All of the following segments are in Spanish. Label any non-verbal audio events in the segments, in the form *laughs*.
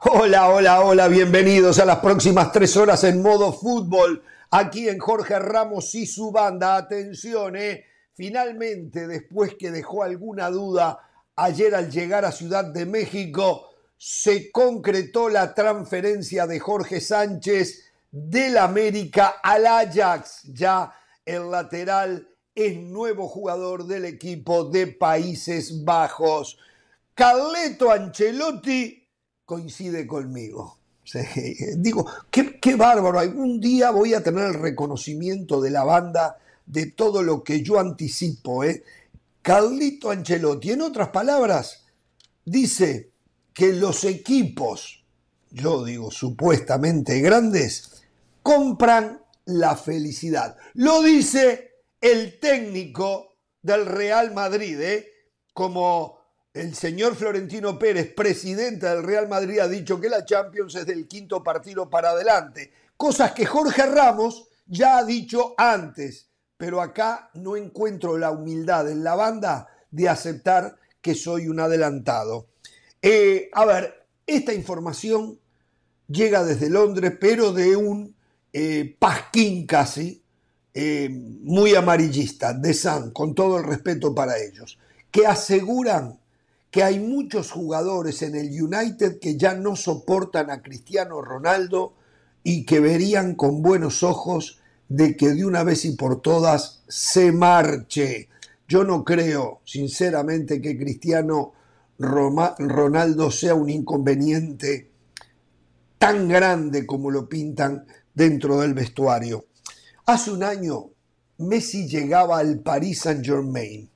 Hola, hola, hola, bienvenidos a las próximas tres horas en modo fútbol, aquí en Jorge Ramos y su banda. Atención, eh. Finalmente, después que dejó alguna duda ayer al llegar a Ciudad de México, se concretó la transferencia de Jorge Sánchez del América al Ajax. Ya el lateral es nuevo jugador del equipo de Países Bajos. Carleto Ancelotti coincide conmigo. *laughs* digo, qué, bárbaro, algún día voy a tener el reconocimiento de la banda de todo lo que yo anticipo. ¿eh? Carlito Ancelotti, en otras palabras, dice que los equipos, yo digo supuestamente grandes, compran la felicidad. Lo dice el técnico del Real Madrid, ¿eh? como el señor Florentino Pérez, presidente del Real Madrid, ha dicho que la Champions es del quinto partido para adelante. Cosas que Jorge Ramos ya ha dicho antes, pero acá no encuentro la humildad en la banda de aceptar que soy un adelantado. Eh, a ver, esta información llega desde Londres, pero de un eh, pasquín casi, eh, muy amarillista, de San, con todo el respeto para ellos, que aseguran que hay muchos jugadores en el United que ya no soportan a Cristiano Ronaldo y que verían con buenos ojos de que de una vez y por todas se marche. Yo no creo, sinceramente, que Cristiano Ronaldo sea un inconveniente tan grande como lo pintan dentro del vestuario. Hace un año Messi llegaba al Paris Saint Germain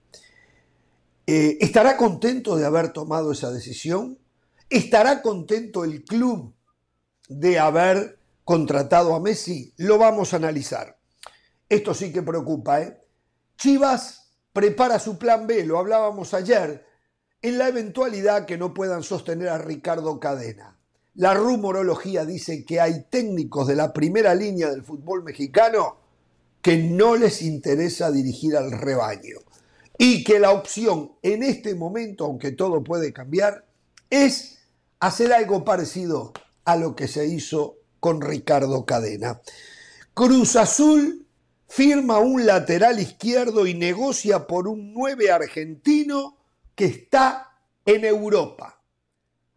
eh, ¿Estará contento de haber tomado esa decisión? ¿Estará contento el club de haber contratado a Messi? Lo vamos a analizar. Esto sí que preocupa, ¿eh? Chivas prepara su plan B, lo hablábamos ayer, en la eventualidad que no puedan sostener a Ricardo Cadena. La rumorología dice que hay técnicos de la primera línea del fútbol mexicano que no les interesa dirigir al rebaño y que la opción en este momento, aunque todo puede cambiar, es hacer algo parecido a lo que se hizo con Ricardo Cadena. Cruz Azul firma un lateral izquierdo y negocia por un 9 argentino que está en Europa.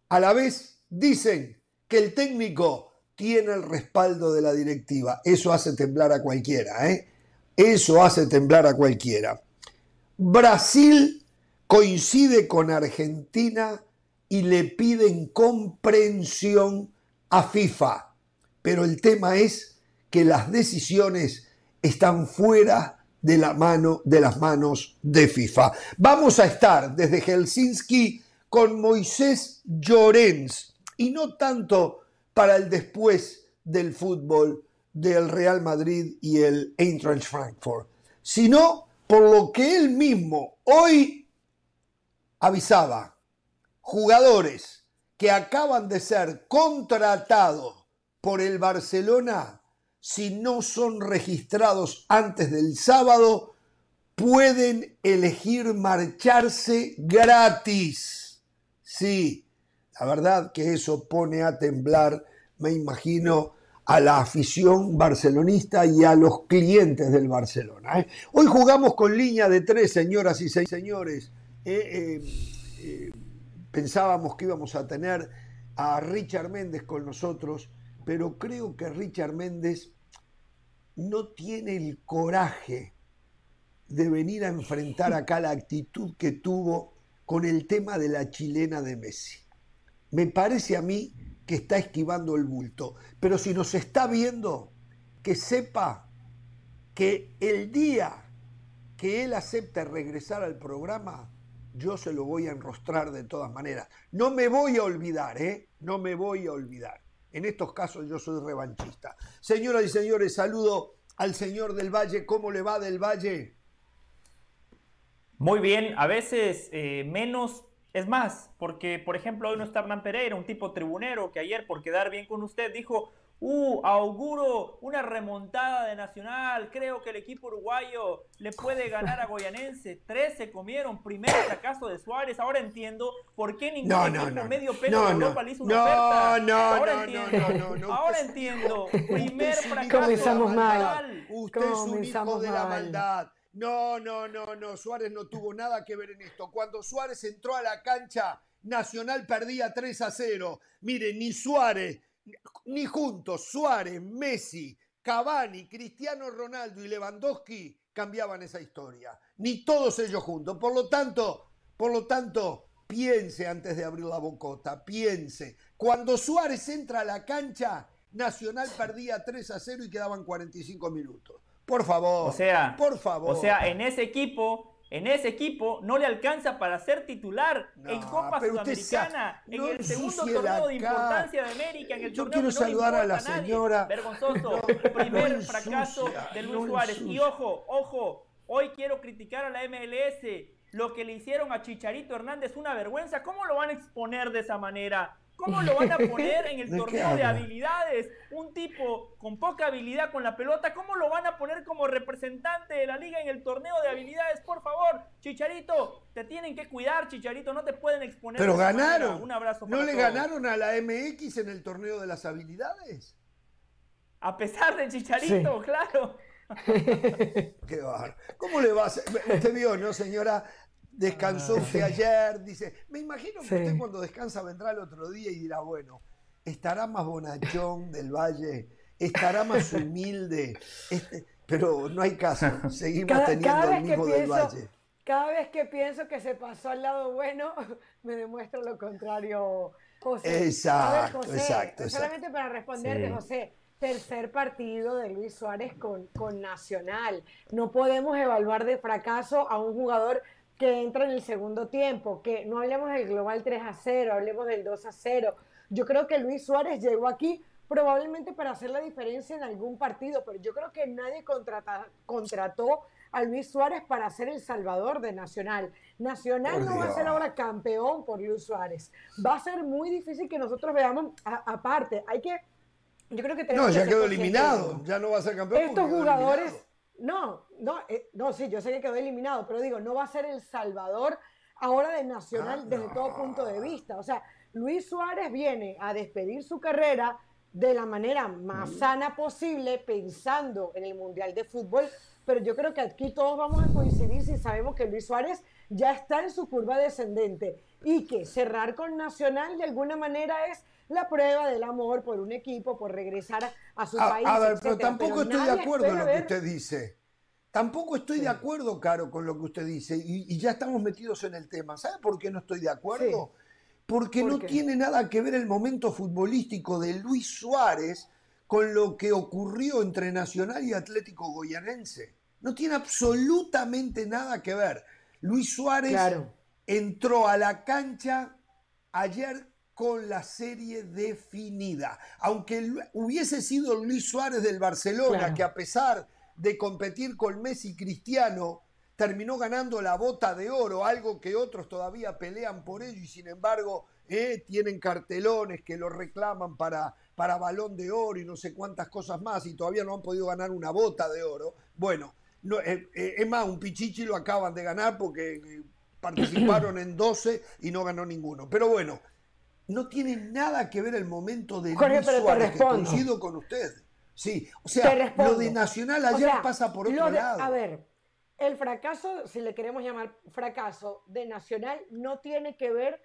A la vez dicen que el técnico tiene el respaldo de la directiva. Eso hace temblar a cualquiera, ¿eh? Eso hace temblar a cualquiera. Brasil coincide con Argentina y le piden comprensión a FIFA. Pero el tema es que las decisiones están fuera de, la mano, de las manos de FIFA. Vamos a estar desde Helsinki con Moisés Llorens y no tanto para el después del fútbol del Real Madrid y el Eintracht Frankfurt, sino por lo que él mismo hoy avisaba, jugadores que acaban de ser contratados por el Barcelona, si no son registrados antes del sábado, pueden elegir marcharse gratis. Sí, la verdad que eso pone a temblar, me imagino, a la afición barcelonista y a los clientes del Barcelona. ¿eh? Hoy jugamos con línea de tres, señoras y seis señores. Eh, eh, pensábamos que íbamos a tener a Richard Méndez con nosotros, pero creo que Richard Méndez no tiene el coraje de venir a enfrentar acá la actitud que tuvo con el tema de la chilena de Messi. Me parece a mí que está esquivando el bulto. Pero si nos está viendo, que sepa que el día que él acepte regresar al programa, yo se lo voy a enrostrar de todas maneras. No me voy a olvidar, ¿eh? No me voy a olvidar. En estos casos yo soy revanchista. Señoras y señores, saludo al señor del Valle. ¿Cómo le va del Valle? Muy bien, a veces eh, menos es más, porque por ejemplo hoy no está Hernán Pereira, un tipo tribunero que ayer por quedar bien con usted dijo, Uh, auguro una remontada de Nacional. Creo que el equipo uruguayo le puede ganar a *laughs* Goyanense. Tres se comieron. Primer fracaso de Suárez. Ahora entiendo por qué ningún equipo medio pelo de Europa le hizo una oferta. No, Ahora no, entiendo. no, Ahora entiendo. Primer fracaso Comenzamos mal. Usted es un hijo de la maldad. No, no, no, no. Suárez no tuvo nada que ver en esto. Cuando Suárez entró a la cancha, Nacional perdía 3 a 0. Mire, ni Suárez ni juntos Suárez, Messi, Cavani, Cristiano Ronaldo y Lewandowski cambiaban esa historia. Ni todos ellos juntos. Por lo tanto, por lo tanto, piense antes de abrir la bocota, piense. Cuando Suárez entra a la cancha, Nacional perdía 3 a 0 y quedaban 45 minutos. Por favor. O sea, por favor. O sea, en ese equipo en ese equipo no le alcanza para ser titular en Copa Sudamericana, en el segundo torneo de importancia de América, en el Yo torneo quiero no saludar a la señora. Vergonzoso. Primer fracaso de Luis Suárez. Y ojo, ojo, hoy quiero criticar a la MLS. Lo que le hicieron a Chicharito Hernández una vergüenza. ¿Cómo lo van a exponer de esa manera? ¿Cómo lo van a poner en el *laughs* ¿De qué torneo de habilidades? Un tipo con poca habilidad con la pelota, ¿cómo lo van a poner como representante de la liga en el torneo de habilidades? Por favor, Chicharito, te tienen que cuidar, Chicharito, no te pueden exponer. Pero manera. ganaron. Un abrazo ¿No para le todos. ganaron a la MX en el torneo de las habilidades? A pesar de Chicharito, claro. *laughs* Qué bárbaro. ¿Cómo le va a hacer? Usted vio, ¿no, señora? Descansó usted ayer, dice. Me imagino que Sí. usted cuando descansa vendrá el otro día y dirá, bueno, estará más bonachón del valle, estará más humilde. Este- pero no hay caso, *laughs* seguimos Cada, teniendo cada el mismo del pienso, valle. cada vez que pienso que se pasó al lado bueno, *laughs* me demuestra lo contrario, José. Exacto, A ver, José, exacto, Solamente para responderte, Sí. José. Tercer partido de Luis Suárez con, con Nacional. No podemos evaluar de fracaso a un jugador que entra en el segundo tiempo, que no hablemos del global 3 a 0, hablemos del 2 a 0. Yo creo que Luis Suárez llegó aquí probablemente para hacer la diferencia en algún partido, pero yo creo que nadie contrata- contrató a Luis Suárez para ser el salvador de Nacional. Nacional no va a ser ahora campeón por Luis Suárez. Va a ser muy difícil que nosotros veamos, aparte, hay que, yo creo que No, tenemos que ya quedó eliminado, ya no va a ser campeón. Estos jugadores. No, no, eh, no, sí, yo sé que quedó eliminado, pero digo, no va a ser el salvador ahora de Nacional Ah, desde no. todo punto de vista. O sea, Luis Suárez viene a despedir su carrera de la manera más sana posible, pensando en el Mundial de Fútbol, pero yo creo que aquí todos vamos a coincidir si sabemos que Luis Suárez ya está en su curva descendente y que cerrar con Nacional de alguna manera es la prueba del amor por un equipo, por regresar a, a su A, país. a ver, pero tampoco estoy de acuerdo en espera lo que usted dice. Tampoco estoy Sí. de acuerdo, Caro, con lo que usted dice. Y, y ya estamos metidos en el tema. ¿Sabe por qué no estoy de acuerdo? Porque ¿Por no qué? tiene nada que ver el momento futbolístico de Luis Suárez con lo que ocurrió entre Nacional y Atlético Goyanense. No tiene absolutamente nada que ver. Luis Suárez Claro. entró a la cancha ayer con la serie definida. Aunque hubiese sido Luis Suárez del Barcelona, Claro. que a pesar de competir con Messi y Cristiano, terminó ganando la bota de oro, algo que otros todavía pelean por ello y sin embargo eh, tienen cartelones que lo reclaman para, para balón de oro y no sé cuántas cosas más y todavía no han podido ganar una bota de oro. Bueno, no, eh, eh, es más, un pichichi lo acaban de ganar porque participaron en 12 y no ganó ninguno. Pero bueno, no tiene nada que ver el momento de Jorge, Luis pero te Suárez, que coincido con usted. Sí, o sea, lo de Nacional O ayer sea, pasa por otro de- lado. A ver, el fracaso, si le queremos llamar fracaso de Nacional, no tiene que ver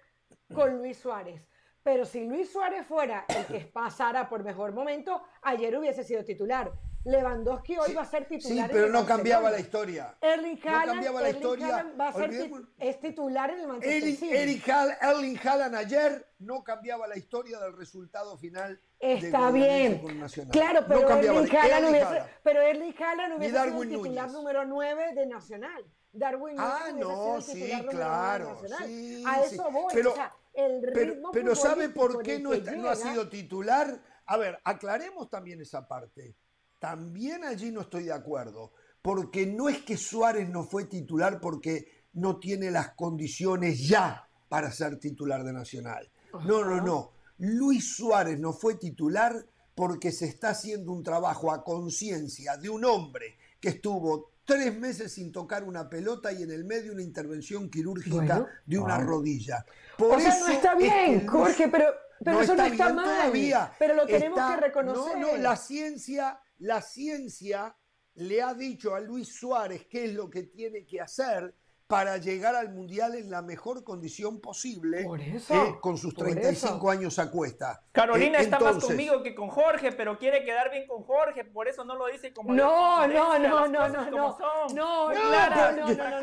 con Luis Suárez. Pero si Luis Suárez fuera el que pasara por mejor momento, ayer hubiese sido titular. Lewandowski hoy va a ser Sí, titular. en pero el no cambiaba la historia. Erling No Haaland, cambiaba la Erling historia. Va a ser tit- es titular en el Manchester Erling, City. Erling Haaland- Erling Haaland ayer no cambiaba la historia del resultado final. de Está Goyanense bien. Claro, pero no Erling la- Haaland hubiese, pero Erling Haaland hubiese sido el titular Núñez. número 9 de Nacional. Darwin Ah, Núñez hubiese no, sido sí, titular número claro, de Nacional. sí, A sí. eso voy. Pero- o sea, el Pero, ritmo pero ¿sabe por qué no, está- ha sido titular? A ver, aclaremos también esa parte. También allí no estoy de acuerdo. Porque no es que Suárez no fue titular porque no tiene las condiciones ya para ser titular de Nacional. No, no, no. Luis Suárez no fue titular porque se está haciendo un trabajo a conciencia de un hombre que estuvo tres meses sin tocar una pelota y en el medio una intervención quirúrgica de una rodilla. Por o sea, no está bien, Jorge, pero, pero eso no está mal. Todavía. Pero lo tenemos que reconocer. No, no, la ciencia, la ciencia le ha dicho a Luis Suárez qué es lo que tiene que hacer para llegar al Mundial en la mejor condición posible eh, con sus 35 años a cuesta. Carolina eh, está más conmigo que con Jorge, pero quiere quedar bien con Jorge, por eso no lo dice como... No, no, no, no, no, no, no,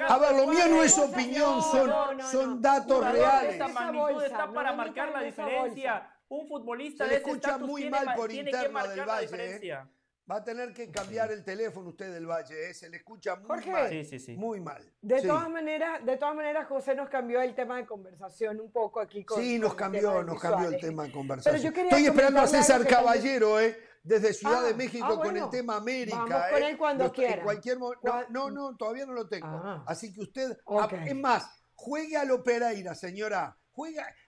A ver, lo mío no es opinión, son, son datos reales. Esta magnitud está para marcar la diferencia. Un futbolista de ese escucha muy mal por interno del Valle. Eh. Va a tener que cambiar el teléfono usted del Valle, ¿eh? se le escucha muy mal. Sí, sí, sí. Muy mal. De todas maneras, de todas maneras, José nos cambió el tema de conversación un poco aquí con. Sí, nos cambió, nos cambió el tema de conversación. Estoy esperando a César Caballero, ¿eh? Desde Ciudad de ah, México ah, con el tema América. Vamos con él cuando quiera. Cualquier no, no, no, todavía no lo tengo. Ah. Así que usted, es más, juegue a lo Pereira, señora.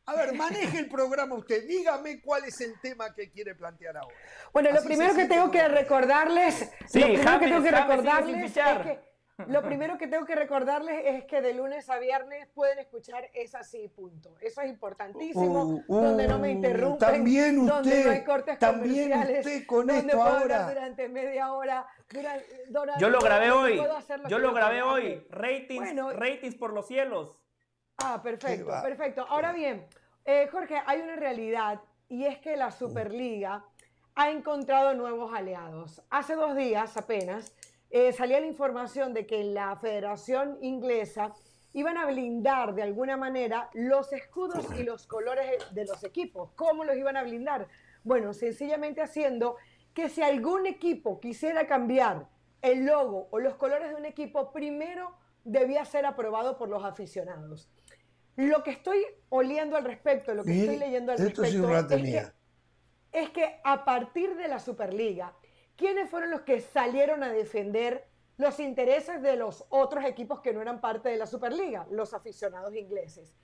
A ver, maneje el programa usted. Dígame cuál es el tema que quiere plantear ahora. Bueno, lo primero que tengo que recordarles. lo primero que tengo que recordarles es que. Lo primero que tengo que recordarles es que de lunes a viernes pueden escuchar Es así, punto. Eso es importantísimo, uh, uh, donde no me interrumpen, también usted, donde no hay cortes también usted con donde esto ahora. durante media hora. yo lo grabé hoy, yo lo grabé hoy. Ratings, ratings por los cielos. Ah, perfecto, perfecto. Ahora bien, eh, Jorge, hay una realidad y es que la Superliga ha encontrado nuevos aliados. Hace dos días apenas eh, salía la información de que la Federación Inglesa iban a blindar de alguna manera los escudos y los colores de los equipos. ¿Cómo los iban a blindar? Bueno, sencillamente haciendo que si algún equipo quisiera cambiar el logo o los colores de un equipo, primero debía ser aprobado por los aficionados. Lo que estoy oliendo al respecto, lo que estoy leyendo al respecto, es, que, a partir de la Superliga, ¿quiénes fueron los que salieron a defender los intereses de los otros equipos que no eran parte de la Superliga? Los aficionados ingleses.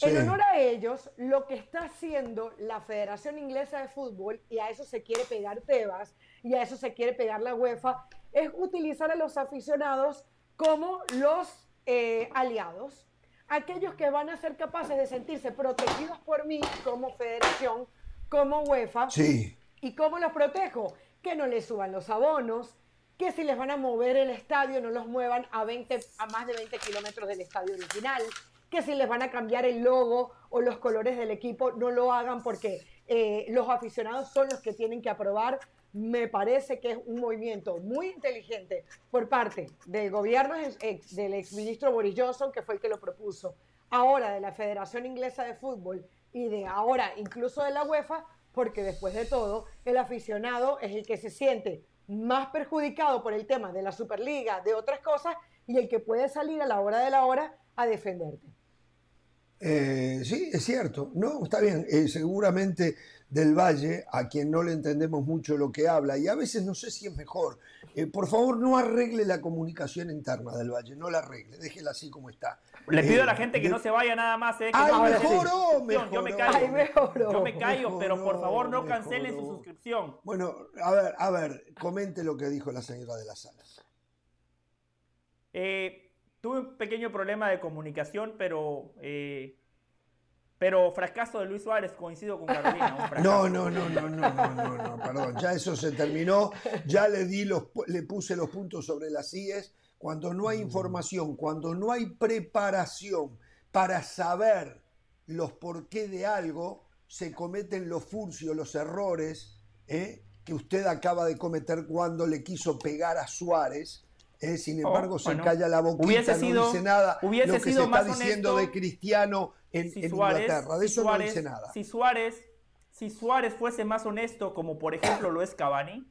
En honor a ellos, lo que está haciendo la Federación Inglesa de Fútbol, y a eso se quiere pegar Tebas, y a eso se quiere pegar la UEFA, es utilizar a los aficionados como los eh, aliados aquellos que van a ser capaces de sentirse protegidos por mí como federación, como UEFA. Sí. ¿Y cómo los protejo? Que no les suban los abonos, que si les van a mover el estadio no los muevan a, 20, a más de 20 kilómetros del estadio original, que si les van a cambiar el logo o los colores del equipo no lo hagan porque eh, los aficionados son los que tienen que aprobar me parece que es un movimiento muy inteligente por parte del gobierno ex, del exministro Boris Johnson, que fue el que lo propuso, ahora de la Federación Inglesa de Fútbol y de ahora incluso de la UEFA, porque después de todo, el aficionado es el que se siente más perjudicado por el tema de la Superliga, de otras cosas, y el que puede salir a la hora de la hora a defenderte. Eh, sí, es cierto. No, está bien. Eh, seguramente del Valle, a quien no le entendemos mucho lo que habla, y a veces no sé si es mejor. Eh, por favor, no arregle la comunicación interna del Valle, no la arregle, déjela así como está. Le pido a la gente que no se vaya nada más. Eh, Ay, mejoró, Yo me callo, yo me callo pero por favor no cancelen su suscripción. Bueno, a ver, a ver, comente lo que dijo la señora de la sala. Eh, tuve un pequeño problema de comunicación, pero pero fracaso de Luis Suárez, coincido con Carolina. *laughs* No, no, no, no, no, no, no, perdón. Ya eso se terminó. Ya le di los, le puse los puntos sobre las IES. Cuando no hay información, cuando no hay preparación para saber los porqué de algo, se cometen los furcios, los errores ¿eh? que usted acaba de cometer cuando le quiso pegar a Suárez. ¿Eh? sin oh, embargo, se calla la boquita, no dice nada. Hubiese lo que sido se está diciendo de Cristiano en, si Suárez, Inglaterra. De eso no dice nada. Si Suárez, si Suárez fuese más honesto, como por ejemplo lo es Cavani,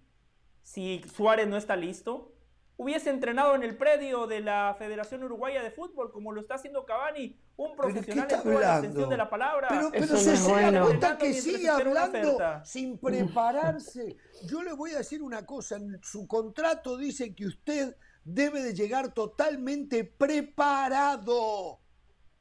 si Suárez no está listo, hubiese entrenado en el predio de la Federación Uruguaya de Fútbol, como lo está haciendo Cavani, un profesional en toda la extensión de la palabra. Pero, pero se, da cuenta que sigue hablando sin prepararse. Yo le voy a decir una cosa, en su contrato dice que usted debe de llegar totalmente preparado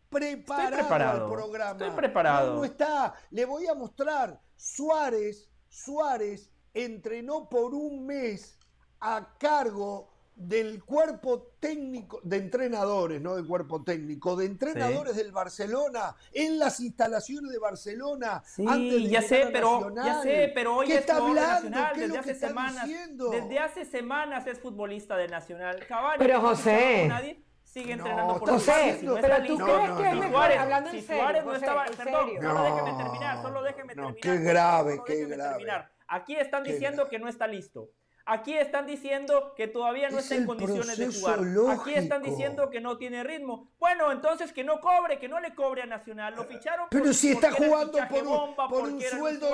preparado, preparado el programa. Estoy preparado. No, está. Le voy a mostrar. Suárez Suárez entrenó por un mes a cargo del cuerpo técnico, de entrenadores, no del cuerpo técnico, de entrenadores del Barcelona, en las instalaciones de Barcelona. Sí, ya sé, pero ya sé, pero hoy es jugador Nacional desde hace semanas. Desde hace semanas es futbolista de Nacional. pero José. Nadie sigue entrenando por José, si no pero tú crees que es mejor hablando en si Suárez no estaba, perdón, solo déjeme terminar, solo déjeme terminar. Qué grave, qué grave. Aquí están diciendo que no está listo. Aquí están diciendo que todavía no está en condiciones de jugar. Aquí están diciendo que no tiene ritmo. Bueno, entonces que no cobre, que no le cobre a Nacional. Lo ficharon Pero si está jugando por un, por un sueldo.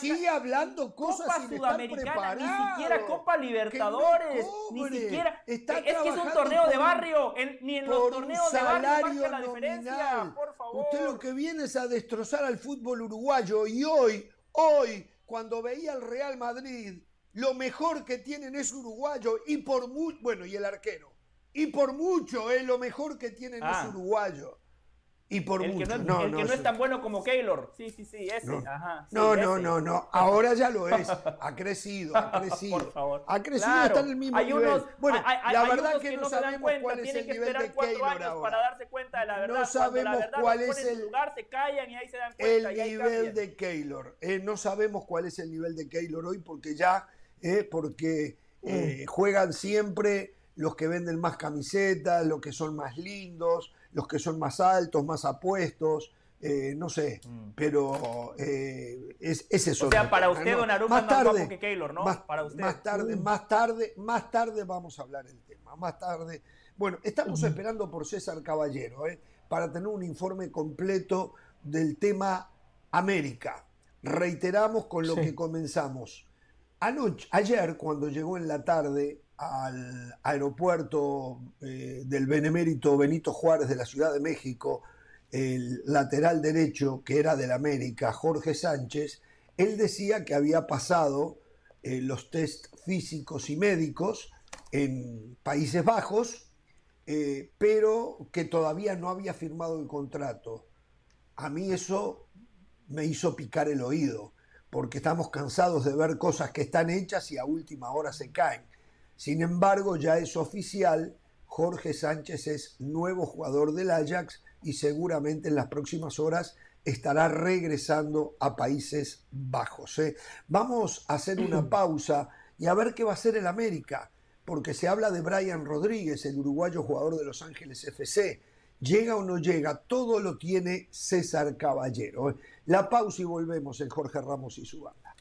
sigue hablando cosas Copa Sudamericana, ni siquiera Copa Libertadores, ni siquiera. es que es un torneo de barrio. ni en los torneos de barrio la diferencia. Por favor. Usted lo que viene es a destrozar al fútbol uruguayo y hoy, hoy, cuando veía al Real Madrid lo mejor que tienen es uruguayo y por mucho, bueno, y el arquero. Y por mucho, es lo mejor que tienen es ah. uruguayo. Y por el mucho. Que no, el que no es tan bueno como Keylor. Sí, sí, sí, ese. No, Ajá, no, no, no, no, Ahora ya lo es. Ha crecido, ha *laughs* crecido. por favor. Ha crecido, está en el mismo hay nivel. Unos, bueno, hay, la hay verdad unos que, que no, no sabemos cuenta, cuál es el nivel de Keylor ahora. para darse cuenta de la verdad. No sabemos verdad cuál es el lugar, se callan y ahí se dan cuenta. El nivel de Keylor. Eh, no sabemos cuál es el nivel de Keylor hoy porque ya ¿eh? porque eh, juegan siempre los que venden más camisetas, los que son más lindos, los que son más altos, más apuestos. Eh, no sé, mm. pero es, es, eso. O sea, para usted, Don Aruma, más tarde, que Keylor, ¿no? Más, para usted. Más tarde, mm. más tarde, más tarde vamos a hablar el tema. Más tarde. Bueno, estamos esperando por César Caballero para tener un informe completo del tema América. Reiteramos con lo que comenzamos. Anoche, ayer, cuando llegó en la tarde al aeropuerto eh, del Benemérito Benito Juárez de la Ciudad de México, el lateral derecho que era del América, Jorge Sánchez, él decía que había pasado eh, los test físicos y médicos en Países Bajos, eh, pero que todavía no había firmado el contrato. A mí eso me hizo picar el oído porque estamos cansados de ver cosas que están hechas y a última hora se caen. Sin embargo, ya es oficial, Jorge Sánchez es nuevo jugador del Ajax y seguramente en las próximas horas estará regresando a Países Bajos. ¿eh? Vamos a hacer una *clears throat* pausa y a ver qué va a hacer el América, porque se habla de Brian Rodríguez, el uruguayo jugador de Los Ángeles FC. Llega o no llega, todo lo tiene César Caballero. La pausa y volvemos en Jorge Ramos y su banda.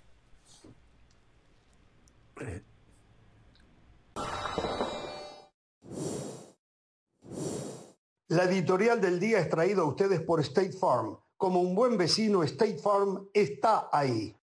La editorial del día es traída a ustedes por State Farm. Como un buen vecino, State Farm está ahí.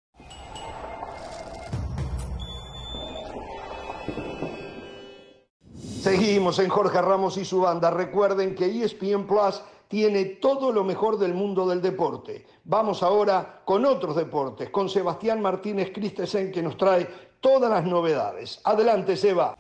Seguimos en Jorge Ramos y su banda. Recuerden que ESPN Plus tiene todo lo mejor del mundo del deporte. Vamos ahora con otros deportes, con Sebastián Martínez Christensen que nos trae todas las novedades. Adelante, Seba.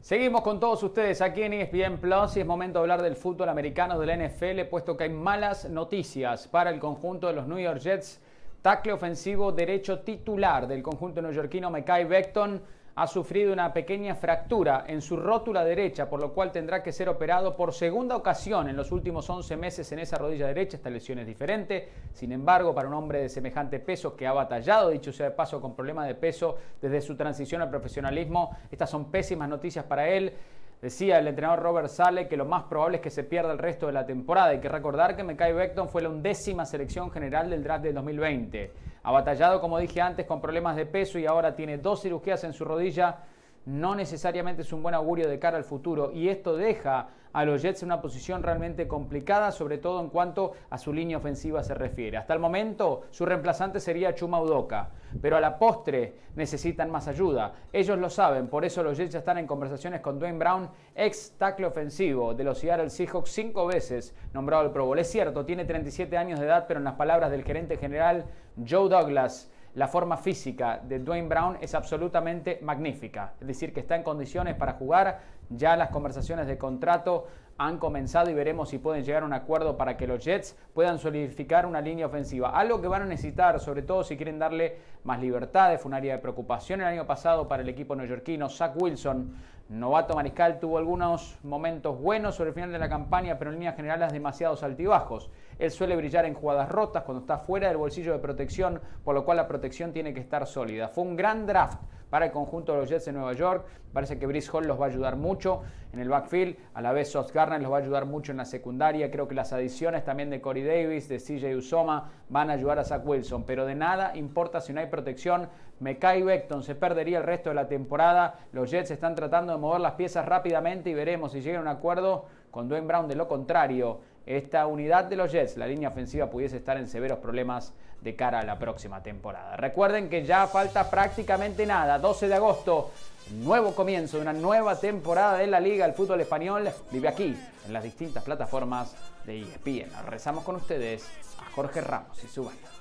Seguimos con todos ustedes aquí en ESPN Plus y es momento de hablar del fútbol americano de la NFL, puesto que hay malas noticias para el conjunto de los New York Jets. Tacle ofensivo derecho titular del conjunto neoyorquino Mekai Beckton ha sufrido una pequeña fractura en su rótula derecha, por lo cual tendrá que ser operado por segunda ocasión en los últimos 11 meses en esa rodilla derecha. Esta lesión es diferente. Sin embargo, para un hombre de semejante peso que ha batallado, dicho sea de paso, con problemas de peso desde su transición al profesionalismo, estas son pésimas noticias para él. Decía el entrenador Robert Sale que lo más probable es que se pierda el resto de la temporada. Hay que recordar que Mekai Beckton fue la undécima selección general del draft de 2020. Ha batallado, como dije antes, con problemas de peso y ahora tiene dos cirugías en su rodilla. No necesariamente es un buen augurio de cara al futuro y esto deja a los Jets en una posición realmente complicada, sobre todo en cuanto a su línea ofensiva se refiere. Hasta el momento su reemplazante sería Chuma Udoka, pero a la postre necesitan más ayuda. Ellos lo saben, por eso los Jets ya están en conversaciones con Dwayne Brown, ex tackle ofensivo de los Seattle Seahawks, cinco veces nombrado al Pro Bowl. Es cierto, tiene 37 años de edad, pero en las palabras del gerente general Joe Douglas, la forma física de Dwayne Brown es absolutamente magnífica. Es decir, que está en condiciones para jugar Ya las conversaciones de contrato han comenzado y veremos si pueden llegar a un acuerdo para que los Jets puedan solidificar una línea ofensiva. Algo que van a necesitar, sobre todo si quieren darle más libertades, fue un área de preocupación el año pasado para el equipo neoyorquino. Zach Wilson, novato mariscal, tuvo algunos momentos buenos sobre el final de la campaña, pero en líneas generales demasiados altibajos. Él suele brillar en jugadas rotas cuando está fuera del bolsillo de protección, por lo cual la protección tiene que estar sólida. Fue un gran draft para el conjunto de los Jets de Nueva York. Parece que Brice Hall los va a ayudar mucho en el backfield. A la vez, Sos Garner los va a ayudar mucho en la secundaria. Creo que las adiciones también de Corey Davis, de CJ Usoma, van a ayudar a Zach Wilson. Pero de nada importa si no hay protección. Mekai Beckton se perdería el resto de la temporada. Los Jets están tratando de mover las piezas rápidamente y veremos si llegan a un acuerdo con Dwayne Brown. De lo contrario, esta unidad de los Jets, la línea ofensiva, pudiese estar en severos problemas de cara a la próxima temporada. Recuerden que ya falta prácticamente nada, 12 de agosto, nuevo comienzo de una nueva temporada de la Liga del Fútbol Español. Vive aquí, en las distintas plataformas de ESPN. Rezamos con ustedes a Jorge Ramos y su banda.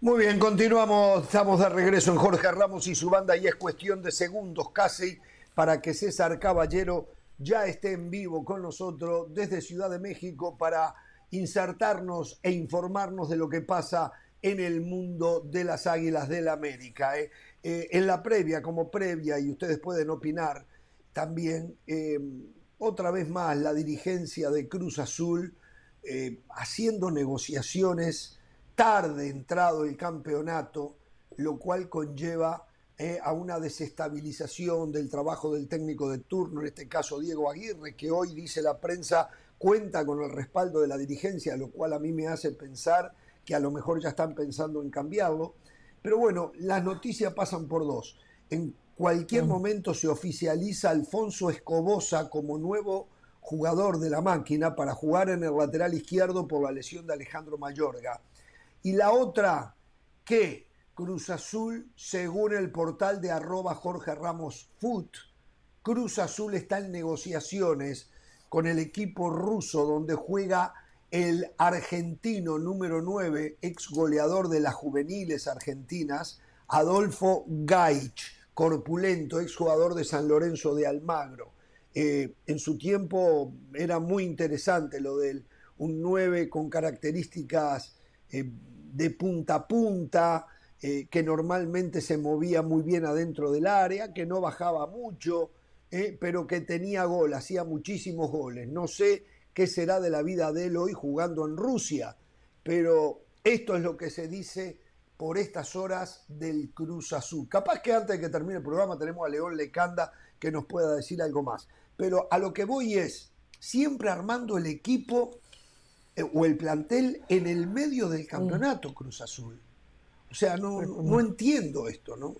Muy bien, continuamos, estamos de regreso en Jorge Ramos y su banda y es cuestión de segundos casi para que César Caballero ya esté en vivo con nosotros desde Ciudad de México para insertarnos e informarnos de lo que pasa en el mundo de las Águilas del la América. ¿eh? Eh, en la previa, como previa, y ustedes pueden opinar también, eh, otra vez más la dirigencia de Cruz Azul haciendo negociaciones tarde entrado el campeonato, lo cual conlleva eh, a una desestabilización del trabajo del técnico de turno, en este caso Diego Aguirre, que hoy dice la prensa cuenta con el respaldo de la dirigencia, lo cual a mí me hace pensar que a lo mejor ya están pensando en cambiarlo. Pero bueno, las noticias pasan por dos. En cualquier momento se oficializa Alfonso Escobosa como nuevo jugador de la máquina para jugar en el lateral izquierdo por la lesión de Alejandro Mayorga. Y la otra, que Cruz Azul, según el portal de arroba Jorge Ramos Foot, Cruz Azul está en negociaciones con el equipo ruso donde juega el argentino número 9, ex goleador de las juveniles argentinas, Adolfo Gaich, corpulento, ex jugador de San Lorenzo de Almagro. Eh, en su tiempo era muy interesante lo de un 9 con características eh, de punta a punta, eh, que normalmente se movía muy bien adentro del área, que no bajaba mucho, eh, pero que tenía gol, hacía muchísimos goles. No sé qué será de la vida de él hoy jugando en Rusia, pero esto es lo que se dice por estas horas del Cruz Azul. Capaz que antes de que termine el programa tenemos a León Lecanda que nos pueda decir algo más. Pero a lo que voy es, siempre armando el equipo o el plantel en el medio del campeonato Cruz Azul. O sea, no, no entiendo esto, ¿no?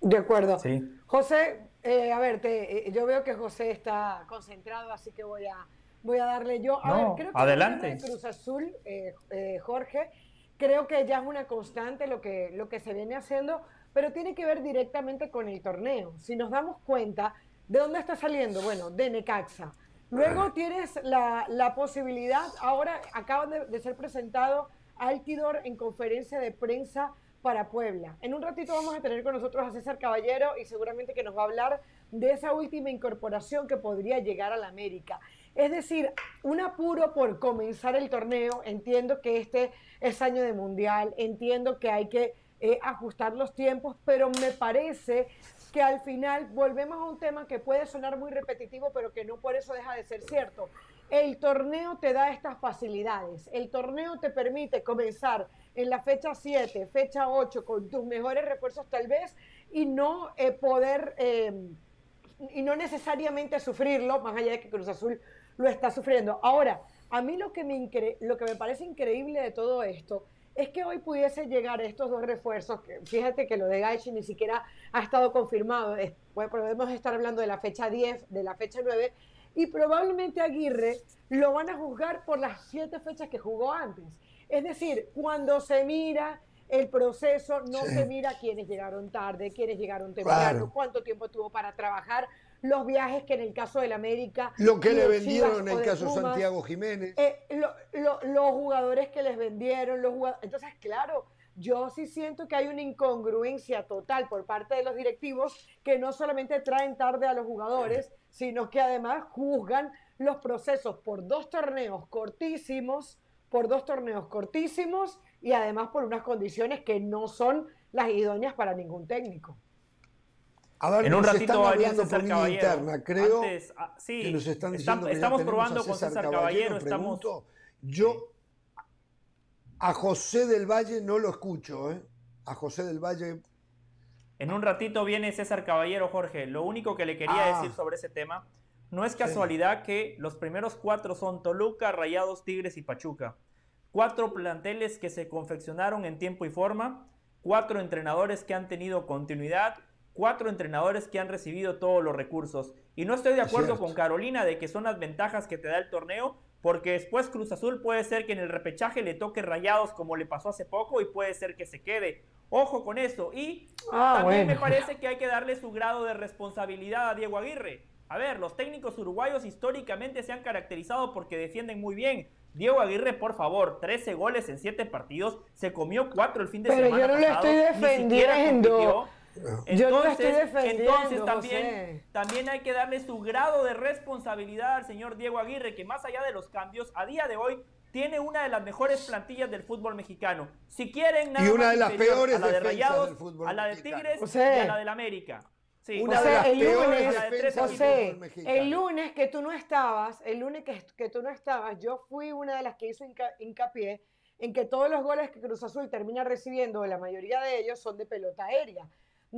De acuerdo. José, eh, a ver, te, eh, yo veo que José está concentrado, así que voy a, voy a darle yo. A ver, creo que adelante. Cruz Azul, Jorge, creo que ya es una constante lo que, lo que se viene haciendo, pero tiene que ver directamente con el torneo. Si nos damos cuenta, ¿de dónde está saliendo? Bueno, de Necaxa. Luego tienes la, posibilidad, ahora acaba de, ser presentado Altidor en conferencia de prensa para Puebla. En un ratito vamos a tener con nosotros a César Caballero y seguramente que nos va a hablar de esa última incorporación que podría llegar a la América. Es decir, un apuro por comenzar el torneo. Entiendo que este es año de mundial, entiendo que hay que eh, ajustar los tiempos, pero me parece que al final volvemos a un tema que puede sonar muy repetitivo, pero que no por eso deja de ser cierto. El torneo te da estas facilidades. El torneo te permite comenzar en la fecha 7, fecha 8, con tus mejores refuerzos tal vez, y no eh, poder, eh, y no necesariamente sufrirlo, más allá de que Cruz Azul lo está sufriendo. Ahora, a mí lo que me, lo que me parece increíble de todo esto es que hoy pudiese llegar estos dos refuerzos, que fíjate que lo de Gaichi ni siquiera ha estado confirmado, podemos estar hablando de la fecha 10, de la fecha 9, Y probablemente Aguirre lo van a juzgar por las siete fechas que jugó antes. Es decir, cuando se mira el proceso, no se mira quiénes llegaron tarde, quiénes llegaron temprano, cuánto tiempo tuvo para trabajar, los viajes que en el caso del América. Lo que le vendieron en el caso de Santiago Jiménez. Eh, los jugadores que les vendieron, los jugadores. Entonces, claro, yo sí siento que hay una incongruencia total por parte de los directivos que no solamente traen tarde a los jugadores, sino que además juzgan los procesos por dos torneos cortísimos, por dos torneos cortísimos y además por unas condiciones que no son las idóneas para ningún técnico. A ver, en un ratito a venir César Caballero. Interna. Creo ah, sí, que nos están diciendo estamos probando con César Caballero. estamos... Yo a José del Valle no lo escucho, ¿eh? A José del Valle. En un ratito viene César Caballero, Jorge. Lo único que le quería ah. decir sobre ese tema, no es casualidad que los primeros cuatro son Toluca, Rayados, Tigres y Pachuca. Cuatro planteles que se confeccionaron en tiempo y forma, cuatro entrenadores que han tenido continuidad cuatro entrenadores que han recibido todos los recursos. Y no estoy de acuerdo con Carolina de que son las ventajas que te da el torneo, porque después Cruz Azul puede ser que en el repechaje le toque rayados como le pasó hace poco y puede ser que se quede. Ojo con eso. Y ah, también me parece que hay que darle su grado de responsabilidad a Diego Aguirre. A ver, los técnicos uruguayos históricamente se han caracterizado porque defienden muy bien. Diego Aguirre, por favor, 13 goles en 7 partidos, se comió 4 el fin de semana. Pero yo no le estoy defendiendo. Entonces, entonces también, también hay que darle su grado de responsabilidad al señor Diego Aguirre, que más allá de los cambios, a día de hoy tiene una de las mejores plantillas del fútbol mexicano. Si quieren nada y una de las peores a la de Rayados, a la de Tigres y a la del América. Sí, una de las el lunes, el lunes que tú no estabas, el lunes que, que tú no estabas, yo fui una de las que hizo hincapié en que todos los goles que Cruz Azul termina recibiendo, la mayoría de ellos son de pelota aérea.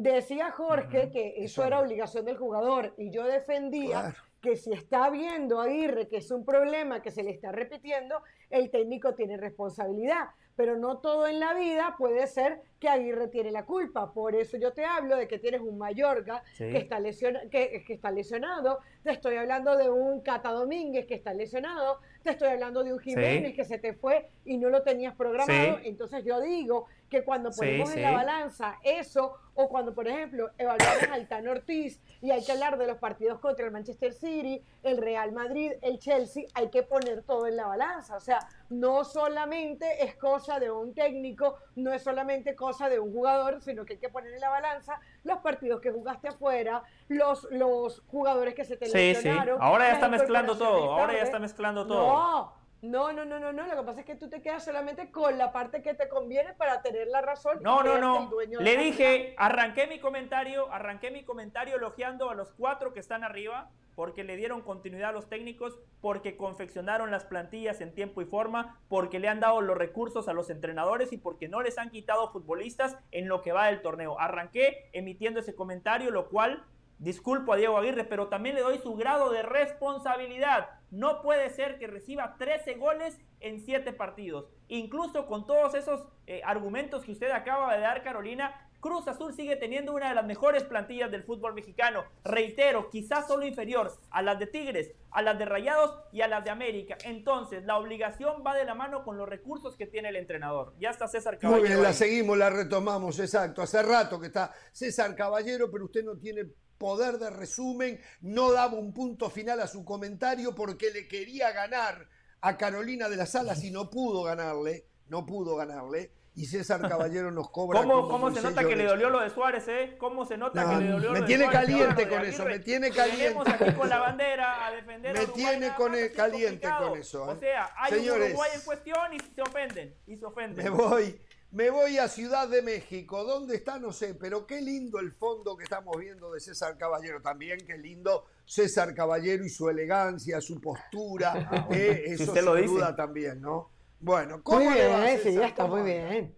Decía Jorge que eso era obligación del jugador y yo defendía que si está viendo a Aguirre que es un problema que se le está repitiendo, el técnico tiene responsabilidad. Pero no todo en la vida puede ser que Aguirre tiene la culpa. Por eso yo te hablo de que tienes un Mayorga que, está que, está lesionado, te estoy hablando de un Cata Domínguez que está lesionado, te estoy hablando de un Jiménez que se te fue y no lo tenías programado. Entonces yo digo que cuando ponemos en la balanza eso, o cuando, por ejemplo, evaluamos al Tan Ortiz y hay que hablar de los partidos contra el Manchester City, el Real Madrid, el Chelsea, hay que poner todo en la balanza. O sea, no solamente es cosa de un técnico, no es solamente cosa de un jugador, sino que hay que poner en la balanza los partidos que jugaste afuera, los, los jugadores que se te sí, Ahora ya está mezclando todo, ahora ya está mezclando todo. No, no, no, no, no, no. Lo que pasa es que tú te quedas solamente con la parte que te conviene para tener la razón. No, no, no. Le dije, arranqué mi comentario, arranqué mi comentario elogiando a los cuatro que están arriba, porque le dieron continuidad a los técnicos, porque confeccionaron las plantillas en tiempo y forma, porque le han dado los recursos a los entrenadores y porque no les han quitado futbolistas en lo que va del torneo. Arranqué emitiendo ese comentario, lo cual Disculpo a Diego Aguirre, pero también le doy su grado de responsabilidad. No puede ser que reciba 13 goles en 7 partidos. Incluso con todos esos eh, argumentos que usted acaba de dar, Carolina, Cruz Azul sigue teniendo una de las mejores plantillas del fútbol mexicano. Reitero, quizás solo inferior a las de Tigres, a las de Rayados y a las de América. Entonces, la obligación va de la mano con los recursos que tiene el entrenador. Ya está César Caballero. Muy bien, la seguimos, la retomamos, exacto. Hace rato que está César Caballero, pero usted no tiene poder de resumen, no daba un punto final a su comentario porque le quería ganar a Carolina de las Alas y no pudo ganarle, no pudo ganarle. Y César Caballero nos cobra. ¿Cómo, cómo se nota que le dolió lo de Suárez, eh? ¿Cómo se nota que le dolió me lo de tiene Caliente con eso, me tiene caliente aquí con la bandera a defender Me tiene con el, caliente con eso. O sea, hay un Uruguay en cuestión y se ofenden. Y se ofenden. Me voy. Me voy a Ciudad de México. ¿Dónde está? No sé, pero qué lindo el fondo que estamos viendo de César Caballero. También qué lindo César Caballero y su elegancia, su postura. Ah, eh, eso se lo duda también, ¿no? Bueno, ¿cómo muy bien, sí, ya está muy bien.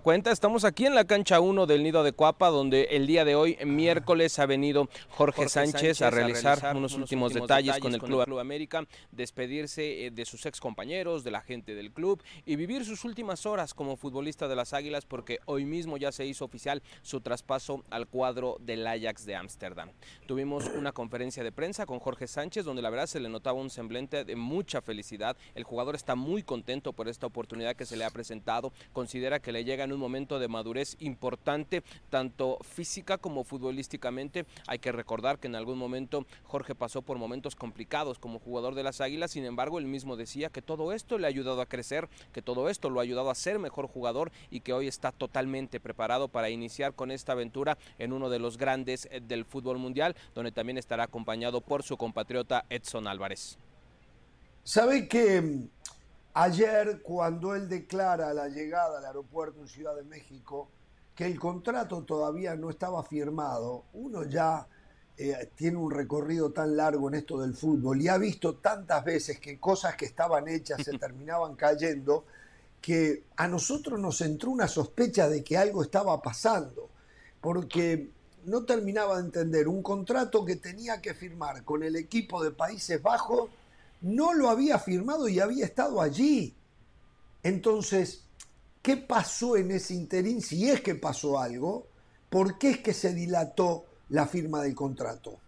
Cuenta, estamos aquí en la cancha 1 del Nido de Cuapa, donde el día de hoy, miércoles, ha venido Jorge, Sánchez, a realizar, unos, últimos, detalles, con el Club, América, despedirse eh, de sus ex compañeros, de la gente del club y vivir sus últimas horas como futbolista de las Águilas, porque hoy mismo ya se hizo oficial su traspaso al cuadro del Ajax de Ámsterdam. Tuvimos una conferencia de prensa con Jorge Sánchez, donde la verdad se le notaba un semblante de mucha felicidad. El jugador está muy contento por esta oportunidad que se le ha presentado. Considera que le llega un momento de madurez importante, tanto física como futbolísticamente. Hay que recordar que en algún momento Jorge pasó por momentos complicados como jugador de las Águilas, sin embargo él mismo decía que todo esto le ha ayudado a crecer, que todo esto lo ha ayudado a ser mejor jugador y que hoy está totalmente preparado para iniciar con esta aventura en uno de los grandes eh, del fútbol mundial, donde también estará acompañado por su compatriota Edson Álvarez. ¿Sabe que ayer cuando él declara la llegada al aeropuerto en Ciudad de México, que el contrato todavía no estaba firmado, uno ya eh, tiene un recorrido tan largo en esto del fútbol y ha visto tantas veces que cosas que estaban hechas se *laughs* terminaban cayendo, que a nosotros nos entró una sospecha de que algo estaba pasando, porque no terminaba de entender un contrato que tenía que firmar con el equipo de Países Bajos, no lo había firmado y había estado allí. Entonces, ¿qué pasó en ese interín? Si es que pasó algo, ¿por qué es que se dilató la firma del contrato?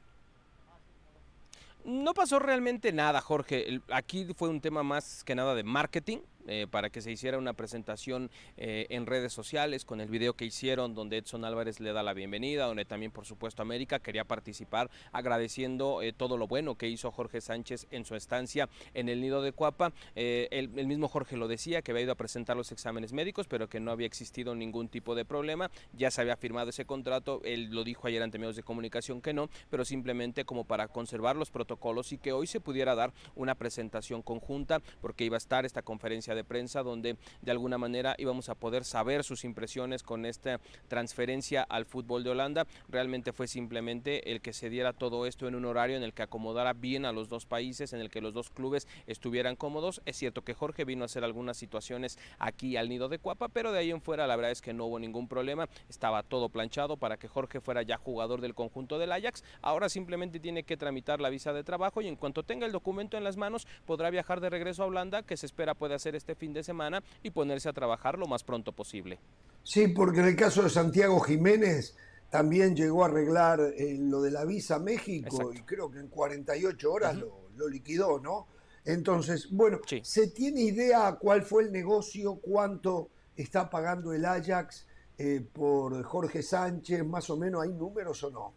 No pasó realmente nada, Jorge. Aquí fue un tema más que nada de marketing. Eh, para que se hiciera una presentación eh, en redes sociales con el video que hicieron donde Edson Álvarez le da la bienvenida, donde también por supuesto América quería participar agradeciendo eh, todo lo bueno que hizo Jorge Sánchez en su estancia en el nido de Cuapa. El, mismo Jorge lo decía, que había ido a presentar los exámenes médicos, pero que no había existido ningún tipo de problema, ya se había firmado ese contrato, él lo dijo ayer ante medios de comunicación que no, pero simplemente como para conservar los protocolos y que hoy se pudiera dar una presentación conjunta, porque iba a estar esta conferencia de prensa donde de alguna manera íbamos a poder saber sus impresiones con esta transferencia al fútbol de Holanda. Realmente fue simplemente el que se diera todo esto en un horario en el que acomodara bien a los dos países, en el que los dos clubes estuvieran cómodos. Es cierto que Jorge vino a hacer algunas situaciones aquí al nido de Cuapa, pero de ahí en fuera la verdad es que no hubo ningún problema. Estaba todo planchado para que Jorge fuera ya jugador del conjunto del Ajax. Ahora simplemente tiene que tramitar la visa de trabajo y en cuanto tenga el documento en las manos podrá viajar de regreso a Holanda, que se espera puede hacer este fin de semana y ponerse a trabajar lo más pronto posible. Sí, porque en el caso de Santiago Jiménez también llegó a arreglar eh, lo de la visa a México y creo que en 48 horas lo, liquidó, ¿no? Entonces, bueno, ¿se tiene idea cuál fue el negocio, cuánto está pagando el Ajax eh, por Jorge Sánchez? Más o menos, ¿hay números o no?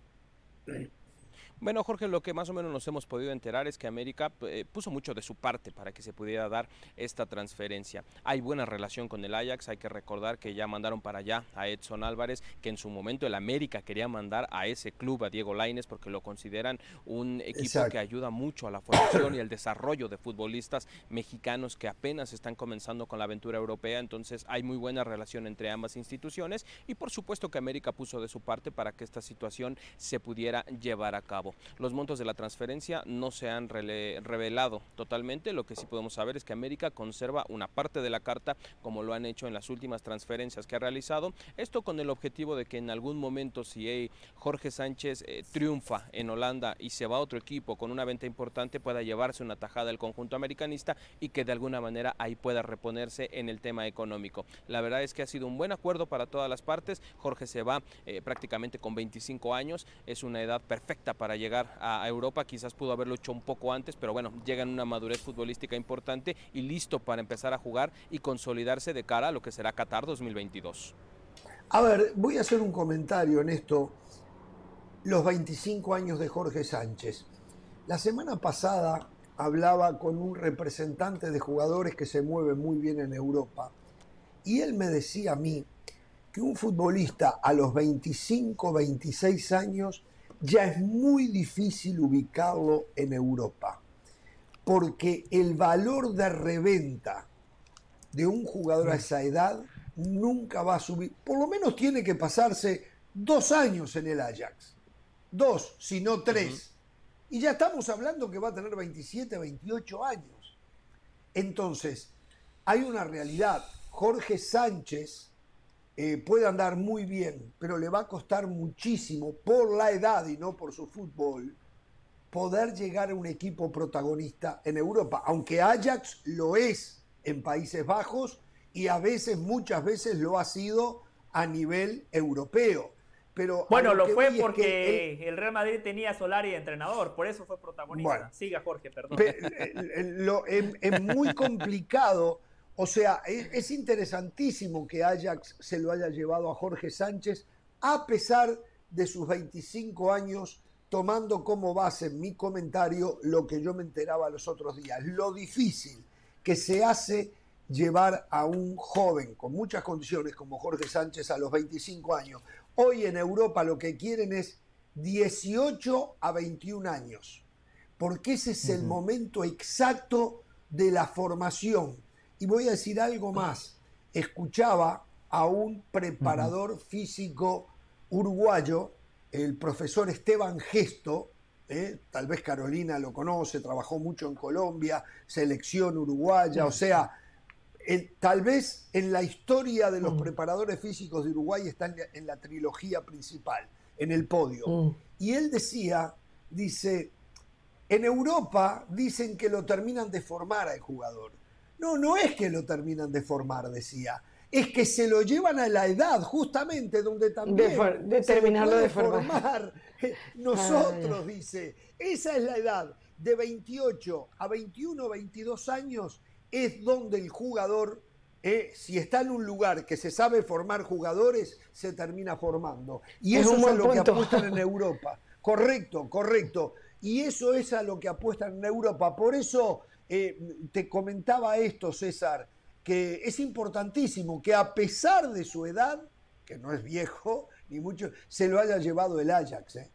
*clears throat* Bueno, Jorge, lo que más o menos nos hemos podido enterar es que América eh, puso mucho de su parte para que se pudiera dar esta transferencia. Hay buena relación con el Ajax, hay que recordar que ya mandaron para allá a Edson Álvarez, que en su momento el América quería mandar a ese club, a Diego Laines, porque lo consideran un equipo que ayuda mucho a la formación y el desarrollo de futbolistas mexicanos que apenas están comenzando con la aventura europea, entonces hay muy buena relación entre ambas instituciones y por supuesto que América puso de su parte para que esta situación se pudiera llevar a cabo. Los montos de la transferencia no se han revelado totalmente, lo que sí podemos saber es que América conserva una parte de la carta como lo han hecho en las últimas transferencias que ha realizado, esto con el objetivo de que en algún momento si Jorge Sánchez eh, triunfa en Holanda y se va a otro equipo con una venta importante pueda llevarse una tajada del conjunto americanista y que de alguna manera ahí pueda reponerse en el tema económico. La verdad es que ha sido un buen acuerdo para todas las partes, Jorge se va eh, prácticamente con 25 años, es una edad perfecta para llegar a Europa. Quizás pudo haberlo hecho un poco antes, pero bueno, llega en una madurez futbolística importante y listo para empezar a jugar y consolidarse de cara a lo que será Qatar 2022. A ver, voy a hacer un comentario en esto. Los 25 años de Jorge Sánchez. La semana pasada hablaba con un representante de jugadores que se mueve muy bien en Europa y él me decía a mí que un futbolista a los 25, 26 años ya es muy difícil ubicarlo en Europa, porque el valor de reventa de un jugador a esa edad nunca va a subir, por lo menos tiene que pasarse dos años en el Ajax, dos, si no tres, y ya estamos hablando que va a tener 27, 28 años. Entonces, hay una realidad, Jorge Sánchez eh, puede andar muy bien, pero le va a costar muchísimo por la edad y no por su fútbol poder llegar a un equipo protagonista en Europa, aunque Ajax lo es en Países Bajos y a veces, muchas veces lo ha sido a nivel europeo. Pero bueno, lo, fue porque el Real Madrid tenía Solari de entrenador, por eso fue protagonista. Siga Jorge, perdón. es, muy complicado, o sea, es, interesantísimo que Ajax se lo haya llevado a Jorge Sánchez, a pesar de sus 25 años, tomando como base en mi comentario lo que yo me enteraba los otros días, lo difícil que se hace llevar a un joven con muchas condiciones como Jorge Sánchez a los 25 años. Hoy en Europa lo que quieren es 18 a 21 años, porque ese es el momento exacto de la formación. Y voy a decir algo más. Escuchaba a un preparador físico uruguayo, el profesor Esteban Gesto, ¿eh? tal vez Carolina lo conoce, trabajó mucho en Colombia, selección uruguaya, o sea, tal vez en la historia de los preparadores físicos de Uruguay está en la, trilogía principal, en el podio. Y él decía, dice, en Europa dicen que lo terminan de formar al jugador. No, no es que lo terminan de formar, decía. Es que se lo llevan a la edad, justamente donde también de, terminarlo de formar. *laughs* Nosotros, dice, esa es la edad de 28 a 21, 22 años es donde el jugador, eh, si está en un lugar que se sabe formar jugadores, se termina formando. Y eso es, a lo que apuestan en *laughs* Europa. Correcto, correcto. Y eso es a lo que apuestan en Europa. Por eso eh, te comentaba esto, César, que es importantísimo que a pesar de su edad, que no es viejo, ni mucho, se lo haya llevado el Ajax. ¿eh?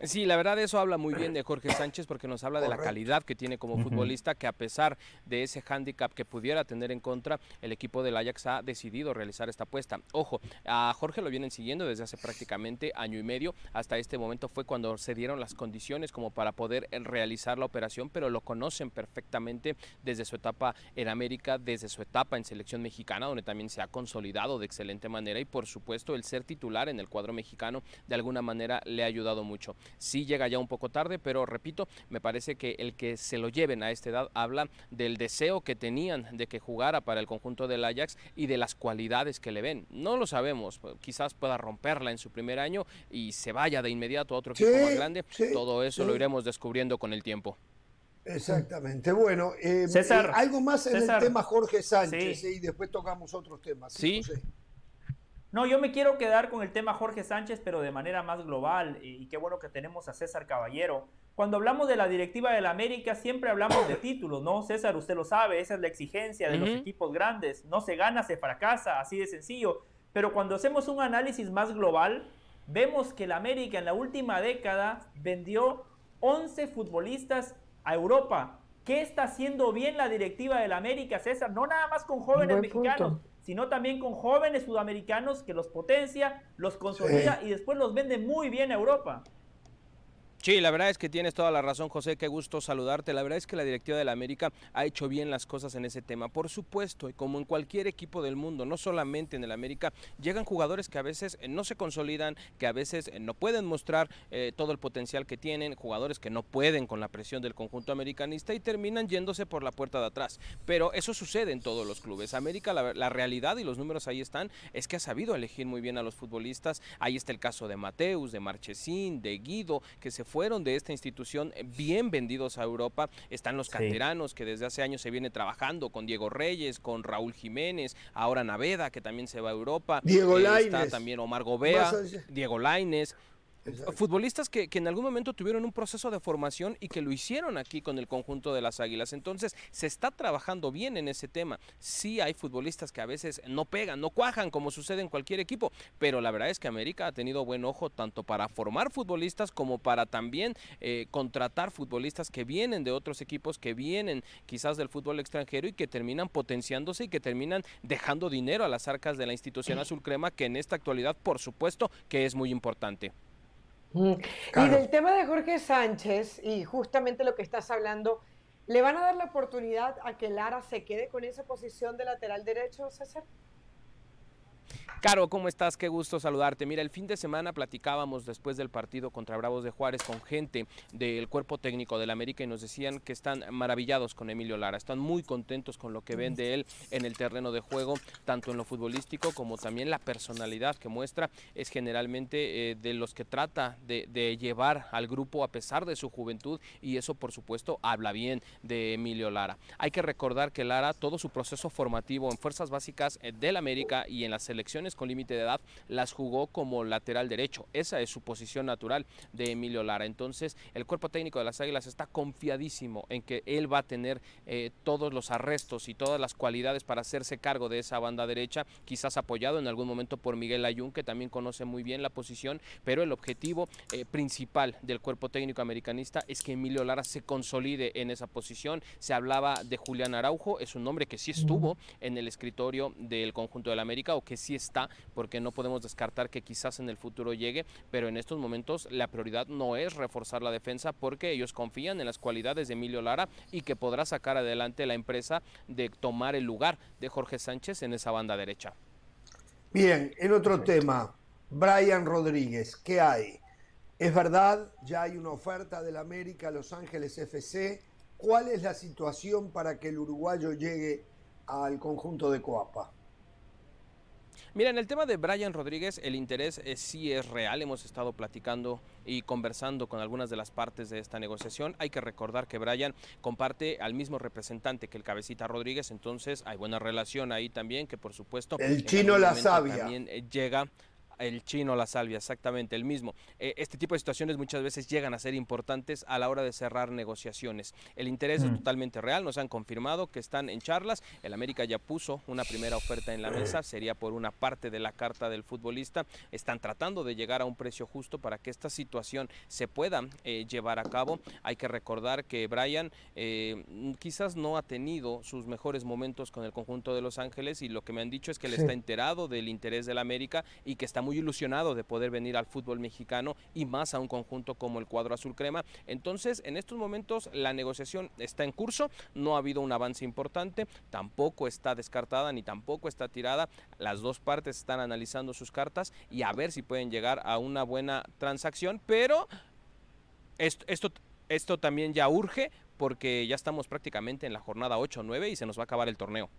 Sí, la verdad eso habla muy bien de Jorge Sánchez porque nos habla de la calidad que tiene como futbolista, que a pesar de ese hándicap que pudiera tener en contra, el equipo del Ajax ha decidido realizar esta apuesta. Ojo, a Jorge lo vienen siguiendo desde hace prácticamente año y medio. Hasta este momento fue cuando se dieron las condiciones como para poder eh, realizar la operación, pero lo conocen perfectamente desde su etapa en América, desde su etapa en selección mexicana, donde también se ha consolidado de excelente manera y por supuesto el ser titular en el cuadro mexicano de alguna manera le ha ayudado mucho sí llega ya un poco tarde, pero repito, me parece que el que se lo lleven a esta edad habla del deseo que tenían de que jugara para el conjunto del Ajax y de las cualidades que le ven. No lo sabemos, quizás pueda romperla en su primer año y se vaya de inmediato a otro equipo más grande. Todo eso lo iremos descubriendo con el tiempo. Exactamente. Bueno, eh, César, eh, algo más en el tema Jorge Sánchez y después tocamos otros temas. Sí. No, yo me quiero quedar con el tema Jorge Sánchez, pero de manera más global, y qué bueno que tenemos a César Caballero. Cuando hablamos de la directiva de la América, siempre hablamos de títulos, ¿no? César, usted lo sabe, esa es la exigencia de los equipos grandes. No se gana, se fracasa, así de sencillo. Pero cuando hacemos un análisis más global, vemos que la América en la última década vendió 11 futbolistas a Europa. ¿Qué está haciendo bien la directiva de la América, César? No nada más con jóvenes mexicanos, sino también con jóvenes sudamericanos que los potencia, los consolida y después los vende muy bien a Europa. Sí, la verdad es que tienes toda la razón, José. Qué gusto saludarte. La verdad es que la directiva de la América ha hecho bien las cosas en ese tema. Por supuesto, y como en cualquier equipo del mundo, no solamente en el América, llegan jugadores que a veces eh, no se consolidan, que a veces eh, no pueden mostrar eh, todo el potencial que tienen, jugadores que no pueden con la presión del conjunto americanista y terminan yéndose por la puerta de atrás. Pero eso sucede en todos los clubes. América, la, la realidad y los números ahí están, es que ha sabido elegir muy bien a los futbolistas. Ahí está el caso de Mateus, de Marchesín, de Guido, que se fueron de esta institución eh, bien vendidos a Europa. Están los canteranos que desde hace años se viene trabajando con Diego Reyes, con Raúl Jiménez, ahora Naveda que también se va a Europa. Diego eh, Está también Omar Gobea, Diego Laines. Futbolistas que, en algún momento tuvieron un proceso de formación y que lo hicieron aquí con el conjunto de las Águilas. Entonces, se está trabajando bien en ese tema. Sí hay futbolistas que a veces no pegan, no cuajan, como sucede en cualquier equipo, pero la verdad es que América ha tenido buen ojo tanto para formar futbolistas como para también eh, contratar futbolistas que vienen de otros equipos, que vienen quizás del fútbol extranjero y que terminan potenciándose y que terminan dejando dinero a las arcas de la institución *clears throat* azul crema, que en esta actualidad, por supuesto, que es muy importante. Y del tema de Jorge Sánchez, y justamente lo que estás hablando, ¿le van a dar la oportunidad a que Lara se quede con esa posición de lateral derecho, César? Caro, ¿cómo estás? Qué gusto saludarte. Mira, el fin de semana platicábamos después del partido contra Bravos de Juárez con gente del cuerpo técnico del América y nos decían que están maravillados con Emilio Lara, están muy contentos con lo que ven de él en el terreno de juego, tanto en lo futbolístico como también la personalidad que muestra. Es generalmente eh, de los que trata de, llevar al grupo a pesar de su juventud y eso por supuesto habla bien de Emilio Lara. Hay que recordar que Lara, todo su proceso formativo en fuerzas básicas eh, del América y en las selecciones con límite de edad las jugó como lateral derecho. Esa es su posición natural de Emilio Lara. Entonces, el cuerpo técnico de las Águilas está confiadísimo en que él va a tener eh, todos los arrestos y todas las cualidades para hacerse cargo de esa banda derecha, quizás apoyado en algún momento por Miguel Ayun, que también conoce muy bien la posición, pero el objetivo eh, principal del cuerpo técnico americanista es que Emilio Lara se consolide en esa posición. Se hablaba de Julián Araujo, es un nombre que sí estuvo en el escritorio del conjunto del América o que sí está porque no podemos descartar que quizás en el futuro llegue, pero en estos momentos la prioridad no es reforzar la defensa porque ellos confían en las cualidades de Emilio Lara y que podrá sacar adelante la empresa de tomar el lugar de Jorge Sánchez en esa banda derecha. Bien, en otro tema, Brian Rodríguez, ¿qué hay? Es verdad, ya hay una oferta del América Los Ángeles FC. ¿Cuál es la situación para que el uruguayo llegue al conjunto de Coapa? Mira, en el tema de Brian Rodríguez, el interés eh, sí es real. Hemos estado platicando y conversando con algunas de las partes de esta negociación. Hay que recordar que Brian comparte al mismo representante que el cabecita Rodríguez, entonces hay buena relación ahí también, que por supuesto... El chino la sabia. También eh, llega el chino La Salvia, exactamente, el mismo. Eh, este tipo de situaciones muchas veces llegan a ser importantes a la hora de cerrar negociaciones. El interés es mm. totalmente real, nos han confirmado que están en charlas. El América ya puso una primera oferta en la mesa, sería por una parte de la carta del futbolista. Están tratando de llegar a un precio justo para que esta situación se pueda eh, llevar a cabo. Hay que recordar que Brian eh, quizás no ha tenido sus mejores momentos con el conjunto de Los Ángeles y lo que me han dicho es que él está enterado del interés del América y que está muy ilusionado de poder venir al fútbol mexicano y más a un conjunto como el cuadro azul crema. Entonces, en estos momentos la negociación está en curso, no ha habido un avance importante, tampoco está descartada ni tampoco está tirada. Las dos partes están analizando sus cartas y a ver si pueden llegar a una buena transacción, pero esto, esto, esto también ya urge porque ya estamos prácticamente en la jornada 8 o 9 y se nos va a acabar el torneo.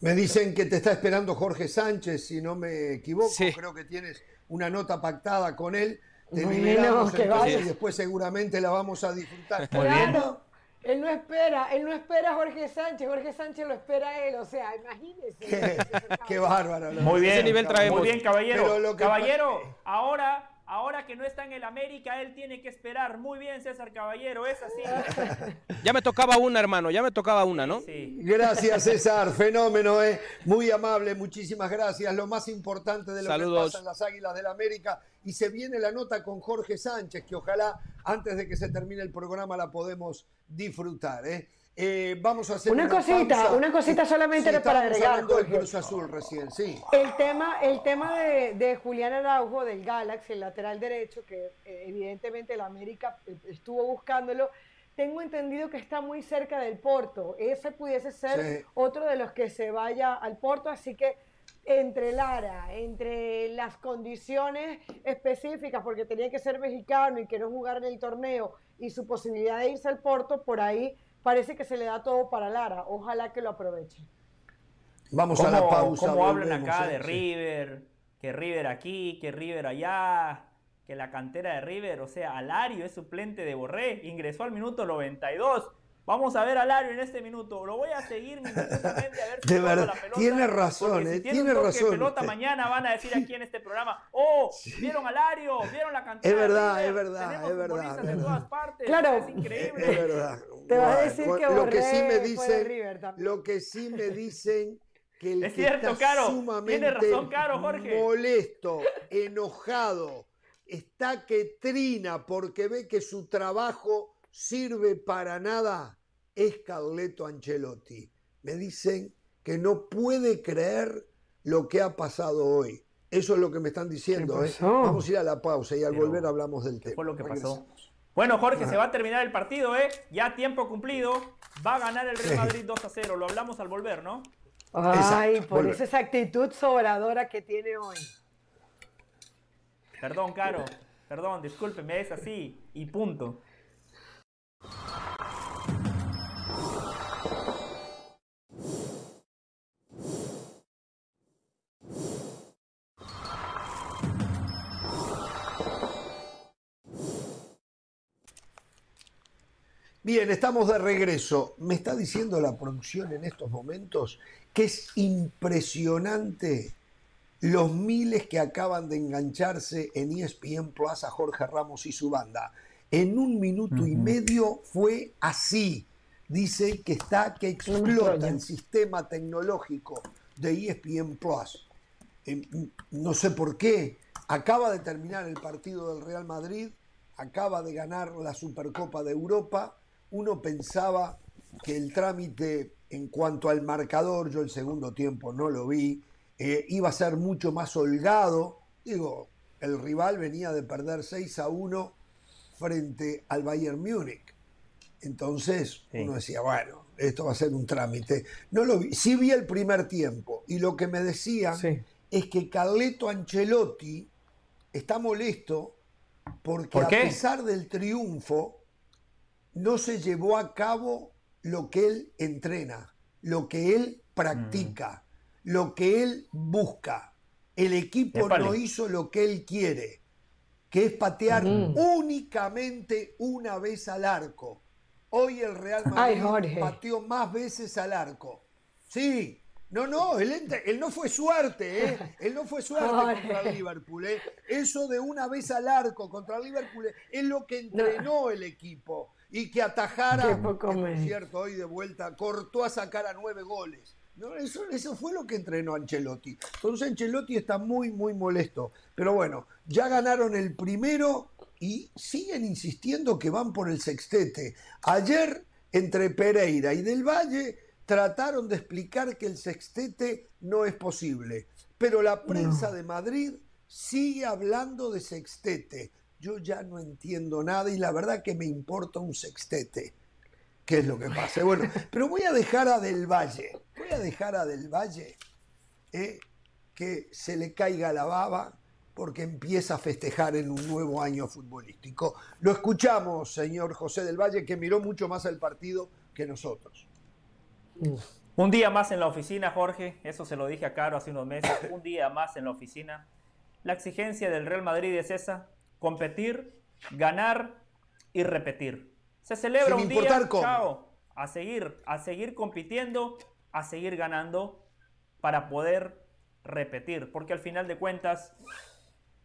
Me dicen que te está esperando Jorge Sánchez, si no me equivoco. Creo que tienes una nota pactada con él. Te liberamos y después seguramente la vamos a disfrutar. Claro, él no espera, él no espera a Jorge Sánchez, Jorge Sánchez lo espera a él, o sea, imagínese. *laughs* Qué, bárbaro. Muy bien, nivel traemos. Muy bien, caballero. caballero, ahora Ahora que no está en el América, él tiene que esperar. Muy bien, César Caballero, es así. *laughs* Ya me tocaba una, hermano, ya me tocaba una, ¿no? Sí. Gracias, *laughs* César. Fenómeno, ¿eh? Muy amable, muchísimas gracias. Lo más importante de lo que pasa en las Águilas del América. Y se viene la nota con Jorge Sánchez, que ojalá antes de que se termine el programa la podemos disfrutar, ¿eh? Eh, vamos a hacer una, cosita, una cosita solamente para agregar. Cruz Azul recién, sí. El tema, el tema de, de, Julián Araujo del Galaxy, el lateral derecho, que eh, evidentemente el América eh, estuvo buscándolo. Tengo entendido que está muy cerca del Porto. Ese pudiese ser otro de los que se vaya al Porto, así que entre Lara, entre las condiciones específicas, porque tenía que ser mexicano y que no jugar en el torneo, y su posibilidad de irse al Porto, por ahí parece que se le da todo para Lara. Ojalá que lo aproveche. Vamos a la pausa. ¿Cómo hablan acá de River? Que River aquí, que River allá, que la cantera de River, o sea, Alario es suplente de Borré, ingresó al minuto 92. Vamos a ver a Lario en este minuto. Lo voy a seguir minutosamente a ver *laughs* si de verdad, la pelota. Tiene razón, eh, tiene, tiene razón. pelota mañana van a decir aquí en este programa, *laughs* oh, vieron a Lario, vieron la cantidad. Es verdad, es verdad, es verdad. En todas partes. Claro, es increíble. Es verdad. Te vas a decir que lo que sí me dicen, lo que sí me dicen que el es que cierto, está Caro. sumamente Tiene razón, Caro, Jorge. molesto, enojado, está que trina porque ve que su trabajo sirve para nada es Carleto Ancelotti. Me dicen que no puede creer lo que ha pasado hoy. Eso es lo que me están diciendo. ¿eh? Vamos a ir a la pausa y al volver hablamos del tema. fue lo que pasó? Bueno, Jorge, se va a terminar el partido, ¿eh? Ya tiempo cumplido. Va a ganar el Real Madrid 2 a 0. Lo hablamos al volver, ¿no? Ay, por esa actitud sobradora que tiene hoy. Perdón, Caro. Perdón, discúlpeme, es así. Y punto. Bien, estamos de regreso. Me está diciendo la producción en estos momentos que es impresionante los miles que acaban de engancharse en ESPN Plus a Jorge Ramos y su banda. En un minuto y medio fue así. Dice que está que explota el sistema tecnológico de ESPN Plus. Em, no sé por qué. Acaba de terminar el partido del Real Madrid, acaba de ganar la Supercopa de Europa uno pensaba que el trámite en cuanto al marcador, yo el segundo tiempo no lo vi, eh, iba a ser mucho más holgado. Digo, el rival venía de perder 6 a 1 frente al Bayern Múnich. Entonces uno decía, bueno, esto va a ser un trámite. No lo vi, sí vi el primer tiempo y lo que me decían es que Carleto Ancelotti está molesto porque a pesar del triunfo, no se llevó a cabo lo que él entrena, lo que él practica, mm. lo que él busca. El equipo no hizo lo que él quiere, que es patear mm. únicamente una vez al arco. Hoy el Real Madrid pateó más veces al arco. Sí, no, no, él, él, no fue suerte, ¿eh? Él no fue suerte contra el Liverpool, ¿eh? Eso de una vez al arco contra el Liverpool es lo que entrenó el equipo y que atajara, por cierto, hoy de vuelta, cortó a sacar a nueve goles. No, eso, eso fue lo que entrenó Ancelotti. Entonces Ancelotti está muy, muy molesto. Pero bueno, ya ganaron el primero y siguen insistiendo que van por el sextete. Ayer, entre Pereira y Del Valle, trataron de explicar que el sextete no es posible. Pero la prensa de Madrid sigue hablando de sextete yo ya no entiendo nada y la verdad que me importa un sextete. ¿Qué es lo que pasa? Bueno, *laughs* pero voy a dejar a Del Valle, voy a dejar a Del Valle eh, que se le caiga la baba porque empieza a festejar en un nuevo año futbolístico. Lo escuchamos, señor José del Valle, que miró mucho más el partido que nosotros. Un día más en la oficina, Jorge, eso se lo dije a Caro hace unos meses, un día más en la oficina. La exigencia del Real Madrid es esa, competir, ganar y repetir. Se celebra un día, chao, a seguir, a seguir compitiendo, a seguir ganando para poder repetir, porque al final de cuentas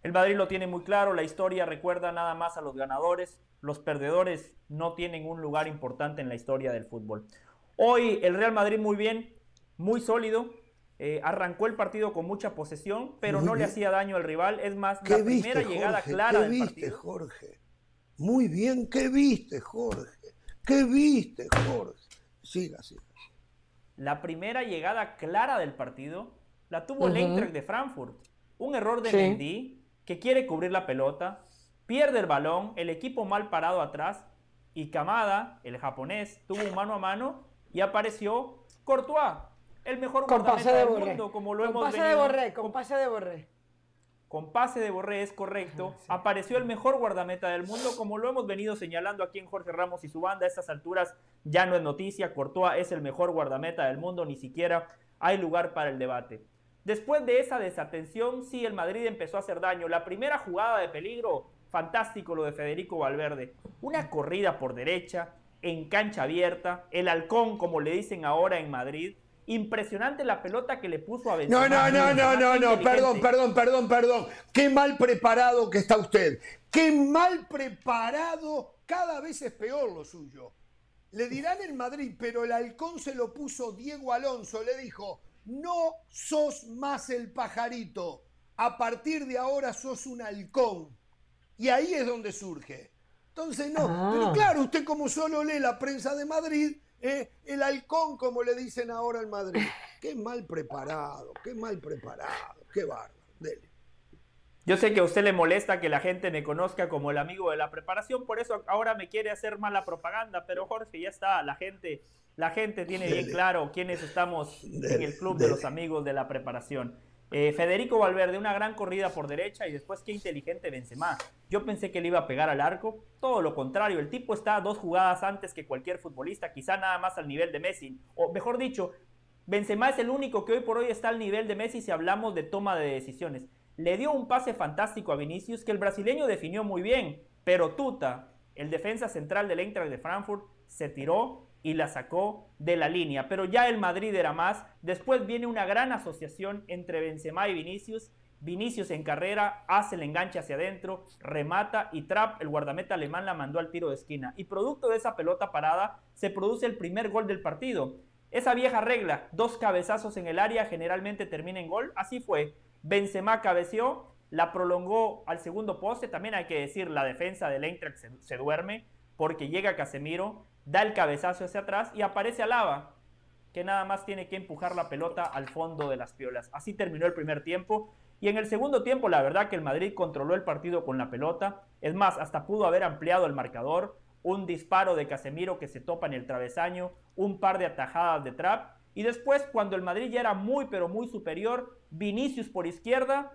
el Madrid lo tiene muy claro, la historia recuerda nada más a los ganadores, los perdedores no tienen un lugar importante en la historia del fútbol. Hoy el Real Madrid muy bien, muy sólido, eh, arrancó el partido con mucha posesión, pero no le hacía daño al rival. Es más, la primera llegada clara ¿Qué viste, Jorge? Muy bien, ¿qué viste, Jorge? ¿Qué viste, Jorge? Siga, siga. La primera llegada clara del partido la tuvo el Eintracht de Frankfurt. Un error de Mendy que quiere cubrir la pelota, pierde el balón, el equipo mal parado atrás y Kamada, el japonés, tuvo un mano a mano y apareció Courtois el mejor con pase de Borré. como lo con hemos pase de Borré, con pase de Borré. Con pase de Borré es correcto. Apareció el mejor guardameta del mundo, como lo hemos venido señalando aquí en Jorge Ramos y su banda. A estas alturas ya no es noticia. Courtois es el mejor guardameta del mundo, ni siquiera hay lugar para el debate. Después de esa desatención, sí, el Madrid empezó a hacer daño. La primera jugada de peligro, fantástico lo de Federico Valverde. Una corrida por derecha, en cancha abierta, el halcón, como le dicen ahora en Madrid, Impresionante la pelota que le puso a Benzema. No, no, no, no, no, no, perdón, perdón, perdón, perdón. Qué mal preparado que está usted. Qué mal preparado. Cada vez es peor lo suyo. Le dirán en Madrid, pero el halcón se lo puso Diego Alonso. Le dijo, no sos más el pajarito. A partir de ahora sos un halcón. Y ahí es donde surge. Entonces, no. Pero ah. claro, usted como solo lee la prensa de Madrid, ¿eh? el halcón, como le dicen ahora en Madrid. Qué mal preparado, qué mal preparado, qué bárbaro. Yo sé que a usted le molesta que la gente me conozca como el amigo de la preparación, por eso ahora me quiere hacer mala propaganda, pero Jorge, ya está, la gente, la gente tiene bien claro quiénes estamos en el club de los amigos de la preparación. Eh, Federico Valverde, una gran corrida por derecha y después qué inteligente Benzema. Yo pensé que le iba a pegar al arco, todo lo contrario, el tipo está dos jugadas antes que cualquier futbolista, quizá nada más al nivel de Messi, o mejor dicho, Benzema es el único que hoy por hoy está al nivel de Messi si hablamos de toma de decisiones. Le dio un pase fantástico a Vinicius que el brasileño definió muy bien, pero Tuta, el defensa central del Eintracht de Frankfurt, se tiró y la sacó de la línea. Pero ya el Madrid era más. Después viene una gran asociación entre Benzema y Vinicius. Vinicius en carrera hace el enganche hacia adentro, remata y Trap, el guardameta alemán, la mandó al tiro de esquina. Y producto de esa pelota parada se produce el primer gol del partido. Esa vieja regla, dos cabezazos en el área generalmente termina en gol. Así fue. Benzema cabeció, la prolongó al segundo poste. También hay que decir, la defensa del Eintracht se duerme porque llega Casemiro, da el cabezazo hacia atrás y aparece Alaba, que nada más tiene que empujar la pelota al fondo de las piolas. Así terminó el primer tiempo. Y en el segundo tiempo, la verdad que el Madrid controló el partido con la pelota. Es más, hasta pudo haber ampliado el marcador. Un disparo de Casemiro que se topa en el travesaño, un par de atajadas de trap. Y después, cuando el Madrid ya era muy, pero muy superior, Vinicius por izquierda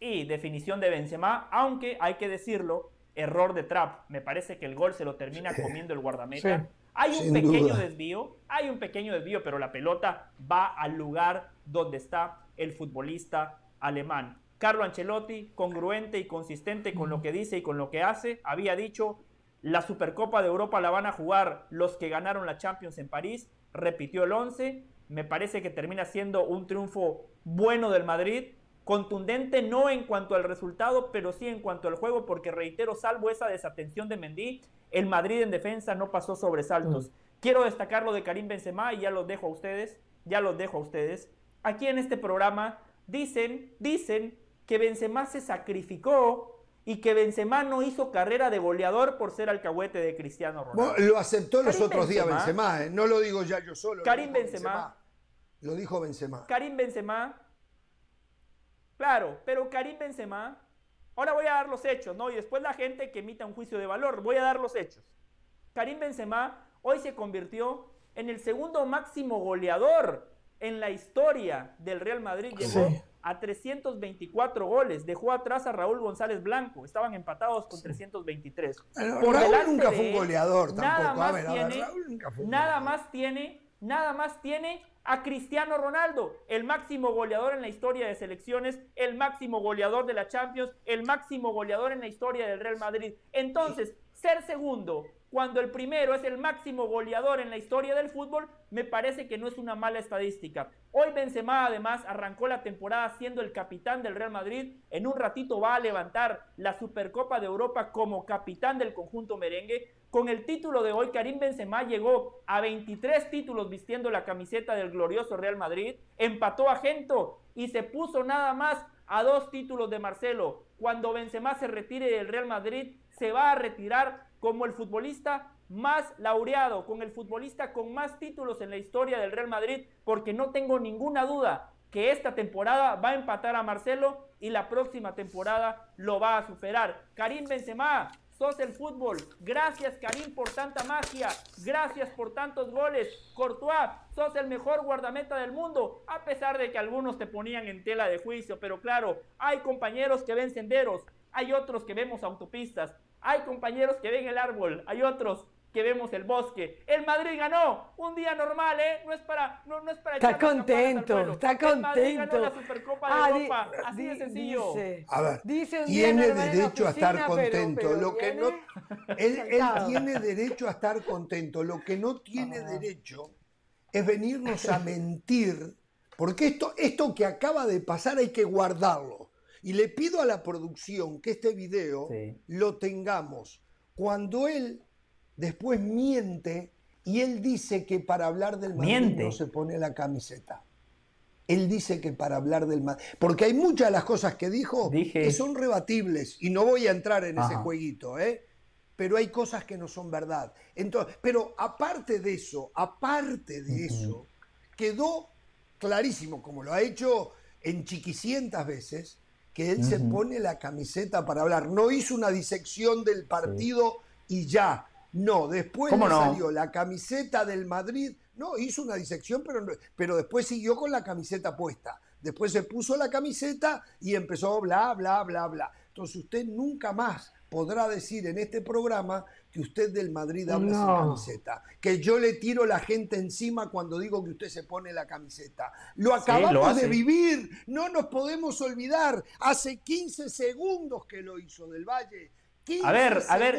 y definición de Benzema, aunque hay que decirlo, error de Trap. Me parece que el gol se lo termina comiendo el guardameta. hay un pequeño desvío, hay un pequeño desvío, pero la pelota va al lugar donde está el futbolista alemán. Carlo Ancelotti, congruente y consistente con lo que dice y con lo que hace, había dicho, la Supercopa de Europa la van a jugar los que ganaron la Champions en París, repitió el 11, me parece que termina siendo un triunfo bueno del Madrid, Contundente no en cuanto al resultado, pero sí en cuanto al juego, porque reitero, salvo esa desatención de Mendy, el Madrid en defensa no pasó sobresaltos. Mm. Quiero destacar lo de Karim Benzema y ya los dejo a ustedes, ya los dejo a ustedes. Aquí en este programa dicen, dicen que Benzema se sacrificó y que Benzema no hizo carrera de goleador por ser alcahuete de Cristiano Ronaldo. lo aceptó los otros días Benzema, ¿eh? no lo digo ya yo solo. Karim Benzema. Lo dijo Benzema. Karim Benzema Claro, pero Karim Benzema, ahora voy a dar los hechos, ¿no? Y después la gente que emita un juicio de valor, voy a dar los hechos. Karim Benzema hoy se convirtió en el segundo máximo goleador en la historia del Real Madrid. Llegó a 324 goles, dejó atrás a Raúl González Blanco, estaban empatados con 323. Por Raúl nunca fue un goleador Nada más tiene, nada más tiene, nada más tiene a Cristiano Ronaldo, el máximo goleador en la historia de selecciones, el máximo goleador de la Champions, el máximo goleador en la historia del Real Madrid. Entonces, ser segundo cuando el primero es el máximo goleador en la historia del fútbol, me parece que no es una mala estadística. Hoy Benzema además arrancó la temporada siendo el capitán del Real Madrid. En un ratito va a levantar la Supercopa de Europa como capitán del conjunto merengue. Con el título de hoy, Karim Benzema llegó a 23 títulos vistiendo la camiseta del glorioso Real Madrid, empató a Gento y se puso nada más a dos títulos de Marcelo. Cuando Benzema se retire del Real Madrid, se va a retirar como el futbolista más laureado, con el futbolista con más títulos en la historia del Real Madrid, porque no tengo ninguna duda que esta temporada va a empatar a Marcelo y la próxima temporada lo va a superar. Karim Benzema, sos el fútbol. Gracias Karim por tanta magia. Gracias por tantos goles. Courtois, sos el mejor guardameta del mundo. A pesar de que algunos te ponían en tela de juicio. Pero claro, hay compañeros que ven senderos. Hay otros que vemos autopistas. Hay compañeros que ven el árbol, hay otros que vemos el bosque. El Madrid ganó, un día normal, ¿eh? No es para, no, no es para Está contento, está contento. El Madrid ganó la Supercopa de ah, Europa, así de sencillo. a ver, tiene derecho a estar contento. lo que no, él, él, tiene derecho a estar contento. Lo que no tiene ah. derecho es venirnos a mentir, porque esto, esto que acaba de pasar hay que guardarlo. Y le pido a la producción que este video lo tengamos. Cuando él después miente y él dice que para hablar del Madrid no se pone la camiseta. Él dice que para hablar del Madrid. Porque hay muchas de las cosas que dijo que son rebatibles y no voy a entrar en ese jueguito, ¿eh? Pero hay cosas que no son verdad. Entonces, pero aparte de eso, aparte de eso, quedó clarísimo, como lo ha hecho en chiquicientas veces, que él se pone la camiseta para hablar. No hizo una disección del partido y ya. No, después le salió la camiseta del Madrid. No, hizo una disección, pero, pero después siguió con la camiseta puesta. Después se puso la camiseta y empezó bla, bla, bla, bla. Entonces usted nunca más podrá decir en este programa que usted del Madrid habla sin camiseta, que yo le tiro la gente encima cuando digo que usted se pone la camiseta. Lo acabamos de vivir, no nos podemos olvidar. Hace 15 segundos que lo hizo del Valle. A ver, a ver,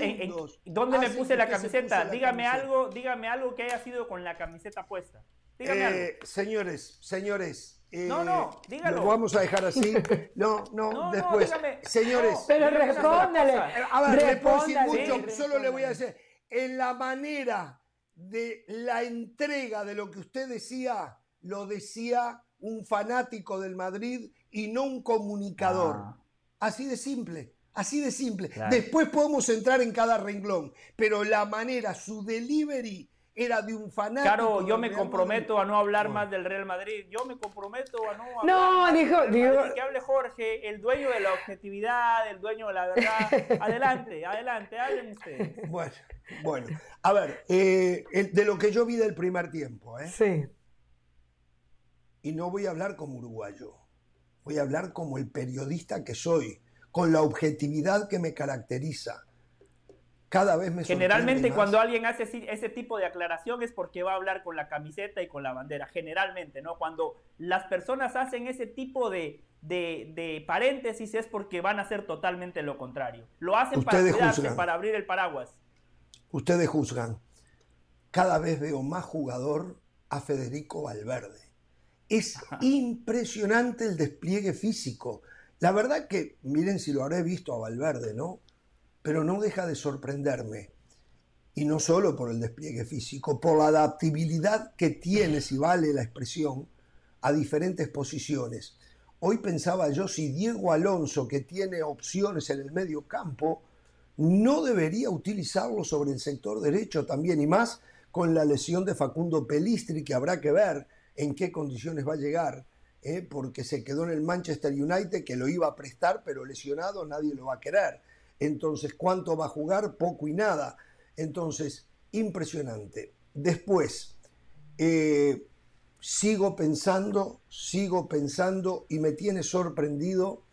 ¿dónde me puse la camiseta? dígame algo, dígame algo que haya sido con la camiseta puesta. Dígame algo. Eh, señores, señores, no, no, eh, dígalo. Lo vamos a dejar así. *laughs* No, no, después. Señores. pero respóndale. A ver, le puedo decir mucho, solo le voy a decir. En la manera de la entrega de lo que usted decía, lo decía un fanático del Madrid y no un comunicador. Ah. Así de simple. Así de simple. Después podemos entrar en cada renglón, pero la manera, su delivery era de un fanático. Claro, yo me comprometo a no hablar más del Real Madrid. Yo me comprometo a no hablar No, dijo, dijo... Que hable Jorge, el dueño de la objetividad, el dueño de la verdad. *laughs* adelante, adelante, hablen ustedes. Bueno, bueno. A ver, eh, de lo que yo vi del primer tiempo, ¿eh? Sí. Y no voy a hablar como uruguayo. Voy a hablar como el periodista que soy, con la objetividad que me caracteriza cada vez me Generalmente cuando alguien hace ese tipo de aclaración es porque va a hablar con la camiseta y con la bandera. Generalmente, ¿no? Cuando las personas hacen ese tipo de, de, paréntesis es porque van a hacer totalmente lo contrario. Lo hacen para cuidarse, para abrir el paraguas. Ustedes juzgan. Cada vez veo más jugador a Federico Valverde. Es impresionante el despliegue físico. La verdad que, miren si lo habré visto a Valverde, ¿no? pero no deja de sorprenderme. Y no solo por el despliegue físico, por la adaptabilidad que tiene, si vale la expresión, a diferentes posiciones. Hoy pensaba yo si Diego Alonso, que tiene opciones en el medio campo, no debería utilizarlo sobre el sector derecho también, y más con la lesión de Facundo Pelistri, que habrá que ver en qué condiciones va a llegar, ¿eh? porque se quedó en el Manchester United, que lo iba a prestar, pero lesionado nadie lo va a querer. Entonces, ¿cuánto va a jugar? Poco y nada. Entonces, impresionante. Después, eh, sigo pensando, sigo pensando y me tiene sorprendido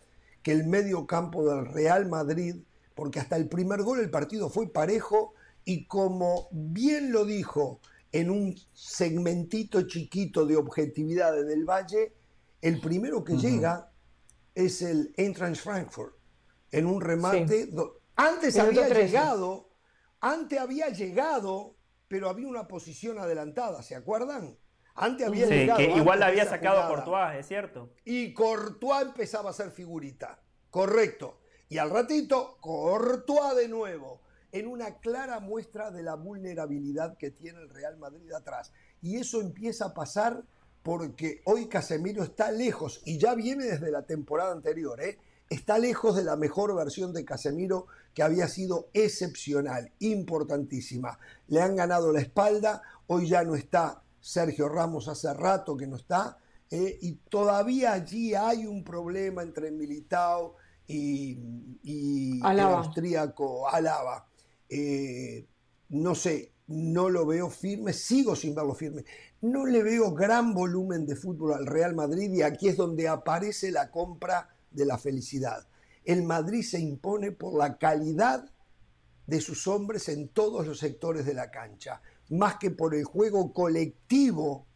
que el medio campo del Real Madrid, porque hasta el primer gol el partido fue parejo y como bien lo dijo en un segmentito chiquito de objetividad del Valle, el primero que llega es el Eintracht Frankfurt en un remate. Antes había llegado, antes había llegado, pero había una posición adelantada, ¿se acuerdan? Antes había llegado. Que igual la había sacado Courtois, es cierto. Y Courtois empezaba a ser figurita. Correcto. Y al ratito, Courtois de nuevo. En una clara muestra de la vulnerabilidad que tiene el Real Madrid atrás. Y eso empieza a pasar porque hoy Casemiro está lejos y ya viene desde la temporada anterior, ¿eh? está lejos de la mejor versión de Casemiro que había sido excepcional, importantísima. Le han ganado la espalda, hoy ya no está Sergio Ramos hace rato que no está, eh, y todavía allí hay un problema entre Militao y, el austríaco Alaba. Eh, no sé, no lo veo firme, sigo sin verlo firme. No le veo gran volumen de fútbol al Real Madrid y aquí es donde aparece la compra de la felicidad. El Madrid se impone por la calidad de sus hombres en todos los sectores de la cancha, más que por el juego colectivo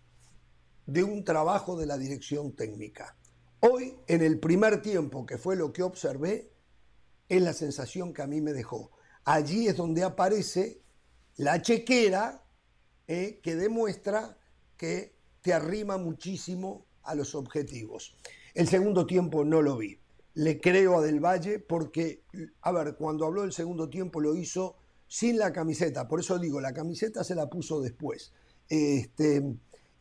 de un trabajo de la dirección técnica. Hoy, en el primer tiempo, que fue lo que observé, es la sensación que a mí me dejó. Allí es donde aparece la chequera eh, que demuestra que te arrima muchísimo a los objetivos. El segundo tiempo no lo vi. Le creo a Del Valle porque, a ver, cuando habló del segundo tiempo lo hizo sin la camiseta. Por eso digo, la camiseta se la puso después. Este,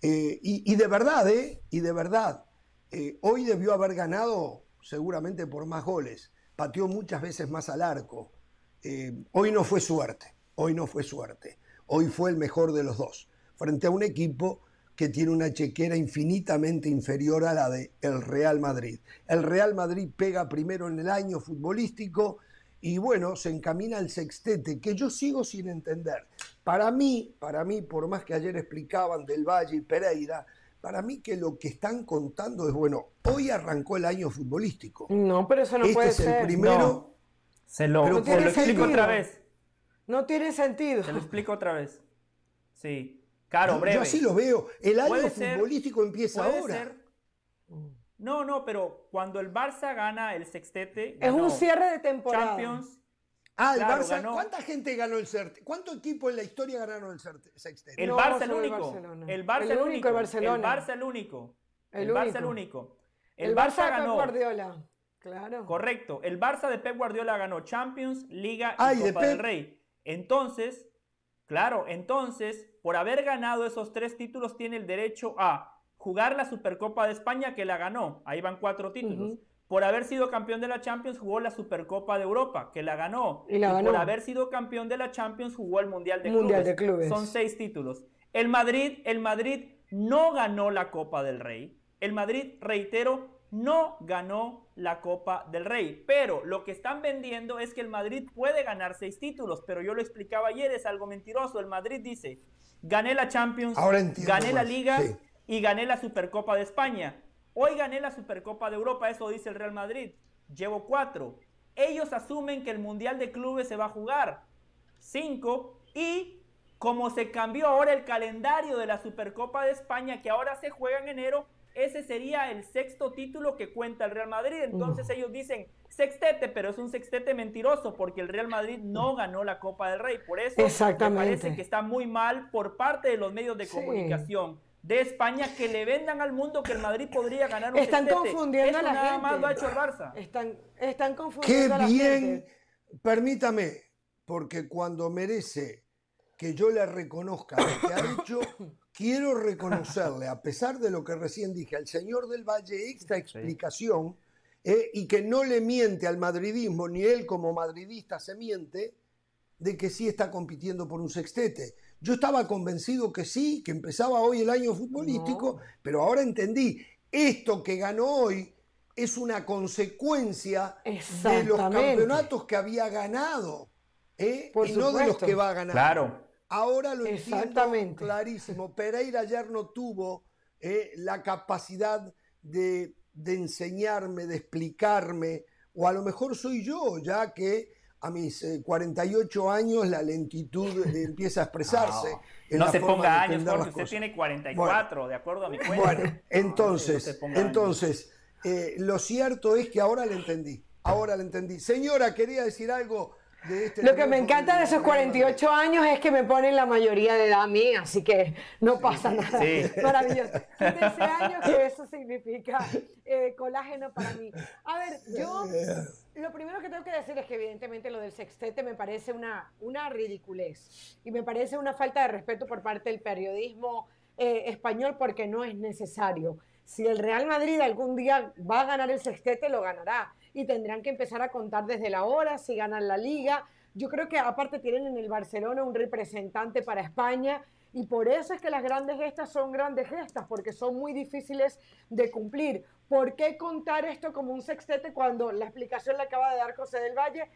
eh, y, de verdad, ¿eh? Y de verdad, eh, hoy debió haber ganado seguramente por más goles. Pateó muchas veces más al arco. Hoy no fue suerte. Hoy no fue suerte. Hoy fue el mejor de los dos. Frente a un equipo que tiene una chequera infinitamente inferior a la del el Real Madrid. El Real Madrid pega primero en el año futbolístico y bueno, se encamina al sextete, que yo sigo sin entender. Para mí, para mí, por más que ayer explicaban del Valle y Pereira, para mí que lo que están contando es, bueno, hoy arrancó el año futbolístico. No, pero eso no este puede es ser. el primero. Se lo, No se tiene lo explico otra vez. No tiene sentido. Se lo explico otra vez. Sí. Claro, breve. yo así lo veo. El año Puede ser- futbolístico empieza Puede ahora. ser. No, no, pero cuando el Barça gana el sextete. Es un cierre de temporada. Champions. Ah, el Claro, Barça. ganó. ¿Cuánta gente ganó el sextete? ¿Cuántos equipos en la historia ganaron el sextete? El No, Barça el único. El Barça El el único, el Barcelona. El Barça el único. El El Barça único. el único. El, El Barça, de ganó. Guardiola. Claro. Correcto. El Barça de Pep Guardiola ganó Champions, Liga y Ay, de Copa del Pep. Rey. Entonces, claro, entonces, por haber ganado esos tres títulos, tiene el derecho a jugar la Supercopa de España, que la ganó. Ahí van cuatro títulos. Por haber sido campeón de la Champions, jugó la Supercopa de Europa, que la ganó. Y la por ganó. haber sido campeón de la Champions, jugó el Mundial de Mundial Clubes. de Clubes. Son seis títulos. El Madrid, el Madrid no ganó la Copa del Rey. El Madrid, reitero, no ganó la Copa del Rey. Pero lo que están vendiendo es que el Madrid puede ganar seis títulos. Pero yo lo explicaba ayer, es algo mentiroso. El Madrid dice, gané la Champions, Ahora gané la Liga sí. y gané la Supercopa de España. Hoy gané la Supercopa de Europa, eso dice el Real Madrid. Llevo cuatro. Ellos asumen que el Mundial de Clubes se va a jugar. Cinco. Y como se cambió ahora el calendario de la Supercopa de España, que ahora se juega en enero, ese sería el sexto título que cuenta el Real Madrid. Entonces ellos dicen sextete, pero es un sextete mentiroso porque el Real Madrid no ganó la Copa del Rey. Por eso me Exactamente. parece que está muy mal por parte de los medios de Sí. comunicación de España que le vendan al mundo que el Madrid podría ganar un Están sextete. confundiendo a la nada gente. más lo ha hecho el Barça. Están, están Qué confundiendo a la bien, gente. permítame, porque cuando merece que yo le reconozca lo que ha *coughs* hecho, quiero reconocerle, a pesar de lo que recién dije, al señor del Valle esta explicación eh, y que no le miente al madridismo, ni él como madridista se miente, de que sí está compitiendo por un sextete. Yo estaba convencido que sí, que empezaba hoy el año futbolístico, pero ahora entendí, esto que ganó hoy es una consecuencia de los campeonatos que había ganado ¿eh? Por y no de los que va a ganar. Claro. Ahora lo entiendo clarísimo. Pereira ayer no tuvo eh, la capacidad de, de enseñarme, de explicarme, o a lo mejor soy yo, ya que a mis eh, 48 años la lentitud eh, *laughs* empieza a expresarse. en No la se forma ponga de años, las Usted tiene 44, de acuerdo a mi cuenta. Bueno, No entonces, entonces, eh, lo cierto es que ahora le entendí. Ahora le entendí. Señora, quería decir algo este. Lo que me encanta de esos Real Madrid. 48 años es que me ponen la mayoría de edad a mí, así que no pasa nada. Sí. Maravilloso. *laughs* Quítense años que eso significa eh, colágeno para mí. A ver, yo lo primero que tengo que decir es que evidentemente lo del sextete me parece una, una ridiculez y me parece una falta de respeto por parte del periodismo eh, español porque no es necesario. Si el Real Madrid algún día va a ganar el sextete, lo ganará. Y tendrán que empezar a contar desde la hora si ganan la liga. Yo creo que aparte tienen en el Barcelona un representante para España y por eso es que las grandes gestas son grandes gestas, porque son muy difíciles de cumplir. ¿Por qué contar esto como un sextete cuando la explicación la acaba de dar José del Valle?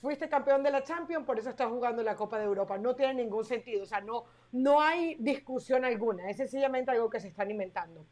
Fuiste campeón de la Champions, por eso estás jugando la Copa de Europa. No tiene ningún sentido, o sea, no, no hay discusión alguna, es sencillamente algo que se están inventando.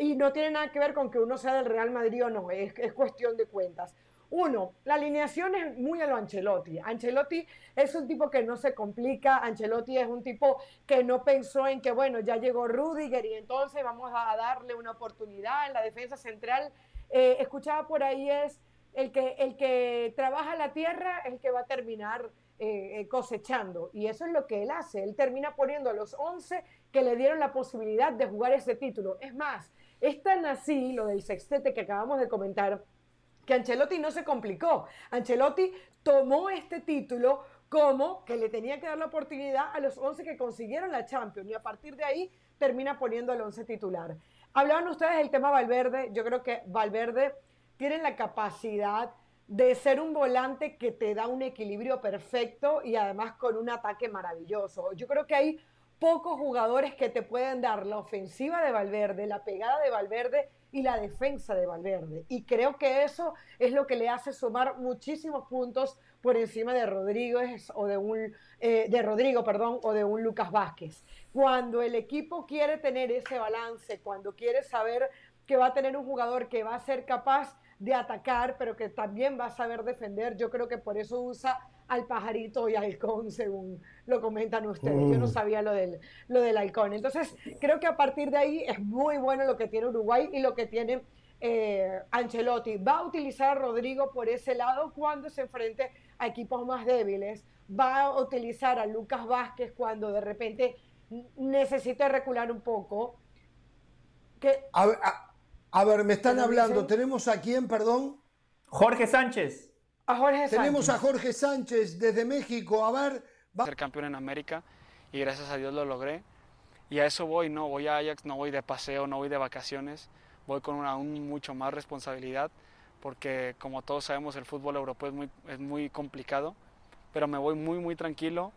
Y no tiene nada que ver con que uno sea del Real Madrid o no, es, es cuestión de cuentas. Uno, la alineación es muy a lo Ancelotti. Ancelotti es un tipo que no se complica, Ancelotti es un tipo que no pensó en que, bueno, ya llegó Rudiger y entonces vamos a darle una oportunidad en la defensa central. Eh, escuchaba por ahí es el que, el que trabaja la tierra el que va a terminar eh, eh, cosechando. Y eso es lo que él hace. Él termina poniendo a los 11 que le dieron la posibilidad de jugar ese título. Es más, es tan así lo del sextete que acabamos de comentar que Ancelotti no se complicó. Ancelotti tomó este título como que le tenía que dar la oportunidad a los 11 que consiguieron la Champions y a partir de ahí termina poniendo el 11 titular. Hablaban ustedes del tema Valverde, yo creo que Valverde tiene la capacidad de ser un volante que te da un equilibrio perfecto y además con un ataque maravilloso. Yo creo que hay pocos jugadores que te pueden dar la ofensiva de Valverde, la pegada de Valverde y la defensa de Valverde. Y creo que eso es lo que le hace sumar muchísimos puntos por encima de Rodríguez o de un eh, de Rodrigo, perdón, o de un Lucas Vázquez. Cuando el equipo quiere tener ese balance, cuando quiere saber que va a tener un jugador que va a ser capaz de atacar, pero que también va a saber defender, yo creo que por eso usa al pajarito y halcón, según lo comentan ustedes. Yo no mm. sabía lo del, lo del halcón. Entonces, creo que a partir de ahí es muy bueno lo que tiene Uruguay y lo que tiene eh, Ancelotti. Va a utilizar a Rodrigo por ese lado cuando se enfrente a equipos más débiles. Va a utilizar a Lucas Vázquez cuando de repente necesite recular un poco. Que, a, ver, me están hablando. ¿Tenemos a quién, perdón? Jorge Sánchez. Tenemos a Jorge Sánchez desde México. A ver. Va. Ser campeón en América y gracias a Dios lo logré. Y a eso voy, no voy a Ajax, no voy de paseo, no voy de vacaciones. Voy con una aún mucho más responsabilidad porque como todos sabemos el fútbol europeo es muy, es muy complicado. Pero me voy muy, muy tranquilo.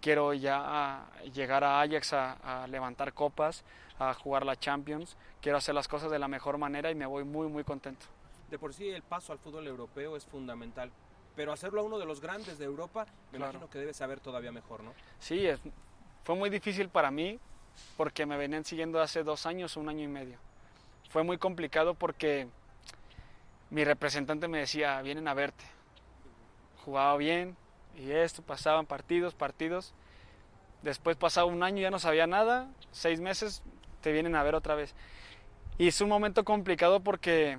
Quiero ya llegar a Ajax a, a levantar copas, a jugar la Champions. Quiero hacer las cosas de la mejor manera y me voy muy, muy contento de por sí el paso al fútbol europeo es fundamental. Pero hacerlo a uno de los grandes de Europa, me imagino que debe saber todavía mejor, ¿no? Sí, es, fue muy difícil para mí porque me venían siguiendo hace dos años, un año y medio. Fue muy complicado porque mi representante me decía, vienen a verte. Jugaba bien y esto, pasaban partidos, partidos. Después pasaba un año, ya no sabía nada, seis meses, te vienen a ver otra vez. Y es un momento complicado porque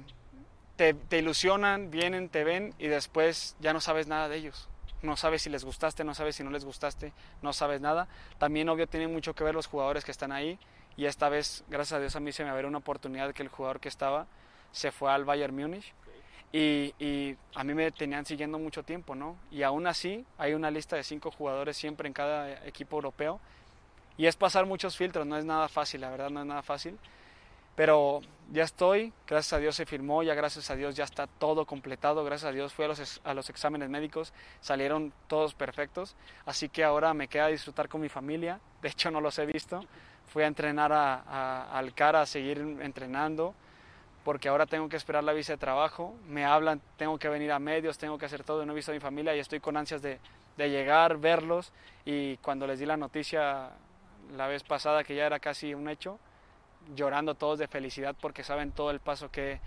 te, ilusionan, vienen, te ven y después ya no sabes nada de ellos. No sabes si les gustaste, no sabes si no les gustaste, no sabes nada. También, obvio, tiene mucho que ver los jugadores que están ahí. Y esta vez, gracias a Dios, a mí se me abrió una oportunidad que el jugador que estaba se fue al Bayern Múnich. Y, y, a mí me tenían siguiendo mucho tiempo, ¿no? Y aún así, hay una lista de cinco jugadores siempre en cada equipo europeo. Y es pasar muchos filtros, no es nada fácil, la verdad no es nada fácil. Pero ya estoy, gracias a Dios se firmó, ya gracias a Dios ya está todo completado, gracias a Dios fui a los, a los exámenes médicos, salieron todos perfectos, así que ahora me queda disfrutar con mi familia, *laughs* de hecho no los he visto, fui a entrenar al CARA a seguir entrenando, porque ahora tengo que esperar la visa de trabajo, me hablan, tengo que venir a medios, tengo que hacer todo, no he visto a mi familia y estoy con ansias de, de llegar, verlos y cuando les di la noticia la vez pasada que ya era casi un hecho, llorando todos de felicidad porque saben todo el paso que,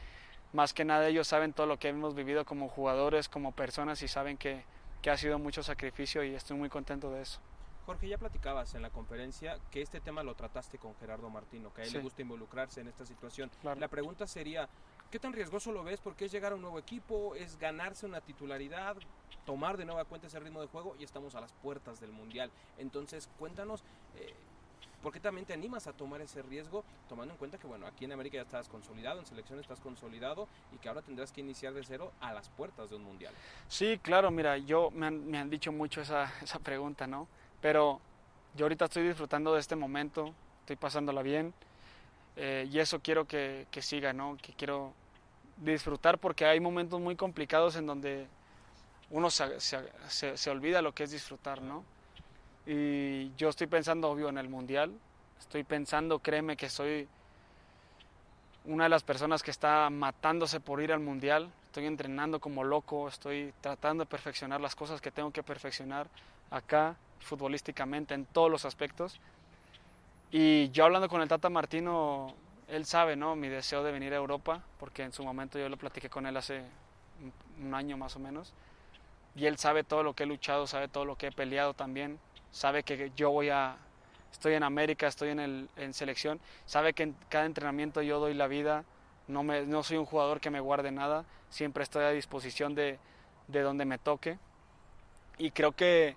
más que nada ellos saben todo lo que hemos vivido como jugadores, como personas y saben que, que ha sido mucho sacrificio y estoy muy contento de eso. Jorge, ya platicabas en la conferencia que este tema lo trataste con Gerardo Martino, que a él le gusta involucrarse en esta situación. La pregunta sería, ¿qué tan riesgoso lo ves? Porque es llegar a un nuevo equipo, es ganarse una titularidad, tomar de nueva cuenta ese ritmo de juego y estamos a las puertas del Mundial. Entonces, cuéntanos, eh, ¿Por qué también te animas a tomar ese riesgo, tomando en cuenta que, bueno, aquí en América ya estás consolidado, en selección estás consolidado y que ahora tendrás que iniciar de cero a las puertas de un mundial? Sí, claro, mira, yo me han, dicho mucho esa, esa pregunta, ¿no? Pero yo ahorita estoy disfrutando de este momento, estoy pasándola bien eh, y eso quiero que, que siga, ¿no? Que quiero disfrutar porque hay momentos muy complicados en donde uno se, se, se olvida lo que es disfrutar, ¿no? Y yo estoy pensando, obvio, en el Mundial. Estoy pensando, créeme que soy una de las personas que está matándose por ir al Mundial. Estoy entrenando como loco, estoy tratando de perfeccionar las cosas que tengo que perfeccionar acá, futbolísticamente, en todos los aspectos. Y yo hablando con el Tata Martino, él sabe, ¿no? Mi deseo de venir a Europa, porque en su momento yo lo platiqué con él hace un año más o menos. Y él sabe todo lo que he luchado, sabe todo lo que he peleado también sabe que yo voy a, estoy en América, estoy en, el, en selección, sabe que en cada entrenamiento yo doy la vida, no, me, no soy un jugador que me guarde nada, siempre estoy a disposición de, de donde me toque. Y creo que,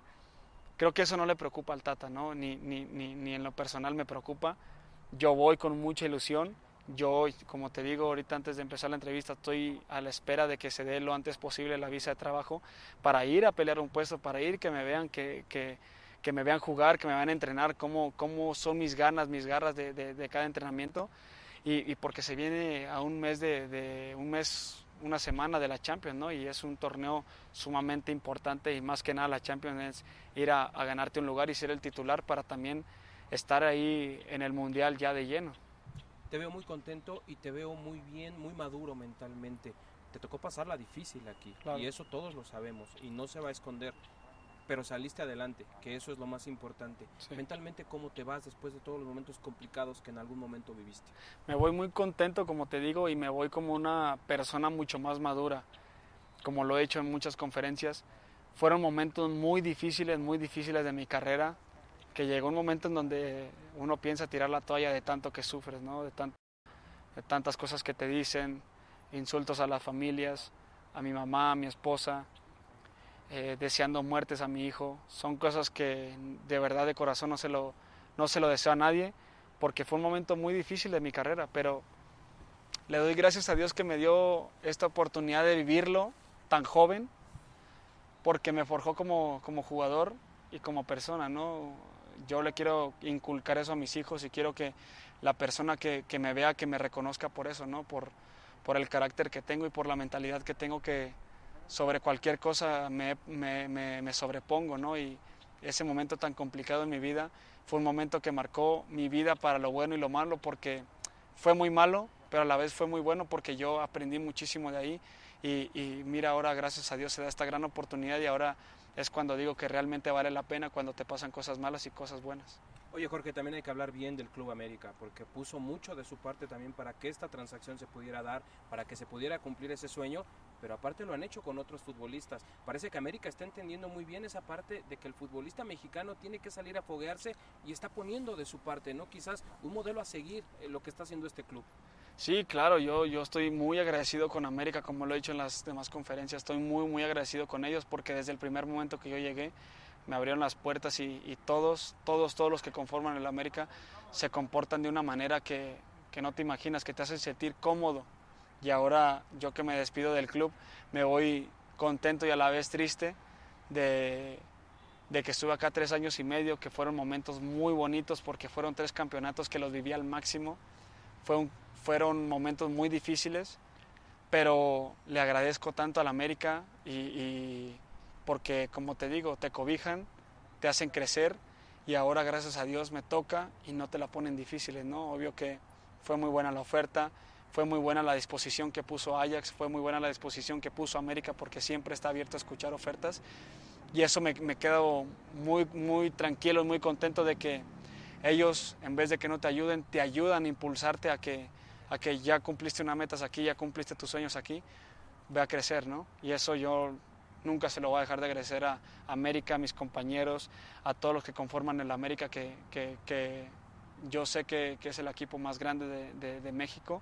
creo que eso no le preocupa al Tata, ¿no? Ni, ni, ni, ni en lo personal me preocupa. Yo voy con mucha ilusión. Yo, como te digo ahorita antes de empezar la entrevista, estoy a la espera de que se dé lo antes posible la visa de trabajo para ir a pelear un puesto, para ir que me vean que, que que me vean jugar, que me vean entrenar, cómo, cómo son mis ganas, mis garras de, de, cada entrenamiento. Y, y, porque se viene a un mes de, de, un mes, una semana de la Champions, ¿no? Y es un torneo sumamente importante y más que nada la Champions es ir a, a ganarte un lugar y ser el titular para también estar ahí en el Mundial ya de lleno. Te veo muy contento y te veo muy bien, muy maduro mentalmente. Te tocó pasar la difícil aquí y eso todos lo sabemos y no se va a esconder pero saliste adelante, que eso es lo más importante. Mentalmente, ¿cómo te vas después de todos los momentos complicados que en algún momento viviste? Me voy muy contento, como te digo, y me voy como una persona mucho más madura, como lo he hecho en muchas conferencias. Fueron momentos muy difíciles, muy difíciles de mi carrera, que llegó un momento en donde uno piensa tirar la toalla de tanto que sufres, ¿no? de, de tantas cosas que te dicen, insultos a las familias, a mi mamá, a mi esposa, eh, deseando muertes a mi hijo. Son cosas que de verdad de corazón no se, lo, no se lo deseo a nadie, porque fue un momento muy difícil de mi carrera, pero le doy gracias a Dios que me dio esta oportunidad de vivirlo tan joven, porque me forjó como, como jugador y como persona, ¿no? Yo le quiero inculcar eso a mis hijos y quiero que la persona que, que me vea, que me reconozca por eso, ¿no? Por, por el carácter que tengo y por la mentalidad que tengo que, sobre cualquier cosa me, me, me, sobrepongo, ¿no? Y ese momento tan complicado en mi vida fue un momento que marcó mi vida para lo bueno y lo malo, porque fue muy malo, pero a la vez fue muy bueno porque yo aprendí muchísimo de ahí. Y, y mira, ahora gracias a Dios se da esta gran oportunidad y ahora es cuando digo que realmente vale la pena cuando te pasan cosas malas y cosas buenas. Oye Jorge, también hay que hablar bien del Club América, porque puso mucho de su parte también para que esta transacción se pudiera dar, para que se pudiera cumplir ese sueño, pero aparte lo han hecho con otros futbolistas. Parece que América está entendiendo muy bien esa parte de que el futbolista mexicano tiene que salir a foguearse y está poniendo de su parte, ¿no? Quizás un modelo a seguir en lo que está haciendo este club. Sí, claro, yo, yo estoy muy agradecido con América, como lo he dicho en las demás conferencias, estoy muy, muy agradecido con ellos porque desde el primer momento que yo llegué me abrieron las puertas y, todos, todos, todos los que conforman el América se comportan de una manera que, que no te imaginas, que te hacen sentir cómodo. Y ahora yo que me despido del club, me voy contento y a la vez triste de, de que estuve acá tres años y medio, que fueron momentos muy bonitos porque fueron tres campeonatos que los viví al máximo. Fue fueron momentos muy difíciles, pero le agradezco tanto al América y porque como te digo, te cobijan, te hacen crecer y ahora gracias a Dios me toca y no te la ponen difíciles, ¿no? Obvio que fue muy buena la oferta, fue muy buena la disposición que puso Ajax, fue muy buena la disposición que puso América porque siempre está abierto a escuchar ofertas y eso me, me quedo muy, muy tranquilo, muy contento de que ellos en vez de que no te ayuden, te ayudan a impulsarte a que, a que ya cumpliste una meta aquí, ya cumpliste tus sueños aquí, ve a crecer, ¿no? Y eso yo nunca se lo voy a dejar de agradecer a América, a mis compañeros, a todos los que conforman el América, que, que, yo sé que, que, es el equipo más grande de, de, México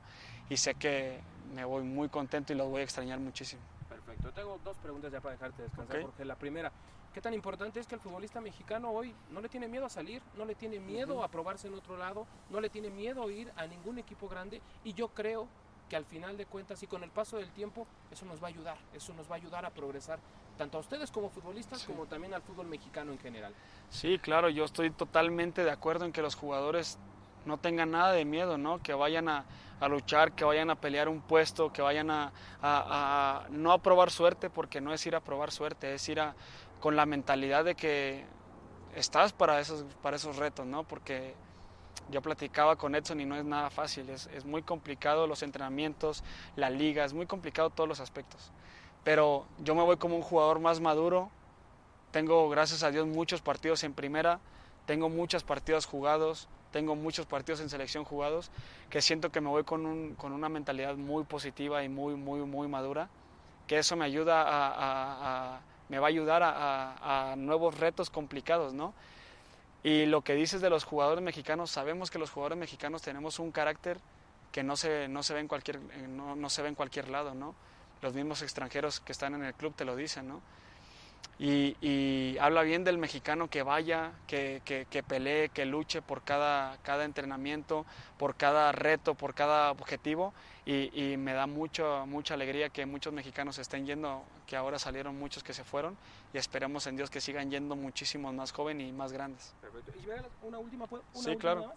y sé que me voy muy contento y los voy a extrañar muchísimo. Perfecto. Tengo dos preguntas ya para dejarte descansar, porque La primera, ¿qué tan importante es que el futbolista mexicano hoy no le tiene miedo a salir, no le tiene miedo a probarse en otro lado, no le tiene miedo a ir a ningún equipo grande? Y yo creo que al final de cuentas y con el paso del tiempo eso nos va a ayudar, eso nos va a ayudar a progresar tanto a ustedes como futbolistas como también al fútbol mexicano en general. Sí, claro, yo estoy totalmente de acuerdo en que los jugadores no tengan nada de miedo, ¿no? Que vayan a, luchar, que vayan a pelear un puesto, que vayan a, a, no a probar suerte, porque no es ir a probar suerte, es ir a, con la mentalidad de que estás para esos, para esos retos, ¿no? Porque yo platicaba con Edson y no es nada fácil, es, es, muy complicado los entrenamientos, la liga, es muy complicado todos los aspectos. Pero yo me voy como un jugador más maduro, tengo gracias a Dios muchos partidos en primera, tengo muchos partidos jugados, tengo muchos partidos en selección jugados, que siento que me voy con, un, con una mentalidad muy positiva y muy, muy, muy madura, que eso me ayuda a, a, a me va a ayudar a, a nuevos retos complicados, ¿no? Y lo que dices de los jugadores mexicanos, sabemos que los jugadores mexicanos tenemos un carácter que no se, no se, ve, en cualquier, eh, no, no se ve en cualquier lado, ¿no? Los mismos extranjeros que están en el club te lo dicen, ¿no? Y, habla bien del mexicano que vaya, que, que, pelee, que luche por cada, cada entrenamiento, por cada reto, por cada objetivo. Y, me da mucho, mucha alegría que muchos mexicanos estén yendo, que ahora salieron muchos que se fueron. Y esperemos en Dios que sigan yendo muchísimos más jóvenes y más grandes. Perfecto. Y una última, una sí, claro.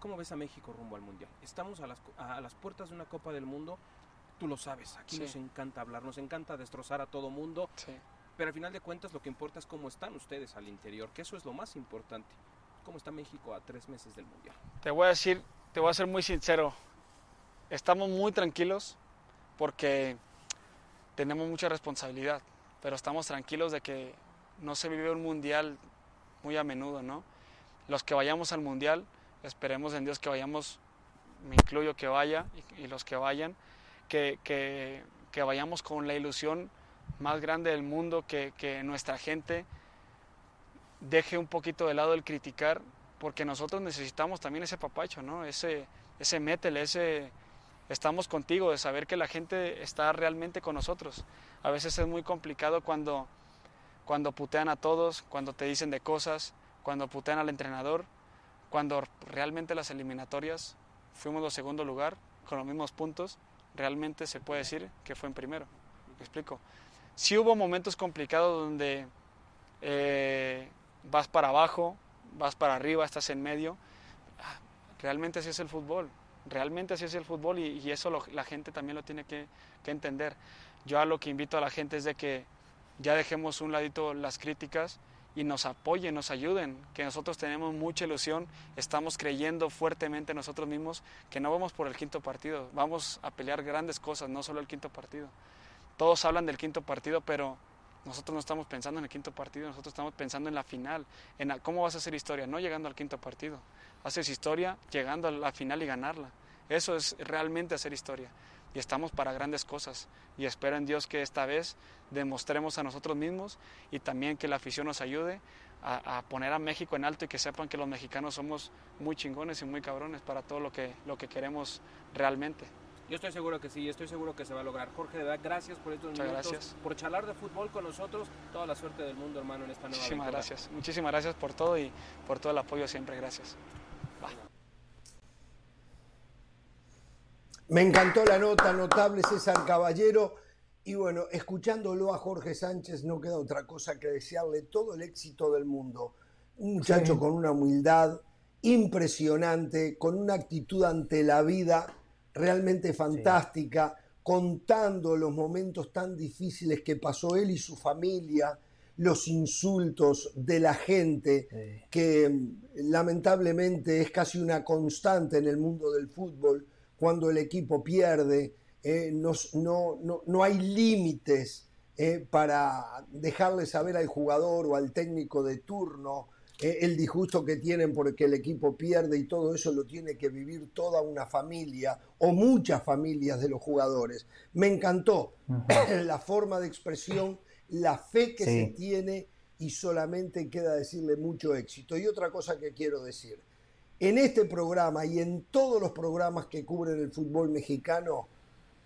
¿Cómo ves a México rumbo al Mundial? Estamos a las, a las puertas de una Copa del Mundo. Tú lo sabes, aquí nos encanta hablar, nos encanta destrozar a todo mundo. Sí pero al final de cuentas lo que importa es cómo están ustedes al interior, que eso es lo más importante. ¿Cómo está México a tres meses del Mundial? Te voy a decir, te voy a ser muy sincero. Estamos muy tranquilos porque tenemos mucha responsabilidad, pero estamos tranquilos de que no se vive un mundial muy a menudo, ¿no? Los que vayamos al mundial, esperemos en Dios que vayamos, me incluyo que vaya y, los que vayan, que, que, que, vayamos con la ilusión más grande del mundo, que, que nuestra gente deje un poquito de lado el criticar, porque nosotros necesitamos también ese papacho, ¿no? Ese, ese métele, ese estamos contigo, de saber que la gente está realmente con nosotros. A veces es muy complicado cuando, cuando putean a todos, cuando te dicen de cosas, cuando putean al entrenador, cuando realmente las eliminatorias fuimos de segundo lugar con los mismos puntos, realmente se puede decir que fue en primero. ¿Me explico? Sí hubo momentos complicados donde eh, vas para abajo, vas para arriba, estás en medio. Ah, realmente así es el fútbol. Realmente así es el fútbol y, eso la gente también lo tiene que, entender. Yo a lo que invito a la gente es de que ya dejemos un ladito las críticas y nos apoyen, nos ayuden, que nosotros tenemos mucha ilusión, estamos creyendo fuertemente nosotros mismos que no vamos por el quinto partido, vamos a pelear grandes cosas, no solo el quinto partido. Todos hablan del quinto partido, pero nosotros no estamos pensando en el quinto partido, nosotros estamos pensando en la final, en cómo vas a hacer historia, no llegando al quinto partido. Haces historia llegando a la final y ganarla. Eso es realmente hacer historia. Y estamos para grandes cosas. Y espero en Dios que esta vez demostremos a nosotros mismos y también que la afición nos ayude a, a, poner a México en alto y que sepan que los mexicanos somos muy chingones y muy cabrones para todo lo que, lo que queremos realmente. Yo estoy seguro que sí, estoy seguro que se va a lograr. Jorge, de verdad, gracias por estos Muchas minutos, gracias. por charlar de fútbol con nosotros. Toda la suerte del mundo, hermano, en esta nueva Muchísimas aventura. gracias. Muchísimas gracias por todo y por todo el apoyo siempre. Gracias. Me encantó la nota, notable César Caballero. Y bueno, escuchándolo a Jorge Sánchez, no queda otra cosa que desearle todo el éxito del mundo. Un muchacho Sí. con una humildad impresionante, con una actitud ante la vida realmente fantástica, contando los momentos tan difíciles que pasó él y su familia, los insultos de la gente, Sí. que mm, lamentablemente es casi una constante en el mundo del fútbol, cuando el equipo pierde, eh, no, no- no- no hay límites eh, para dejarle saber al jugador o al técnico de turno eh, el disgusto que tienen porque el equipo pierde y todo eso lo tiene que vivir toda una familia o muchas familias de los jugadores. Me encantó *coughs* la forma de expresión, la fe que Sí. se tiene y solamente queda decirle mucho éxito. Y otra cosa que quiero decir, en este programa y en todos los programas que cubren el fútbol mexicano,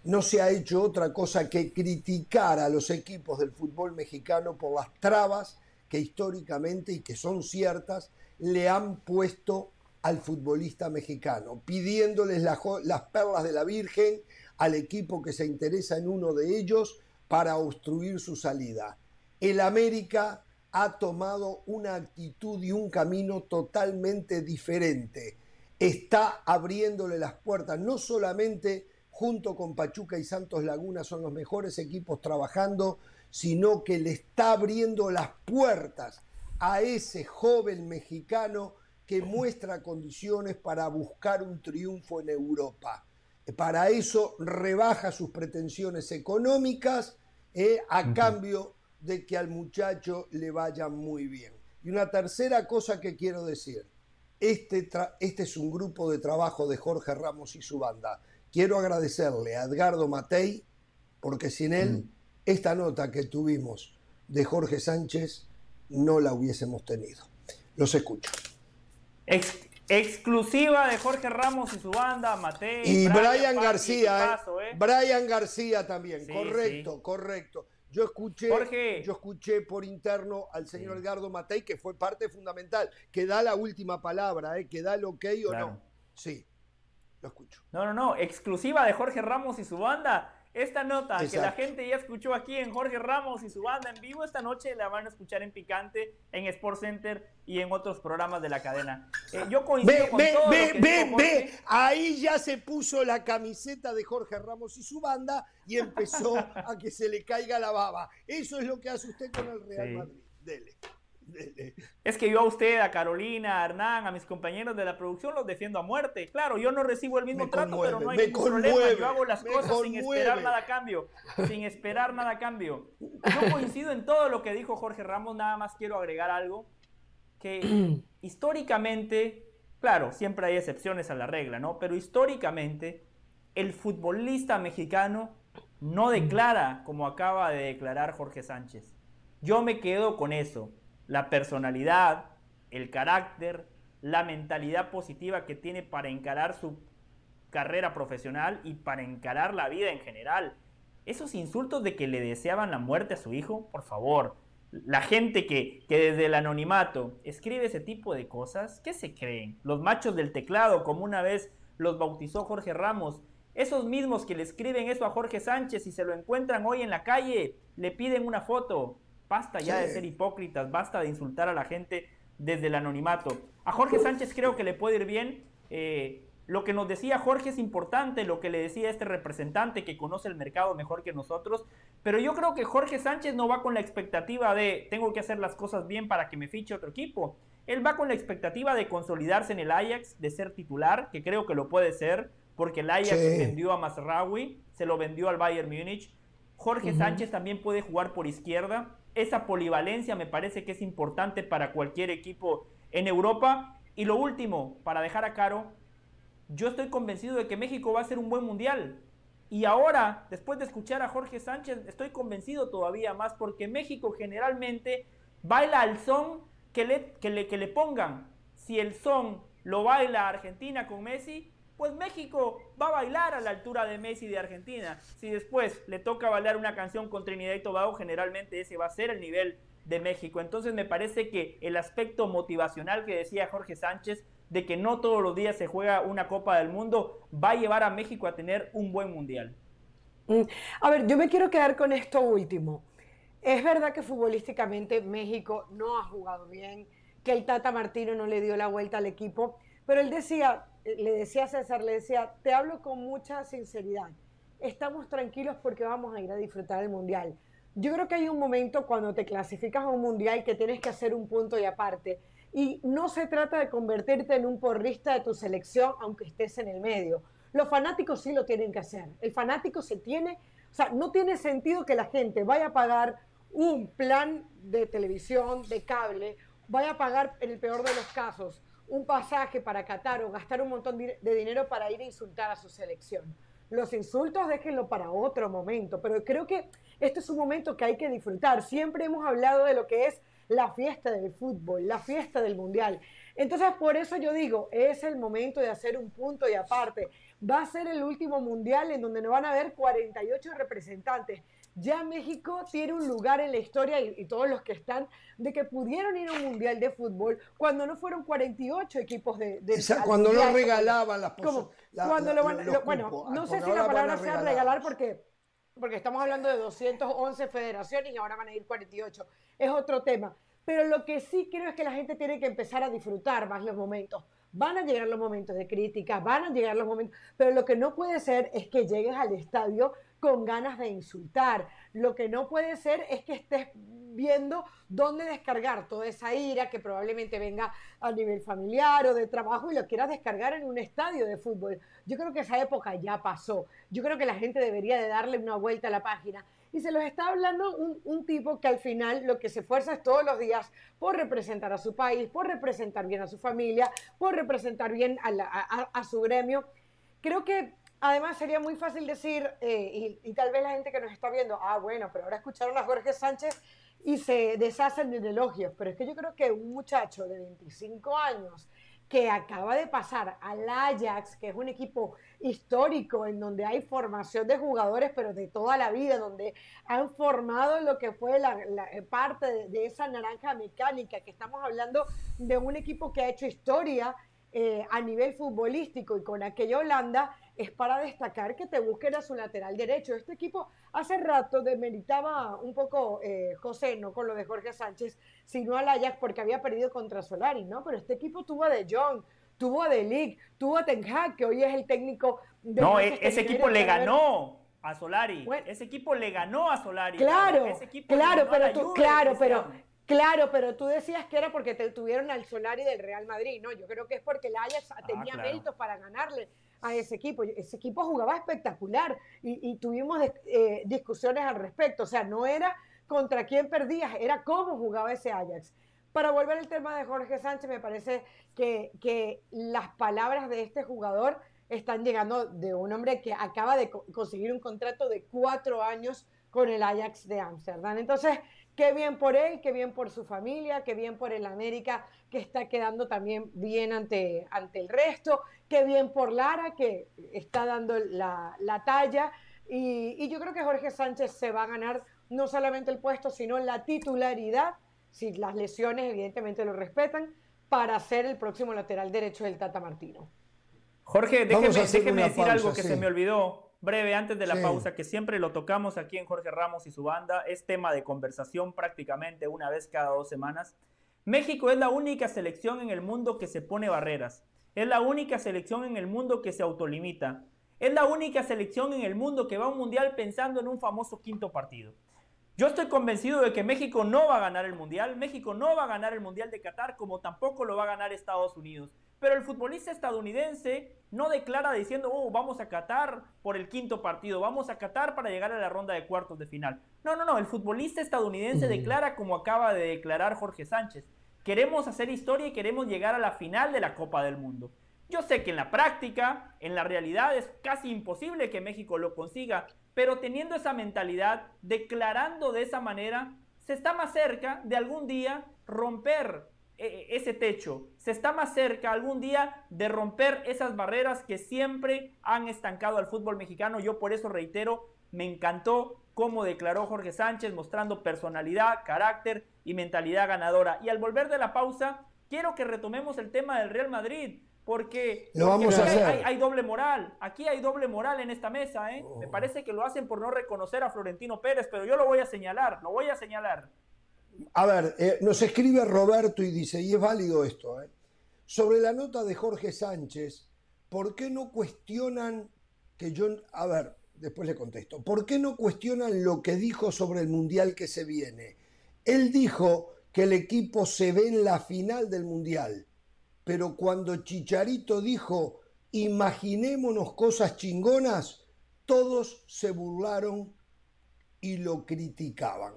no se ha hecho otra cosa que criticar a los equipos del fútbol mexicano por las trabas que históricamente y que son ciertas le han puesto al futbolista mexicano, pidiéndoles las perlas de la Virgen al equipo que se interesa en uno de ellos para obstruir su salida. El América ha tomado una actitud y un camino totalmente diferente. Está abriéndole las puertas, no solamente junto con Pachuca y Santos Laguna son los mejores equipos trabajando, sino que le está abriendo las puertas a ese joven mexicano que muestra condiciones para buscar un triunfo en Europa. Para eso rebaja sus pretensiones económicas eh, a cambio de que al muchacho le vaya muy bien. Y una tercera cosa que quiero decir, este, este es un grupo de trabajo de Jorge Ramos y su banda. Quiero agradecerle a Edgardo Matei, porque sin él esta nota que tuvimos de Jorge Sánchez no la hubiésemos tenido. Los escucho. Ex- exclusiva de Jorge Ramos y su banda, Matei. Y Brian García, ¿eh? ¿eh? Brian García también, Sí, correcto, sí. correcto. Yo escuché, Jorge. yo escuché por interno al señor Sí. Edgardo Matei, que fue parte fundamental, que da la última palabra, ¿eh? que da el ok o Claro. no. Sí, lo escucho. No, no, no, exclusiva de Jorge Ramos y su banda. Esta nota que la gente ya escuchó aquí en Jorge Ramos y su banda en vivo, esta noche la van a escuchar en Picante, en Sports Center y en otros programas de la cadena. Eh, yo coincido Ve, con ve, todo ve, lo que ve, dijo ve, ahí ya se puso la camiseta de Jorge Ramos y su banda y empezó a que se le caiga la baba. Eso es lo que hace usted con el Real Sí. Madrid. Dele. Es que yo a usted, a Carolina, a Hernán, a mis compañeros de la producción los defiendo a muerte. Claro, yo no recibo el mismo trato, pero no hay ningún problema. Yo hago las cosas sin esperar nada a cambio. Sin esperar nada a cambio. Yo coincido en todo lo que dijo Jorge Ramos, nada más quiero agregar algo. Que *clears throat* históricamente, claro, siempre hay excepciones a la regla, ¿no? Pero históricamente, el futbolista mexicano no declara como acaba de declarar Jorge Sánchez. Yo me quedo con eso la personalidad, el carácter, la mentalidad positiva que tiene para encarar su carrera profesional y para encarar la vida en general. Esos insultos de que le deseaban la muerte a su hijo, por favor, la gente que, que, desde el anonimato escribe ese tipo de cosas, ¿qué se creen? Los machos del teclado, como una vez los bautizó Jorge Ramos, esos mismos que le escriben eso a Jorge Sánchez y se lo encuentran hoy en la calle, le piden una foto. Basta ya de ser hipócritas, basta de insultar a la gente desde el anonimato. A Jorge Sánchez creo que le puede ir bien. Eh, lo que nos decía Jorge es importante, lo que le decía este representante que conoce el mercado mejor que nosotros, pero yo creo que Jorge Sánchez no va con la expectativa de tengo que hacer las cosas bien para que me fiche otro equipo. Él va con la expectativa de consolidarse en el Ajax, de ser titular, que creo que lo puede ser, porque el Ajax vendió a Masraoui, se lo vendió al Bayern Múnich. Jorge Sánchez también puede jugar por izquierda esa polivalencia me parece que es importante para cualquier equipo en Europa. Y lo último, para dejar a Caro, yo estoy convencido de que México va a ser un buen mundial. Y ahora, después de escuchar a Jorge Sánchez, estoy convencido todavía más porque México generalmente baila al son que le, que le, que le pongan. Si el son lo baila Argentina con Messi, pues México va a bailar a la altura de Messi de Argentina. Si después le toca bailar una canción con Trinidad y Tobago, generalmente ese va a ser el nivel de México. Entonces me parece que el aspecto motivacional que decía Jorge Sánchez de que no todos los días se juega una Copa del Mundo va a llevar a México a tener un buen mundial. Mm, a ver, yo me quiero quedar con esto último. Es verdad que futbolísticamente México no ha jugado bien, que el Tata Martino no le dio la vuelta al equipo, pero él decía, le decía a César, le decía, te hablo con mucha sinceridad. Estamos tranquilos porque vamos a ir a disfrutar el Mundial. Yo creo que hay un momento cuando te clasificas a un Mundial que tienes que hacer un punto y aparte. Y no se trata de convertirte en un porrista de tu selección aunque estés en el medio. Los fanáticos sí lo tienen que hacer. El fanático se tiene, o sea, no tiene sentido que la gente vaya a pagar un plan de televisión, de cable, vaya a pagar en el peor de los casos un pasaje para Qatar o gastar un montón de dinero para ir a insultar a su selección. Los insultos déjenlo para otro momento, pero creo que este es un momento que hay que disfrutar. Siempre hemos hablado de lo que es la fiesta del fútbol, la fiesta del mundial. Entonces, por eso yo digo, es el momento de hacer un punto y aparte. Va a ser el último mundial en donde nos van a haber 48 representantes ya México tiene un lugar en la historia y, todos los que están de que pudieron ir a un mundial de fútbol cuando no fueron 48 equipos de, de cuando no regalaban las cosas cuando lo van, bueno no sé si la palabra sea regalar. porque porque estamos hablando de 211 federaciones y ahora van a ir 48 es otro tema. Pero lo que sí creo es que la gente tiene que empezar a disfrutar más los momentos. Van a llegar los momentos de crítica, van a llegar los momentos, pero lo que no puede ser es que llegues al estadio con ganas de insultar. Lo que no puede ser es que estés viendo dónde descargar toda esa ira que probablemente venga a nivel familiar o de trabajo y lo quieras descargar en un estadio de fútbol. Yo creo que esa época ya pasó. Yo creo que la gente debería de darle una vuelta a la página. Y se los está hablando un, tipo que al final lo que se esfuerza es todos los días por representar a su país, por representar bien a su familia, por representar bien a su gremio. Creo que Además, sería muy fácil decir, eh, y, tal vez la gente que nos está viendo, ah, bueno, pero ahora escucharon a Jorge Sánchez y se deshacen en elogios. Pero es que yo creo que un muchacho de 25 años que acaba de pasar al Ajax, que es un equipo histórico en donde hay formación de jugadores, pero de toda la vida, donde han formado lo que fue la, parte de, de, esa naranja mecánica, que estamos hablando de un equipo que ha hecho historia eh, a nivel futbolístico y con aquella Holanda, es para destacar que te busquen a su lateral derecho. Este equipo hace rato demeritaba un poco eh, José, no con lo de Jorge Sánchez, sino al Ajax porque había perdido contra Solari, ¿no? Pero este equipo tuvo a De Jong, tuvo a De Ligt, tuvo a Ten Hag, que hoy es el técnico de No, e-, ese equipo le ganó a Solari. ese equipo le ganó a Solari. Claro, claro, pero tú, claro, pero Claro, pero tú decías que era porque te tuvieron al Solari del Real Madrid, ¿no? Yo creo que es porque el Ajax ah, tenía méritos para ganarle a ese equipo. Ese equipo jugaba espectacular y, tuvimos eh, discusiones al respecto. O sea, no era contra quién perdías, era cómo jugaba ese Ajax. Para volver al tema de Jorge Sánchez, me parece que, que las palabras de este jugador están llegando de un hombre que acaba de conseguir un contrato de cuatro años con el Ajax de Ámsterdam. Entonces, qué bien por él, qué bien por su familia, qué bien por el América, que está quedando también bien ante, ante el resto, qué bien por Lara, que está dando la, talla. Y, y, yo creo que Jorge Sánchez se va a ganar no solamente el puesto, sino la titularidad, si las lesiones evidentemente lo respetan, para ser el próximo lateral derecho del Tata Martino. Jorge, déjeme, decir algo que se me olvidó breve antes de la pausa, que siempre lo tocamos aquí en Jorge Ramos y su banda. Es tema de conversación prácticamente una vez cada dos semanas. México es la única selección en el mundo que se pone barreras. Es la única selección en el mundo que se autolimita. Es la única selección en el mundo que va a un mundial pensando en un famoso quinto partido. Yo estoy convencido de que México no va a ganar el mundial. México no va a ganar el mundial de Qatar como tampoco lo va a ganar Estados Unidos. Pero el futbolista estadounidense no declara diciendo, oh, vamos a Qatar por el quinto partido, vamos a Qatar para llegar a la ronda de cuartos de final. No, no, no, el futbolista estadounidense declara como acaba de declarar Jorge Sánchez. Queremos hacer historia y queremos llegar a la final de la Copa del Mundo. Yo sé que en la práctica, en la realidad, es casi imposible que México lo consiga, pero teniendo esa mentalidad, declarando de esa manera, se está más cerca de algún día romper ese techo, se está más cerca algún día de romper esas barreras que siempre han estancado al fútbol mexicano. Yo por eso reitero, me encantó cómo declaró Jorge Sánchez, mostrando personalidad, carácter y mentalidad ganadora. Y al volver de la pausa, quiero que retomemos el tema del Real Madrid, porque, Hay, doble moral. Aquí hay doble moral en esta mesa. ¿eh? Me oh. parece que lo hacen por no reconocer a Florentino Pérez, pero yo lo voy a señalar, lo voy a señalar. A ver, eh, nos escribe Roberto y dice, y es válido esto, eh, sobre la nota de Jorge Sánchez, ¿por qué no cuestionan que yo, a ver, después le contesto, ¿por qué no cuestionan lo que dijo sobre el Mundial que se viene? Él dijo que el equipo se ve en la final del Mundial, pero cuando Chicharito dijo, imaginémonos cosas chingonas, todos se burlaron y lo criticaban.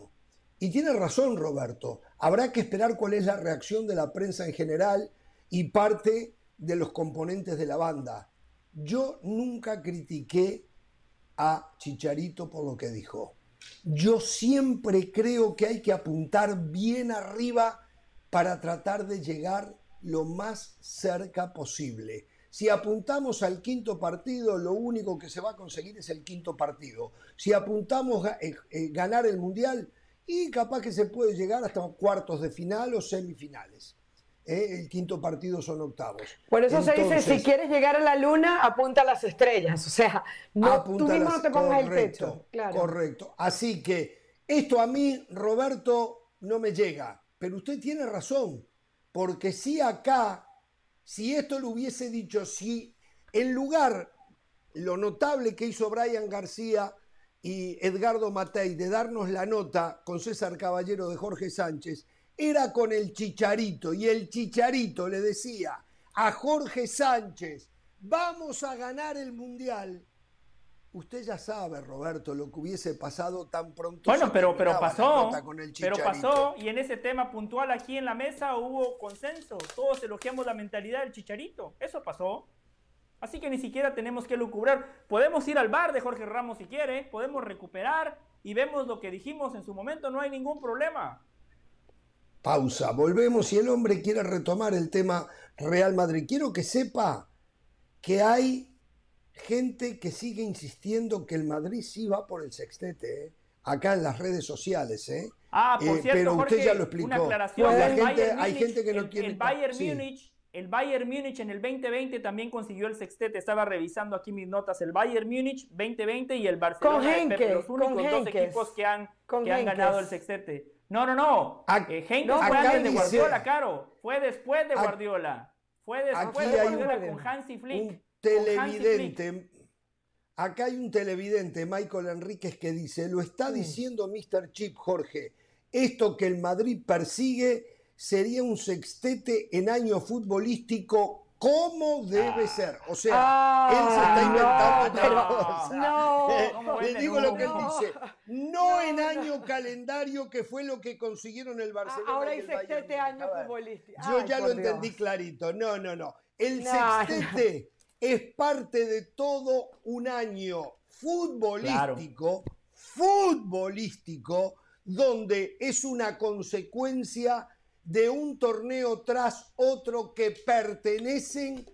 Y tiene razón Roberto, habrá que esperar cuál es la reacción de la prensa en general y parte de los componentes de la banda. Yo nunca critiqué a Chicharito por lo que dijo. Yo siempre creo que hay que apuntar bien arriba para tratar de llegar lo más cerca posible. Si apuntamos al quinto partido, lo único que se va a conseguir es el quinto partido. Si apuntamos a eh, eh, ganar el Mundial, y capaz que se puede llegar hasta cuartos de final o semifinales. ¿eh? El quinto partido son octavos. Por eso se dice, si quieres llegar a la luna, apunta a las estrellas. O sea, no, tú mismo no te pongas el techo. Correcto. Así que esto a mí, Roberto, no me llega. Pero usted tiene razón. Porque si acá, si esto lo hubiese dicho, si en lugar lo notable que hizo Brian García y Edgardo Matei de darnos la nota con César Caballero de Jorge Sánchez era con el Chicharito y el Chicharito le decía a Jorge Sánchez, vamos a ganar el Mundial. Usted ya sabe, Roberto, lo que hubiese pasado tan pronto. Bueno, pero, pero pasó. pero pasó y en ese tema puntual aquí en la mesa hubo consenso. Todos elogiamos la mentalidad del Chicharito. Eso pasó. Así que ni siquiera tenemos que lucubrar. Podemos ir al bar de Jorge Ramos si quiere, podemos recuperar y vemos lo que dijimos en su momento, no hay ningún problema. Pausa, volvemos si el hombre quiere retomar el tema Real Madrid. Quiero que sepa que hay gente que sigue insistiendo que el Madrid sí va por el sextete, ¿eh? acá en las redes sociales. ¿eh? Ah, por eh, cierto, pero usted ya lo explicó. Una aclaración. hay gente que no quiere. El Bayern Múnich el Bayern Múnich en el 2020 también consiguió el sextete. Estaba revisando aquí mis notas. El Bayern Múnich 2020 y el Barcelona. Con los únicos dos equipos que han, que han ganado el sextete. No, no, no. Eh, fue antes de Guardiola, Caro. Fue después de Guardiola. Fue después de Guardiola con Hansi Flick. Un televidente. Acá hay un televidente, Michael Enríquez, que dice, lo está mm. diciendo Mr. Chip Jorge, esto que el Madrid persigue sería un sextete en año futbolístico como debe ah. ser. O sea, él se está inventando no, *laughs* Le digo lo que él dice. No, en año calendario, que fue lo que consiguieron el Barcelona. Ahora hay sextete año futbolístico. Yo ya lo entendí clarito. No, no, no. El sextete es parte de todo un año futbolístico, futbolístico, donde es una consecuencia de un torneo tras otro que pertenecen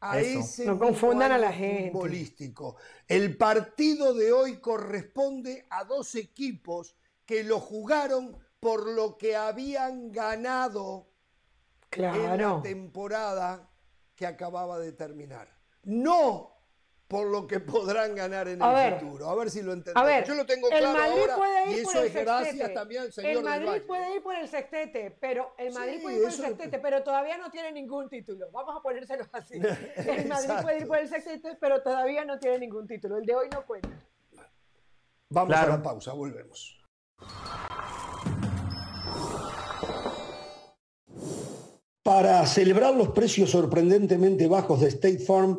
a ese no confundan a la gente. futbolístico. El partido de hoy corresponde a dos equipos que lo jugaron por lo que habían ganado en la temporada que acababa de terminar. No por lo que podrán ganar en el futuro. A ver si lo entendemos. Yo lo tengo claro ahora y eso es gracias también al señor El Madrid puede ir por el sextete, pero el Madrid puede ir por el sextete, pero todavía no tiene ningún título. Vamos a ponérselo *laughs* así. *laughs* El Madrid puede ir por el sextete, pero todavía no tiene ningún título. El de hoy no cuenta. Vamos a la pausa, volvemos. Para celebrar los precios sorprendentemente bajos de State Farm,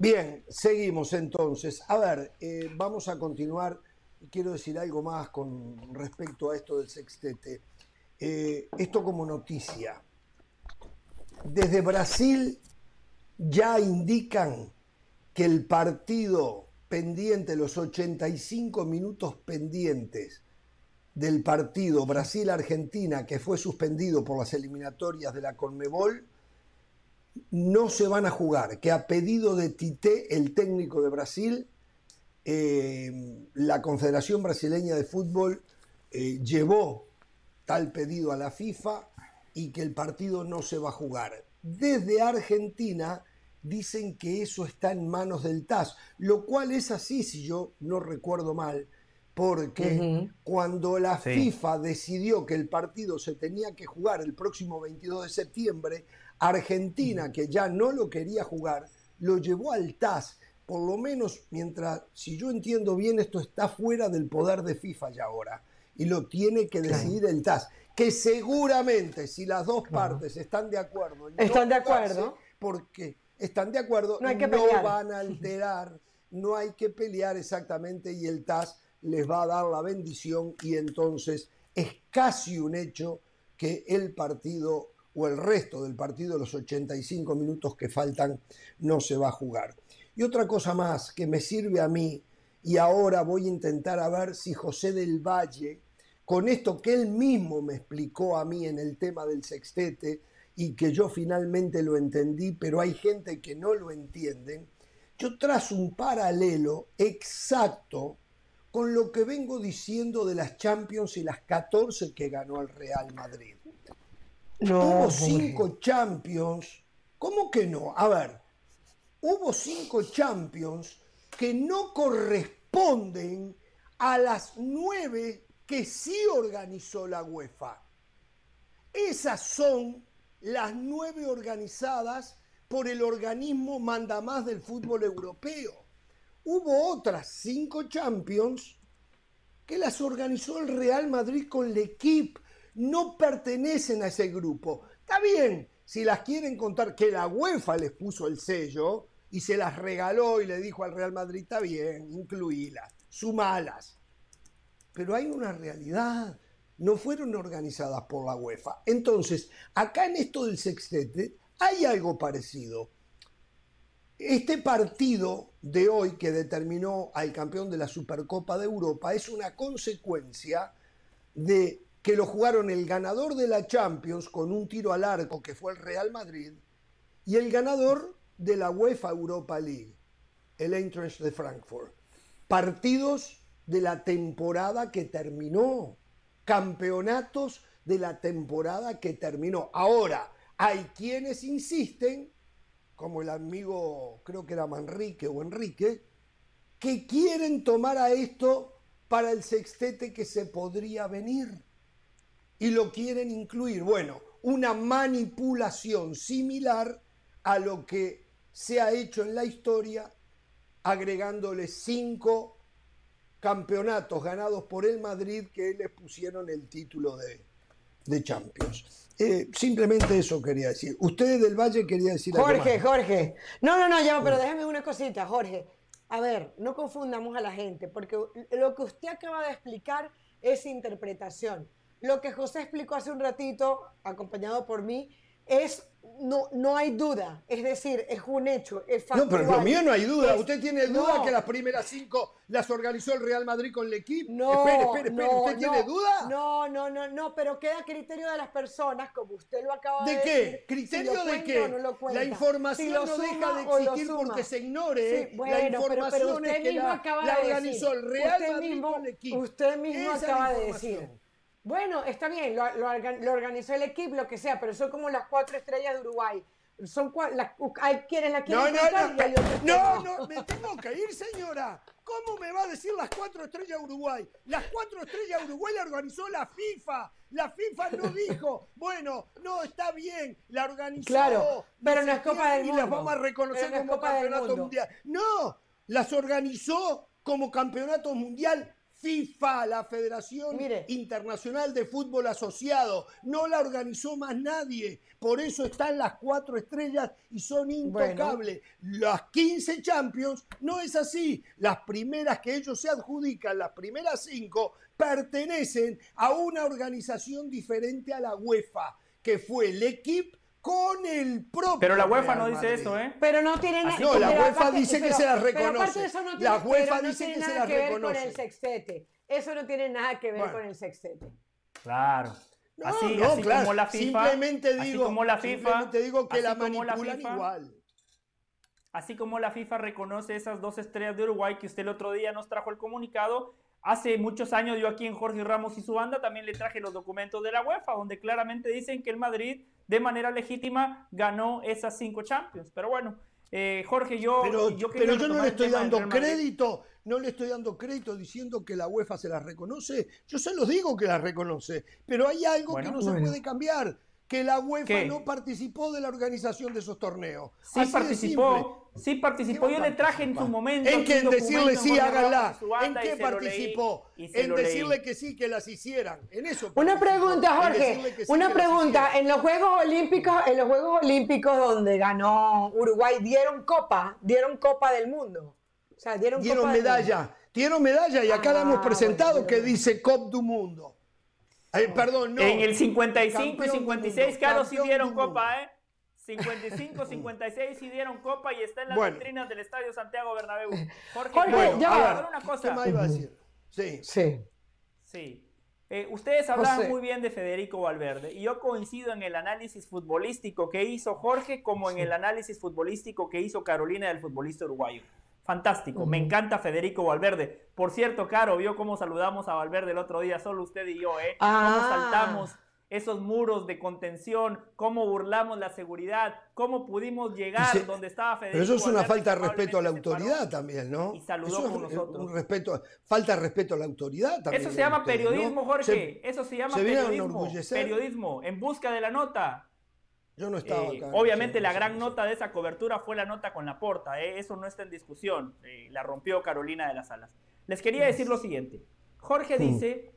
Bien, seguimos entonces. A ver, eh, vamos a continuar. Quiero decir algo más con respecto a esto del sextete. Eh, esto como noticia. Desde Brasil ya indican que el partido pendiente, los 85 minutos pendientes del partido Brasil-Argentina, que fue suspendido por las eliminatorias de la Conmebol, no se van a jugar, que a pedido de Tite, el técnico de Brasil, eh, la Confederación Brasileña de Fútbol eh, llevó tal pedido a la FIFA y que el partido no se va a jugar. Desde Argentina dicen que eso está en manos del TAS, lo cual es así, si yo no recuerdo mal, porque cuando la FIFA decidió que el partido se tenía que jugar el próximo 22 de septiembre, Argentina, que ya no lo quería jugar, lo llevó al TAS. Por lo menos, mientras, si yo entiendo bien, esto está fuera del poder de FIFA ya ahora. Y lo tiene que decidir el TAS. Que seguramente, si las dos partes están de acuerdo. están de acuerdo. Porque están de acuerdo, no, van a alterar, no hay que pelear exactamente. Y el TAS les va a dar la bendición. Y entonces es casi un hecho que el partido o el resto del partido, los 85 minutos que faltan, no se va a jugar. Y otra cosa más que me sirve a mí, y ahora voy a intentar a ver si José del Valle, con esto que él mismo me explicó a mí en el tema del sextete, y que yo finalmente lo entendí, pero hay gente que no lo entiende, yo trazo un paralelo exacto con lo que vengo diciendo de las Champions y las 14 que ganó el Real Madrid. Hubo cinco Champions. ¿Cómo que no? A ver, hubo cinco Champions que no corresponden a las nueve que sí organizó la UEFA. Esas son las nueve organizadas por el organismo mandamás del fútbol europeo hubo otras cinco Champions que las organizó el Real Madrid con el equipo. No pertenecen a ese grupo. Está bien, si las quieren contar que la UEFA les puso el sello y se las regaló y le dijo al Real Madrid, está bien, incluílas, sumalas. Pero hay una realidad, no fueron organizadas por la UEFA. Entonces, acá en esto del sextete hay algo parecido. Este partido de hoy que determinó al campeón de la Supercopa de Europa es una consecuencia de que lo jugaron el ganador de la Champions con un tiro al arco que fue el Real Madrid y el ganador de la UEFA Europa League, el Eintracht de Frankfurt. Partidos de la temporada que terminó. campeonatos de la temporada que terminó. Ahora, hay quienes insisten, como el amigo, creo que era Manrique o Enrique, que quieren tomar a esto para el sextete que se podría venir y lo quieren incluir. Bueno, una manipulación similar a lo que se ha hecho en la historia, agregándole cinco campeonatos ganados por el Madrid que les pusieron el título de, de Champions. Eh, simplemente eso quería decir. Ustedes del Valle quería decir Jorge, Jorge. No, no, no, ya, pero déjame una cosita, Jorge. A ver, no confundamos a la gente, porque lo que usted acaba de explicar es interpretación. Lo que José explicó hace un ratito, acompañado por mí, es no, no hay duda, es decir, es un hecho, es factual. No, pero lo mío no hay duda. ¿Usted tiene duda que las primeras cinco las organizó el Real Madrid con el equipo? No, espere, espere, espere. ¿Usted tiene duda? No, no, no, no, pero queda criterio de las personas, como usted lo acaba de, decir. ¿De qué? ¿Criterio de qué? la información no deja de existir porque se ignore. la información es que la, organizó el Real Madrid con el equipo. Usted mismo acaba de decir. Bueno, está bien, lo, organizó el equipo, lo que sea, pero son como las cuatro estrellas de Uruguay. Son la quieren no, no, no, no, no, me tengo que ir, señora. ¿Cómo me va a decir las cuatro estrellas de Uruguay? Las cuatro estrellas de Uruguay la organizó la FIFA. La FIFA no dijo, bueno, no está bien, la organizó. Claro, pero no es Copa del Mundo. Y las vamos a reconocer como campeonato mundial. No, las organizó como campeonato mundial FIFA, la Federación Internacional de Fútbol Asociado. No la organizó más nadie. Por eso están las cuatro estrellas y son intocables. Las 15 Champions no es así. Las primeras que ellos se adjudican, las primeras cinco, pertenecen a una organización diferente a la UEFA, que fue el equipo con el propio. Pero la UEFA no dice eso, ¿eh? Pero no tiene nada No, la UEFA dice que se las reconoce. eso no tiene, la UEFA dice que se las reconoce. Ver con el sextete. Eso no tiene nada que ver con el sextete. Claro. No, así, no, así claro. como la FIFA. Simplemente digo, como la FIFA, simplemente digo que la manipulan igual. Así como la FIFA reconoce esas dos estrellas de Uruguay que usted el otro día nos trajo el comunicado, Hace muchos años yo aquí en Jorge Ramos y su banda también le traje los documentos de la UEFA, donde claramente dicen que el Madrid de manera legítima ganó esas cinco Champions. Pero bueno, eh, Jorge, yo... Pero yo, pero yo no le estoy dando crédito, no le estoy dando crédito diciendo que la UEFA se las reconoce. Yo se los digo que las reconoce, pero hay algo que no se puede cambiar que la UEFA no participó de la organización de esos torneos. Sí participó, sí participó. Yo le traje en su momento. ¿En que decirle sí, háganla? ¿En qué participó? En decirle que sí, que las hicieran. En eso. Una pregunta, Jorge. una pregunta. En los Juegos Olímpicos, en los Juegos Olímpicos donde ganó Uruguay, dieron copa, dieron copa del mundo. O sea, dieron, dieron medalla. Dieron medalla y acá la hemos ah, presentado que dice COP du Mundo perdón, no. En el 55 y 56, claro, sí dieron copa, ¿eh? 55, 56 sí dieron copa y está en las vitrinas del Estadio Santiago Bernabéu. *laughs* Jorge, Jorge ya, una cosa. ¿Qué iba a decir? Sí. Sí. Sí. Eh, ustedes hablan muy bien de Federico Valverde y yo coincido en el análisis futbolístico que hizo Jorge como en el análisis futbolístico que hizo Carolina del futbolista uruguayo. Fantástico, me encanta Federico Valverde. Por cierto, Caro, vio cómo saludamos a Valverde el otro día, solo usted y yo, ¿eh? Cómo ah. saltamos esos muros de contención, cómo burlamos la seguridad, cómo pudimos llegar donde estaba Federico. Pero eso es una falta de respeto a la autoridad también, ¿no? Y saludó con nosotros. Un respeto, falta de respeto a la autoridad también. Eso se llama periodismo, Jorge. eso se llama periodismo. Periodismo, en busca de la nota. Yo no estaba eh, obviamente la gran nota de esa cobertura fue la nota con la porta, eh, eso no está en discusión, eh, la rompió Carolina de las Alas. Les quería decir lo siguiente, Jorge hmm. dice,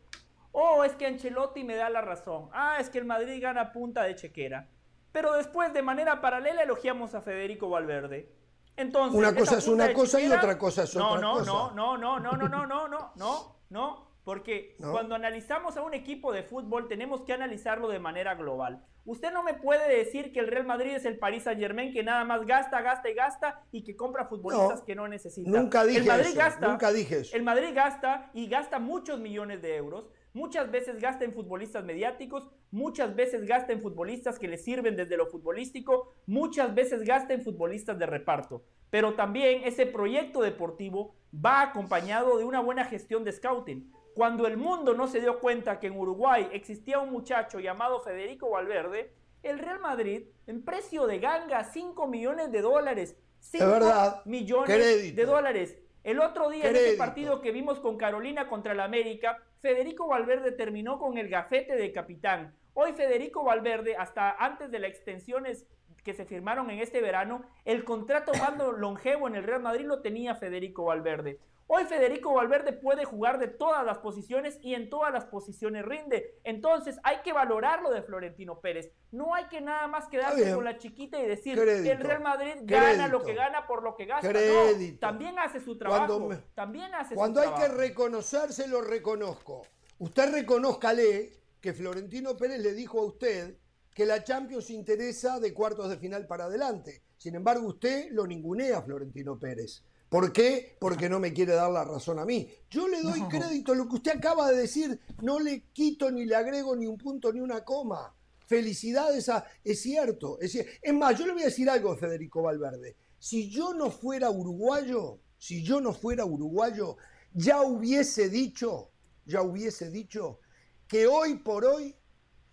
oh, es que Ancelotti me da la razón, ah, es que el Madrid gana punta de chequera, pero después de manera paralela elogiamos a Federico Valverde. Entonces, una cosa es una cosa y otra cosa es otra no, cosa. No, no, no, no, no, no, no, no, no, no, porque cuando analizamos a un equipo de fútbol tenemos que analizarlo de manera global. Usted no me puede decir que el Real Madrid es el Paris Saint Germain que nada más gasta, gasta y gasta y que compra futbolistas que no necesita. Nunca dije el Madrid eso, Gasta, nunca dije eso. El Madrid gasta y gasta muchos millones de euros. Muchas veces gasta en futbolistas mediáticos, muchas veces gasta en futbolistas que le sirven desde lo futbolístico, muchas veces gasta en futbolistas de reparto. Pero también ese proyecto deportivo va acompañado de una buena gestión de scouting cuando el mundo no se dio cuenta que en Uruguay existía un muchacho llamado Federico Valverde, el Real Madrid, en precio de ganga, 5 millones de dólares. 5 millones de dólares. El otro día, en ese partido que vimos con Carolina contra el América, Federico Valverde terminó con el gafete de capitán. Hoy Federico Valverde, hasta antes de las extensiones que se firmaron en este verano, el contrato *coughs* más longevo en el Real Madrid lo tenía Federico Valverde. Hoy Federico Valverde puede jugar de todas las posiciones y en todas las posiciones rinde. Entonces hay que valorar lo de Florentino Pérez. No hay que nada más quedarse con la chiquita y decir que el Real Madrid gana lo que gana por lo que gasta. No, también hace su trabajo. también hace cuando hay que reconocerse, lo reconozco. Usted reconózcale que Florentino Pérez le dijo a usted que la Champions interesa de cuartos de final para adelante. Sin embargo, usted lo ningunea Florentino Pérez. ¿Por qué? Porque no me quiere dar la razón a mí. Yo le doy crédito a lo que usted acaba de decir, no le quito ni le agrego ni un punto ni una coma. Felicidades a... Es cierto, es Es más, yo le voy a decir algo Federico Valverde. Si yo no fuera uruguayo, si yo no fuera uruguayo, ya hubiese dicho, ya hubiese dicho que hoy por hoy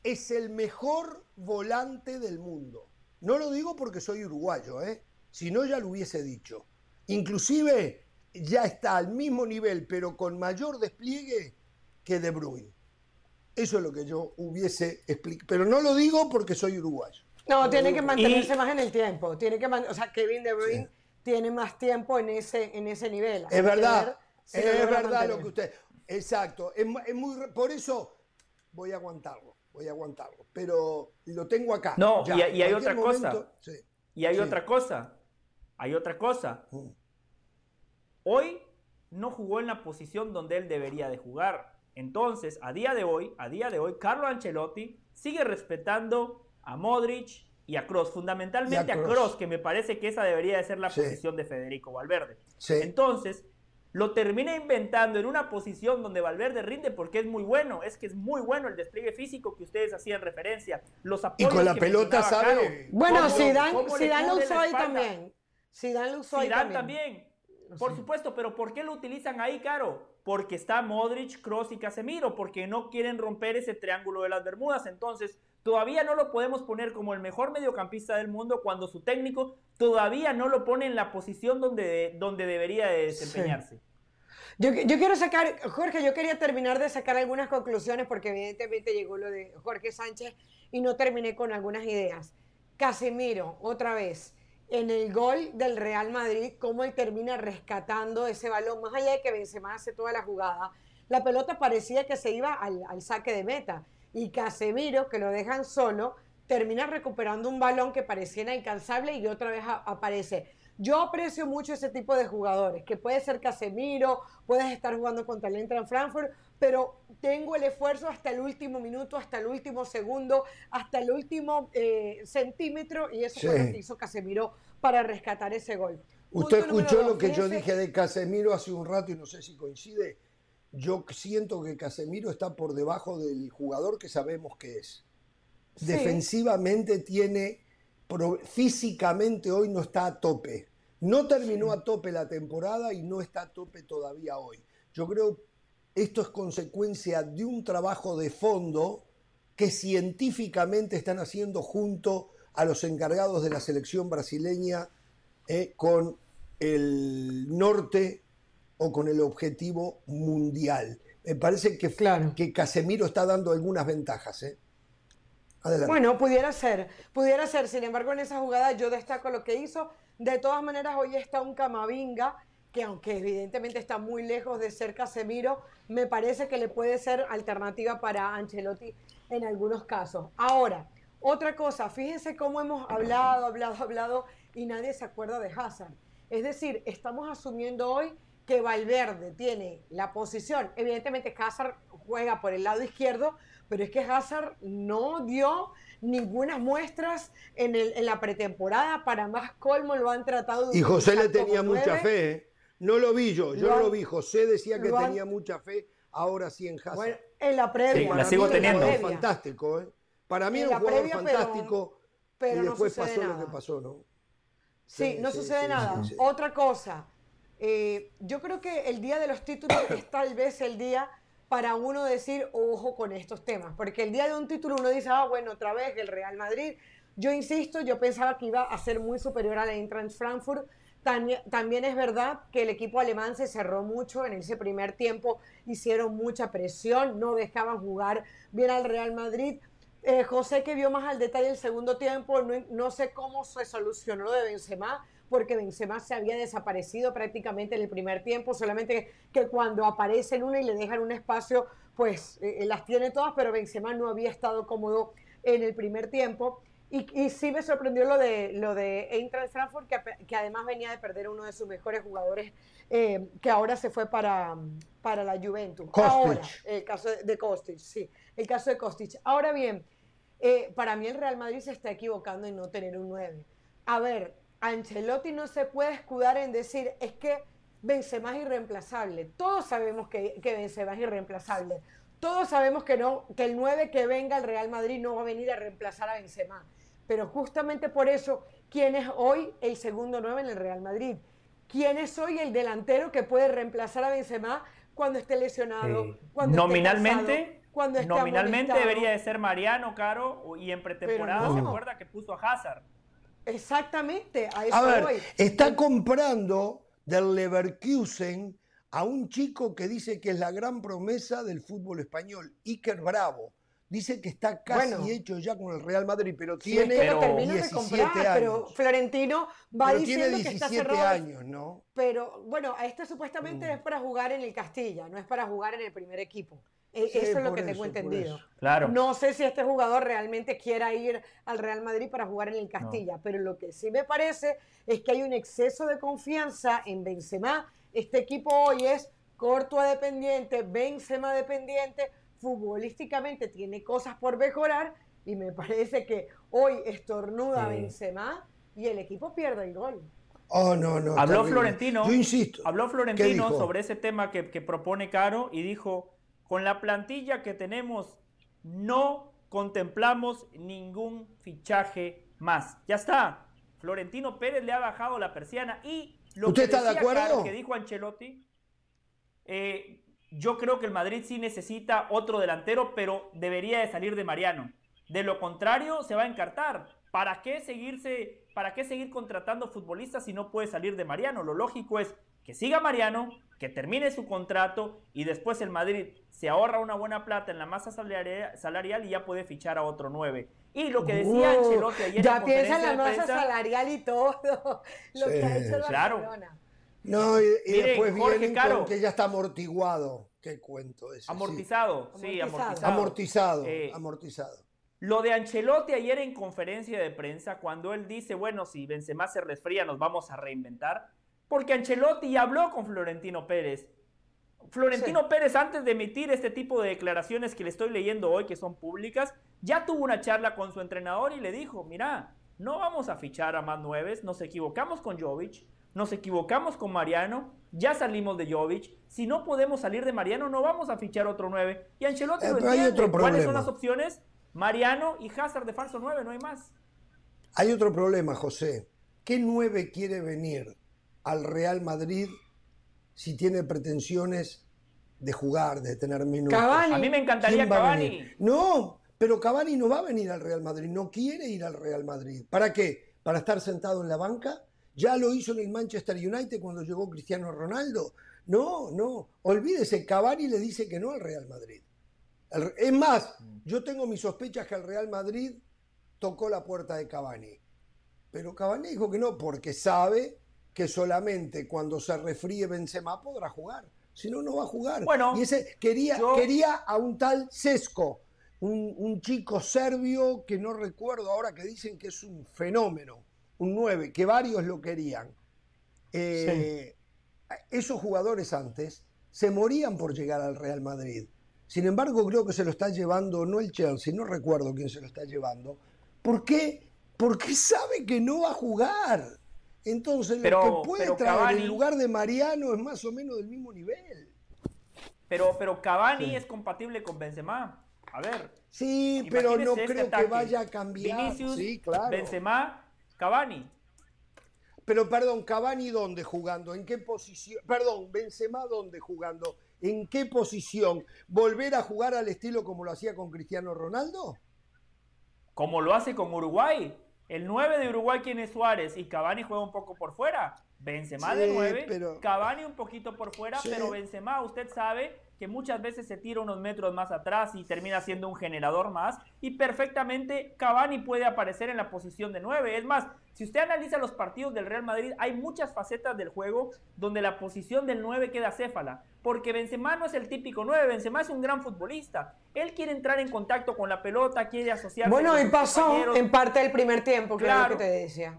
es el mejor volante del mundo. No lo digo porque soy uruguayo, ¿eh? Si no, ya lo hubiese dicho. Inclusive ya está al mismo nivel, pero con mayor despliegue que De Bruyne. Eso es lo que yo hubiese explicado. Pero no lo digo porque soy uruguayo. No, tiene que mantenerse más en el tiempo. Tiene que o sea, Kevin De Bruyne tiene más tiempo en ese, en ese nivel. es verdad. es verdad lo que usted. Exacto. Es, muy, por eso voy a aguantarlo. Voy a aguantarlo. Pero lo tengo acá. No, y, hay otra cosa. Y hay otra cosa. Hay otra cosa. Mm. Hoy no jugó en la posición donde él debería de jugar. Entonces, a día de hoy, a día de hoy, Carlo Ancelotti sigue respetando a Modric y a Cross, fundamentalmente a Cross, que me parece que esa debería de ser la posición de Federico Valverde. Entonces, lo termina inventando en una posición donde Valverde rinde porque es muy bueno, es que es muy bueno el despliegue físico que ustedes hacían referencia, los apoyos Y con la pelota sabe. bueno, si dan lo usó ahí también. dan lo usó ahí también. Por supuesto, pero ¿por qué lo utilizan ahí, Caro? Porque está Modric, Cross y Casemiro, porque no quieren romper ese triángulo de las Bermudas. Entonces, todavía no lo podemos poner como el mejor mediocampista del mundo cuando su técnico todavía no lo pone en la posición donde, donde debería de desempeñarse. Yo, yo, quiero sacar, Jorge, yo quería terminar de sacar algunas conclusiones porque evidentemente llegó lo de Jorge Sánchez y no terminé con algunas ideas. Casemiro, otra vez en el gol del Real Madrid, cómo él termina rescatando ese balón, más allá de que Benzema hace toda la jugada, la pelota parecía que se iba al, saque de meta y Casemiro, que lo dejan solo, termina recuperando un balón que parecía inalcanzable y otra vez aparece. Yo aprecio mucho ese tipo de jugadores, que puede ser Casemiro, puedes estar jugando contra el en Frankfurt, pero tengo el esfuerzo hasta el último minuto, hasta el último segundo, hasta el último eh, centímetro, y eso fue lo que hizo Casemiro para rescatar ese gol. Usted escuchó lo que yo dije de Casemiro hace un rato y no sé si coincide. Yo siento que Casemiro está por debajo del jugador que sabemos que es. Defensivamente tiene, físicamente hoy no está a tope. No terminó a tope la temporada y no está a tope todavía hoy. Yo creo esto es consecuencia de un trabajo de fondo que científicamente están haciendo junto a los encargados de la selección brasileña eh, con el norte o con el objetivo mundial. Me parece que, que Casemiro está dando algunas ventajas. ¿eh? Bueno, pudiera ser, pudiera ser. Sin embargo, en esa jugada yo destaco lo que hizo. De todas maneras, hoy está un Camavinga que aunque evidentemente está muy lejos de ser Casemiro, me parece que le puede ser alternativa para Ancelotti en algunos casos. Ahora, otra cosa, fíjense cómo hemos hablado, hablado, hablado y nadie se acuerda de Hazard. Es decir, estamos asumiendo hoy que Valverde tiene la posición. Evidentemente Hazard juega por el lado izquierdo, pero es que Hazard no dio ninguna muestras en, en la pretemporada. Para más colmo lo han tratado de... Y José le tenía mucha fe. ¿eh? No lo vi yo, yo no lo vi. José decía que tenía mucha fe, ahora sí en Hazard. Bueno, en la previa. la sigo teniendo. fantástico, ¿eh? Para mí era un jugador fantástico pero, y después pasó lo que pasó, ¿no? Sí, no sucede nada. Otra cosa, eh, yo creo que el día de los títulos es tal vez el día para uno decir, ojo con estos temas, porque el día de un título uno dice, ah, bueno, otra vez el Real Madrid. Yo insisto, yo pensaba que iba a ser muy superior a la Eintracht Frankfurt. También, es verdad que el equipo alemán se cerró mucho en ese primer tiempo, hicieron mucha presión, no dejaban jugar bien al Real Madrid. Eh, José que vio más al detalle el segundo tiempo, no, no sé cómo se solucionó lo de Benzema, porque Benzema se había desaparecido prácticamente en el primer tiempo, solamente que cuando aparece en una y le dejan un espacio, pues eh, eh, las tiene todas, pero Benzema no había estado cómodo en el primer tiempo. Y, y sí me sorprendió lo de, lo de Eintracht Frankfurt, que, que además venía de perder uno de sus mejores jugadores, eh, que ahora se fue para, para la Juventus. Ahora, el caso de, Kostic, sí, el caso de Kostic. Ahora bien, para mí el Real Madrid se está equivocando en no tener un 9. A ver, Ancelotti no se puede escudar en decir, es que Benzema es irreemplazable. Todos sabemos que, que Benzema es irreemplazable. Todos sabemos que, no, que el 9 que venga al Real Madrid no va a venir a reemplazar a Benzema. Pero justamente por eso, ¿quién es hoy el segundo 9 en el Real Madrid? ¿Quién es hoy el delantero que puede reemplazar a Benzema cuando esté lesionado? Cuando nominalmente, cuando nominalmente debería de ser Mariano Caro y en pretemporada se acuerda que puso a Hazard. Exactamente, a eso a ver, Está comprando del Leverkusen a un chico que dice que es la gran promesa del fútbol español, Iker Bravo. Dice que está casi hecho ya con el Real Madrid, pero tiene pero, 17 años. Pero Florentino va diciendo que está cerrado. años, ¿no? Pero bueno, este supuestamente mm. es para jugar en el Castilla, no es para jugar en el primer equipo. E, eso es lo que tengo entendido. Claro. No sé si este jugador realmente quiera ir al Real Madrid para jugar en el Castilla, pero lo que sí me parece es que hay un exceso de confianza en Benzema. Este equipo hoy es corto a dependiente, Benzema dependiente, futbolísticamente tiene cosas por mejorar y me parece que hoy estornuda Benzema y el equipo pierde el gol. Oh, no, no. Habló Florentino. Yo insisto. Habló Florentino sobre ese tema que, que propone Caro y dijo con la plantilla que tenemos, no contemplamos ningún fichaje más. Ya está. Florentino Pérez le ha bajado la persiana y lo ¿Usted que está de acuerdo? que dijo Ancelotti, eh, yo creo que el Madrid sí necesita otro delantero, pero debería de salir de Mariano. De lo contrario, se va a encartar. ¿Para qué seguirse, para qué seguir contratando futbolistas si no puede salir de Mariano? Lo lógico es que siga Mariano, que termine su contrato y después el Madrid se ahorra una buena plata en la masa salarial y ya puede fichar a otro 9. Y lo que decía uh, Ancelotti ayer ya piensa en la masa salarial y todo *laughs* lo que ha hecho el claro. No, y, después vienen Caro, que ya está amortiguado. Qué cuento ese. Amortizado, sí, amortizado. Amortizado, eh, amortizado. Lo de Ancelotti ayer en conferencia de prensa, cuando él dice, bueno, si Benzema se resfría, nos vamos a reinventar, porque Ancelotti habló con Florentino Pérez Florentino Pérez, antes de emitir este tipo de declaraciones que le estoy leyendo hoy, que son públicas, ya tuvo una charla con su entrenador y le dijo, mira, no vamos a fichar a más nueves, nos equivocamos con Jovic, nos equivocamos con Mariano, ya salimos de Jovic, si no podemos salir de Mariano, no vamos a fichar otro nueve. Y Ancelotti eh, lo entiende. ¿Cuáles son las opciones? Mariano y Hazard de falso nueve, no hay más. Hay otro problema, José. ¿Qué nueve quiere venir al Real Madrid si tiene pretensiones de jugar, de tener minutos. A mí me encantaría Cavani. No, pero Cavani no va a venir al Real Madrid, no quiere ir al Real Madrid. ¿Para qué? ¿Para estar sentado en la banca? Ya lo hizo en el Manchester United cuando llegó Cristiano Ronaldo. No, no, olvídese, Cavani le dice que no al Real Madrid. Es más, yo tengo mis sospechas que el Real Madrid tocó la puerta de Cavani. Pero Cavani dijo que no, porque sabe que solamente cuando se refríe Benzema podrá jugar. Si no, no va a jugar. Bueno, y ese quería, quería a un tal Sesco, un, chico serbio que no recuerdo ahora que dicen que es un fenómeno, un 9, que varios lo querían. Eh, esos jugadores antes se morían por llegar al Real Madrid. Sin embargo, creo que se lo está llevando, no el Chelsea, no recuerdo quién se lo está llevando. ¿Por qué? Porque sabe que no va a jugar. Entonces, lo que puede traer en lugar de Mariano es más o menos del mismo nivel. Pero, pero Cavani es compatible con Benzema. A ver. Sí, pero no este creo que vaya a cambiar. Vinicius, Benzema, Cavani. Pero perdón, Cavani dónde jugando? ¿En qué posición? Perdón, Benzema dónde jugando? ¿En qué posición? ¿Volver a jugar al estilo como lo hacía con Cristiano Ronaldo? Como lo hace con Uruguay. El 9 de Uruguay, ¿quién es Suárez? Y Cavani juega un poco por fuera. Benzema de 9, pero... Cavani un poquito por fuera, pero Benzema, usted sabe que muchas veces se tira unos metros más atrás y termina siendo un generador más. Y perfectamente Cavani puede aparecer en la posición de 9. Es más, si usted analiza los partidos del Real Madrid, hay muchas facetas del juego donde la posición del 9 queda céfala. Porque Benzema no es el típico 9, Benzema es un gran futbolista. Él quiere entrar en contacto con la pelota, quiere asociarse Bueno, y pasó en parte del primer tiempo, claro, que te decía.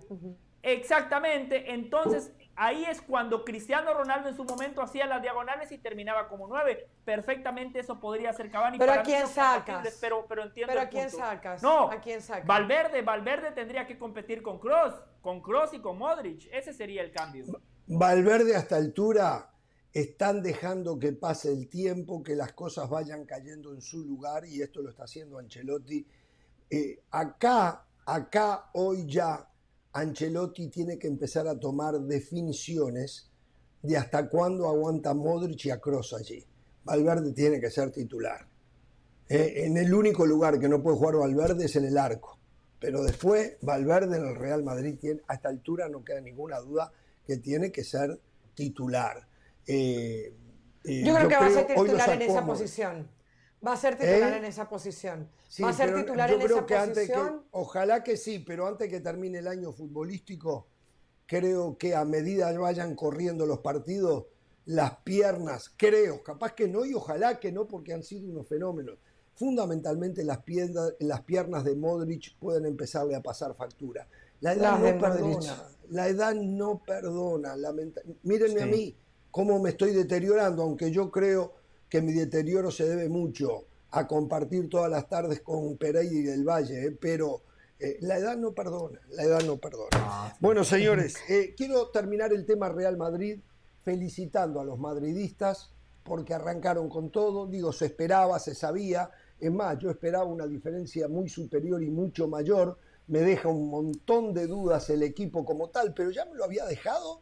Exactamente, entonces ahí es cuando Cristiano Ronaldo en su momento hacía las diagonales y terminaba como nueve. Perfectamente eso podría ser Cavani. Pero a quién sacas. Pero, pero entiendo Pero a quién sacas. No, ¿a quién sacas? Valverde, Valverde tendría que competir con Cross, con Cross y con Modric. Ese sería el cambio. Valverde a esta altura están dejando que pase el tiempo, que las cosas vayan cayendo en su lugar y esto lo está haciendo Ancelotti. Eh, acá, acá, hoy ya Ancelotti tiene que empezar a tomar definiciones de hasta cuándo aguanta Modric y a Kroos allí. Valverde tiene que ser titular. Eh, en el único lugar que no puede jugar Valverde es en el arco. Pero después, Valverde en el Real Madrid, tiene, a esta altura no queda ninguna duda que tiene que ser titular. Eh, eh, yo creo que va a ser titular en esa posición. Va a ser titular en esa posición. Va a ser titular en esa posición. ojalá que sí, pero antes que termine el año futbolístico, creo que a medida que vayan corriendo los partidos, las piernas, creo, capaz que no y ojalá que no, porque han sido unos fenómenos. Fundamentalmente las piernas, las piernas de Modric pueden empezarle a pasar factura. La edad no perdona, la edad no perdona. Mírenme a mí, cómo me estoy deteriorando, aunque yo creo que mi deterioro se debe mucho a compartir todas las tardes con Pereira y del Valle, ¿eh? pero eh, la edad no perdona, la edad no perdona. Ah, bueno, señores, eh, quiero terminar el tema Real Madrid felicitando a los madridistas porque arrancaron con todo, digo, se esperaba, se sabía, es más, yo esperaba una diferencia muy superior y mucho mayor, me deja un montón de dudas el equipo como tal, pero ya me lo había dejado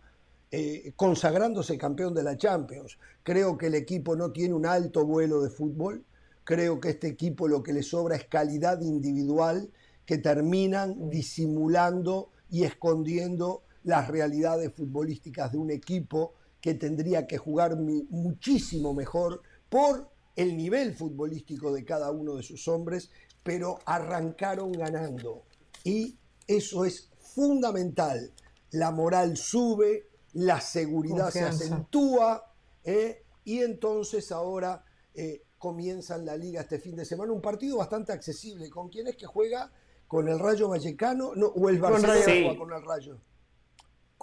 eh, consagrándose campeón de la Champions. Creo que el equipo no tiene un alto vuelo de fútbol. Creo que este equipo lo que le sobra es calidad individual que terminan disimulando y escondiendo las realidades futbolísticas de un equipo que tendría que jugar muchísimo mejor por el nivel futbolístico de cada uno de sus hombres, pero arrancaron ganando. Y eso es fundamental. La moral sube, la seguridad se acentúa ¿eh? y entonces ahora eh, comienzan la liga este fin de semana. Un partido bastante accesible. ¿Con quién es que juega? ¿Con el Rayo Vallecano no, o el Barcelona con, el Rayo?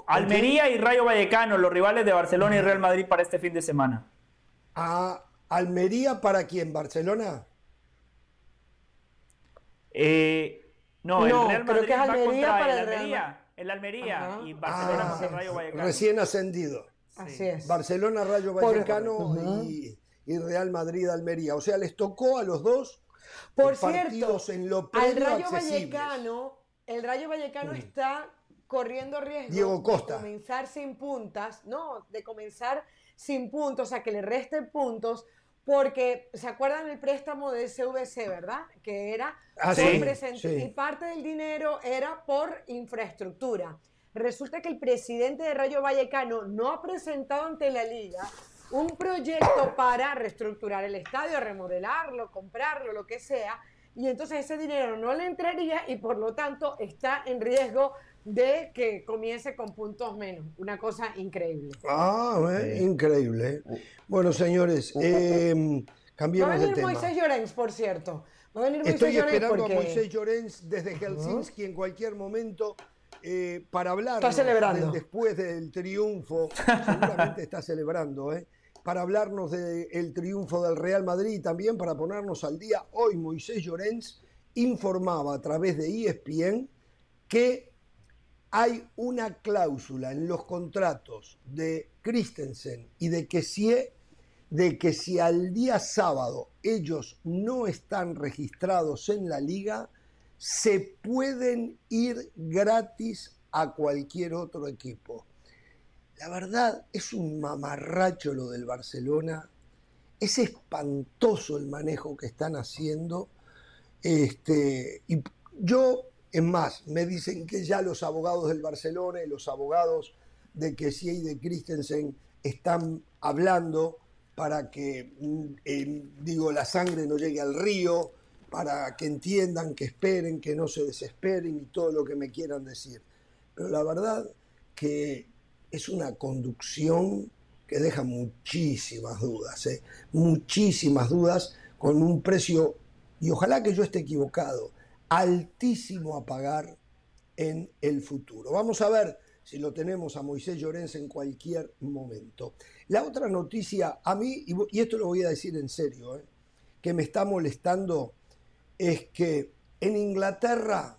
Almería y Rayo Vallecano, los rivales de Barcelona y Real Madrid para este fin de semana. ¿A Almería para quién? ¿Barcelona? Eh, no, el Real Madrid va contra para el Almería el Almería y Barcelona ah, Rayo Vallecano. Recién ascendido. Así es. Barcelona, Rayo Vallecano y, Real Madrid, Almería. O sea, les tocó a los dos Por cierto, en lo al Rayo Vallecano, el Rayo Vallecano está corriendo riesgo de comenzar sin puntas, no, de comenzar sin puntos, o sea, que le resten puntos porque se acuerdan el préstamo de SVC, ¿verdad? Que era ah, y parte del dinero era por infraestructura. Resulta que el presidente de Rayo Vallecano no ha presentado ante la liga un proyecto para reestructurar el estadio, remodelarlo, comprarlo, lo que sea, y entonces ese dinero no le entraría y por lo tanto está en riesgo de que comience con puntos menos. Una cosa increíble. Ah, increíble. Bueno, señores, eh, cambiemos Va a venir Moisés Llorens, por cierto. Va a venir Moisés Estoy esperando a Moisés Llorens desde Helsinki en cualquier momento eh, para hablar después del triunfo. *laughs* Seguramente está celebrando, ¿eh? Para hablarnos del triunfo del Real Madrid y también para ponernos al día. Hoy Moisés Llorens informaba a través de ESPN que hay una cláusula en los contratos de Christensen y de Kessie de que si al día sábado ellos no están registrados en la liga, se pueden ir gratis a cualquier otro equipo. La verdad es un mamarracho lo del Barcelona. es espantoso el manejo que están haciendo. Este, y yo, es más, me dicen que ya los abogados del Barcelona y los abogados de sí y de Christensen están hablando para que, mm, digo, la sangre no llegue al río, para que entiendan, que esperen, que no se desesperen y todo lo que me quieran decir. Pero la verdad que es una conducción que deja muchísimas dudas, ¿eh? muchísimas dudas con un precio, y ojalá que yo esté equivocado, altísimo a pagar en el futuro. Vamos a ver si lo tenemos a Moisés Llorens en cualquier momento. La otra noticia, a mí, y esto lo voy a decir en serio, ¿eh? que me está molestando, es que en Inglaterra,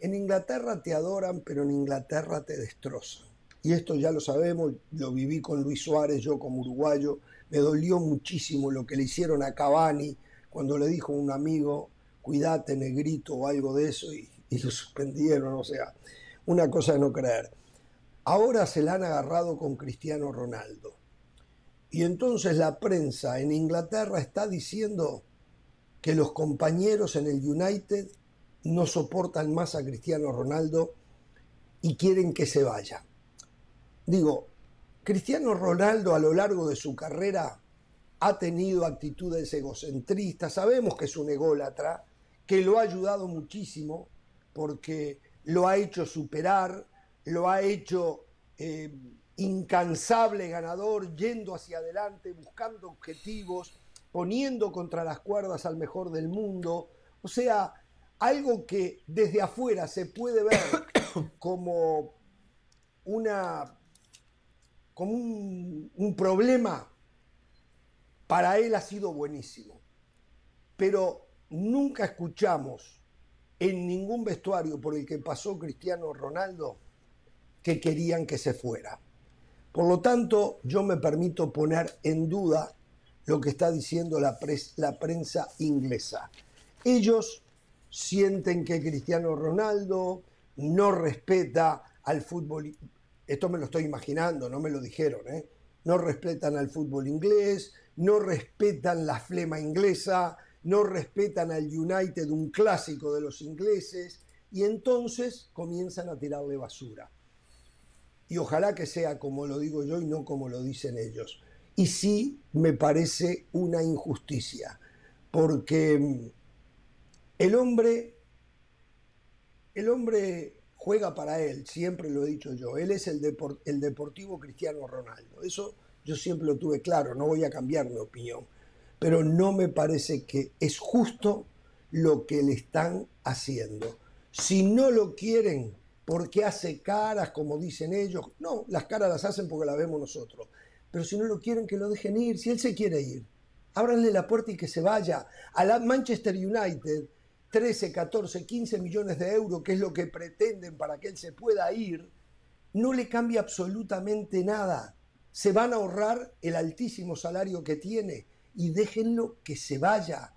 en Inglaterra te adoran, pero en Inglaterra te destrozan y esto ya lo sabemos, lo viví con Luis Suárez, yo como uruguayo, me dolió muchísimo lo que le hicieron a Cavani cuando le dijo a un amigo, cuídate negrito o algo de eso, y, lo suspendieron, o sea, una cosa de no creer. Ahora se la han agarrado con Cristiano Ronaldo. Y entonces la prensa en Inglaterra está diciendo que los compañeros en el United no soportan más a Cristiano Ronaldo y quieren que se vaya. Digo, Cristiano Ronaldo a lo largo de su carrera ha tenido actitudes egocentristas, sabemos que es un ególatra, que lo ha ayudado muchísimo porque lo ha hecho superar, lo ha hecho eh, incansable ganador, yendo hacia adelante, buscando objetivos, poniendo contra las cuerdas al mejor del mundo. O sea, algo que desde afuera se puede ver *coughs* como una como un, problema, para él ha sido buenísimo. Pero nunca escuchamos en ningún vestuario por el que pasó Cristiano Ronaldo que querían que se fuera. Por lo tanto, yo me permito poner en duda lo que está diciendo la, prensa inglesa. Ellos sienten que Cristiano Ronaldo no respeta al fútbol esto me lo estoy imaginando, no me lo dijeron, ¿eh? no respetan al fútbol inglés, no respetan la flema inglesa, no respetan al United, un clásico de los ingleses, y entonces comienzan a tirarle basura. Y ojalá que sea como lo digo yo y no como lo dicen ellos. Y sí me parece una injusticia, porque mm, el hombre, el hombre juega para él, siempre lo he dicho yo. Él es el, el deportivo Cristiano Ronaldo. Eso yo siempre lo tuve claro, no voy a cambiar mi opinión. Pero no me parece que es justo lo que le están haciendo. Si no lo quieren porque hace caras, como dicen ellos, no, las caras las hacen porque las vemos nosotros. Pero si no lo quieren, que lo dejen ir. Si él se quiere ir, ábranle la puerta y que se vaya. A la Manchester United 13, 14, 15 millones de euros, que es lo que pretenden para que él se pueda ir, no le cambia absolutamente nada. Se van a ahorrar el altísimo salario que tiene y déjenlo que se vaya,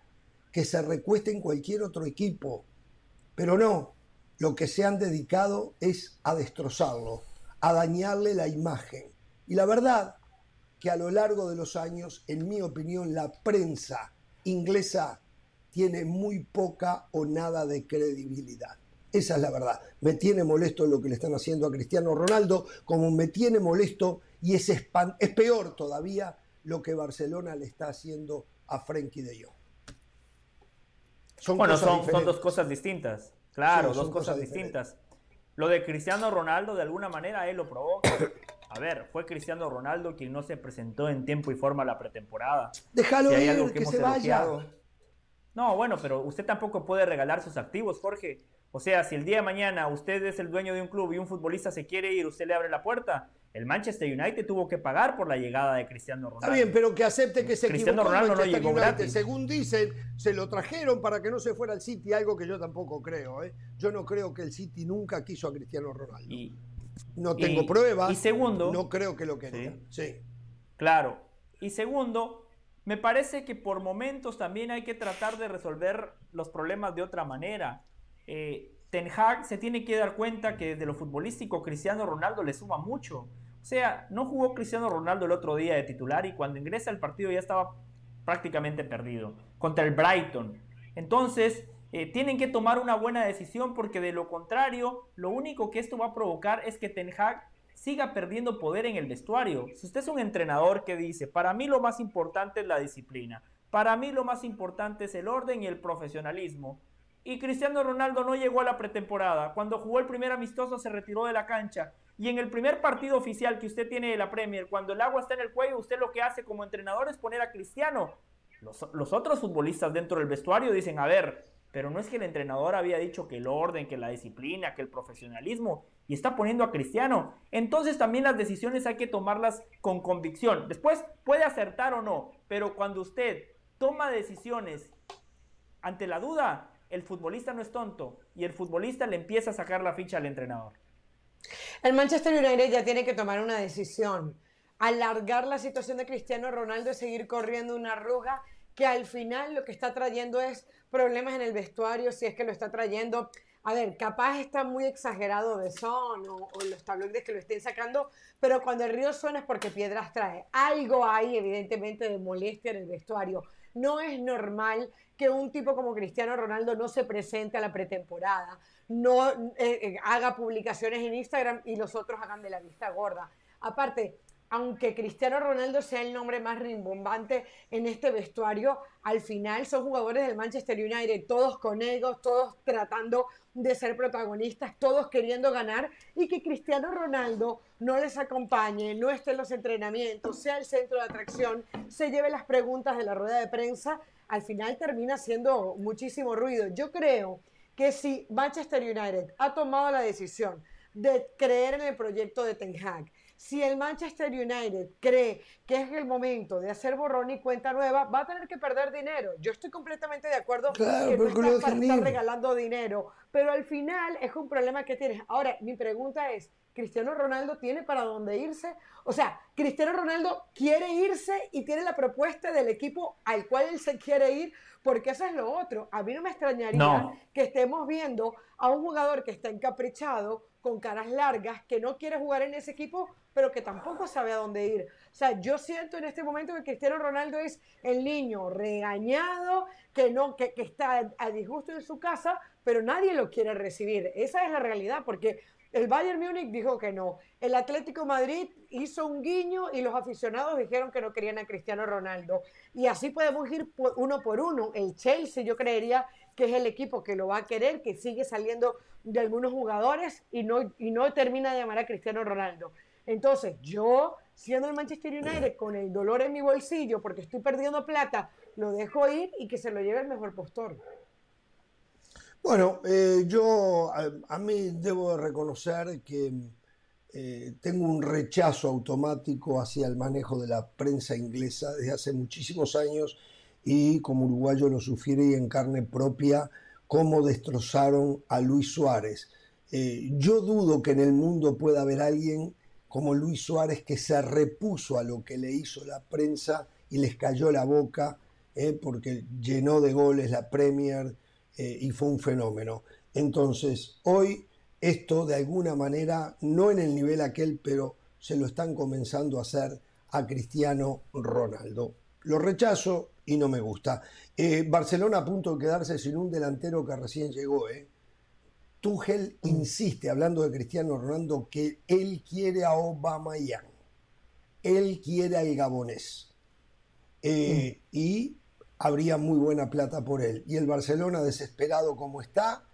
que se recueste en cualquier otro equipo. Pero no, lo que se han dedicado es a destrozarlo, a dañarle la imagen. Y la verdad que a lo largo de los años, en mi opinión, la prensa inglesa tiene muy poca o nada de credibilidad. Esa es la verdad. Me tiene molesto lo que le están haciendo a Cristiano Ronaldo, como me tiene molesto y es, es peor todavía lo que Barcelona le está haciendo a Frenkie de Jong. Son bueno, son, son, dos cosas distintas. Claro, dos cosas, distintas. Lo de Cristiano Ronaldo, de alguna manera, él lo provoca. A ver, fue Cristiano Ronaldo quien no se presentó en tiempo y forma a la pretemporada. Déjalo ir, que, se vaya. No, bueno, pero usted tampoco puede regalar sus activos, Jorge. O sea, si el día de mañana usted es el dueño de un club y un futbolista se quiere ir, usted le abre la puerta. El Manchester United tuvo que pagar por la llegada de Cristiano Ronaldo. Está bien, pero que acepte que se Cristiano Ronaldo no llegó gratis. Según dicen, se lo trajeron para que no se fuera al City, algo que yo tampoco creo. ¿eh? Yo no creo que el City nunca quiso a Cristiano Ronaldo. no tengo pruebas. Y segundo, no creo que lo quería. sí. Claro. Y segundo, me parece que por momentos también hay que tratar de resolver los problemas de otra manera. Eh, Ten Hag se tiene que dar cuenta que desde lo futbolístico Cristiano Ronaldo le suma mucho. O sea, no jugó Cristiano Ronaldo el otro día de titular y cuando ingresa al partido ya estaba prácticamente perdido, contra el Brighton. Entonces, eh, tienen que tomar una buena decisión porque de lo contrario, lo único que esto va a provocar es que Ten Hag siga perdiendo poder en el vestuario. Si usted es un entrenador que dice, para mí lo más importante es la disciplina, para mí lo más importante es el orden y el profesionalismo, y Cristiano Ronaldo no llegó a la pretemporada, cuando jugó el primer amistoso se retiró de la cancha, y en el primer partido oficial que usted tiene de la Premier, cuando el agua está en el cuello, usted lo que hace como entrenador es poner a Cristiano. Los, otros futbolistas dentro del vestuario dicen, a ver, pero no es que el entrenador había dicho que el orden, que la disciplina, que el profesionalismo, y está poniendo a Cristiano. Entonces también las decisiones hay que tomarlas con convicción. Después puede acertar o no, pero cuando usted toma decisiones ante la duda, el futbolista no es tonto y el futbolista le empieza a sacar la ficha al entrenador. El Manchester United ya tiene que tomar una decisión. Alargar la situación de Cristiano Ronaldo y seguir corriendo una arruga que al final lo que está trayendo es problemas en el vestuario, si es que lo está trayendo. A ver, capaz está muy exagerado de son o, los tabloides que lo estén sacando, pero cuando el río suena es porque piedras trae. Algo hay, evidentemente, de molestia en el vestuario. No es normal que un tipo como Cristiano Ronaldo no se presente a la pretemporada, no eh, eh, haga publicaciones en Instagram y los otros hagan de la vista gorda. Aparte, aunque Cristiano Ronaldo sea el nombre más rimbombante en este vestuario, al final son jugadores del Manchester United, todos con egos, todos tratando de ser protagonistas, todos queriendo ganar y que Cristiano Ronaldo no les acompañe, no esté en los entrenamientos, sea el centro de atracción, se lleve las preguntas de la rueda de prensa, al final termina haciendo muchísimo ruido. Yo creo que si Manchester United ha tomado la decisión de creer en el proyecto de Ten Hag, si el Manchester United cree que es el momento de hacer borrón y cuenta nueva, va a tener que perder dinero. Yo estoy completamente de acuerdo claro, que no está para estar regalando dinero, pero al final es un problema que tienes. Ahora, mi pregunta es, ¿Cristiano Ronaldo tiene para dónde irse? O sea, Cristiano Ronaldo quiere irse y tiene la propuesta del equipo al cual él se quiere ir, porque eso es lo otro. A mí no me extrañaría que estemos viendo a un jugador que está encaprichado, con caras largas, que no quiere jugar en ese equipo, pero que tampoco sabe a dónde ir. O sea, yo siento en este momento que Cristiano Ronaldo es el niño regañado, que, no, que, que está a disgusto en su casa, pero nadie lo quiere recibir. Esa es la realidad, porque el Bayern Múnich dijo que no. El Atlético Madrid hizo un guiño y los aficionados dijeron que no querían a Cristiano Ronaldo. Y así podemos ir uno por uno. El Chelsea yo creería que es el equipo que lo va a querer, que sigue saliendo de algunos jugadores y no, y no termina de llamar a Cristiano Ronaldo. Entonces, yo, siendo el Manchester United, con el dolor en mi bolsillo porque estoy perdiendo plata, lo dejo ir y que se lo lleve el mejor postor. Bueno, eh, yo a, mí debo reconocer que eh, tengo un rechazo automático hacia el manejo de la prensa inglesa desde hace muchísimos años y como uruguayo lo sufrí en carne propia cómo destrozaron a Luis Suárez. Eh, yo dudo que en el mundo pueda haber alguien como Luis Suárez que se repuso a lo que le hizo la prensa y les cayó la boca eh, porque llenó de goles la Premier eh, y fue un fenómeno. Entonces, hoy esto de alguna manera, no en el nivel aquel, pero se lo están comenzando a hacer a Cristiano Ronaldo. Lo rechazo y no me gusta. Eh, Barcelona a punto de quedarse sin un delantero que recién llegó. ¿eh? Tuchel insiste, hablando de Cristiano Ronaldo, que él quiere a Obama Yang. Él quiere al gabonés. Eh, y habría muy buena plata por él. Y el Barcelona, desesperado como está,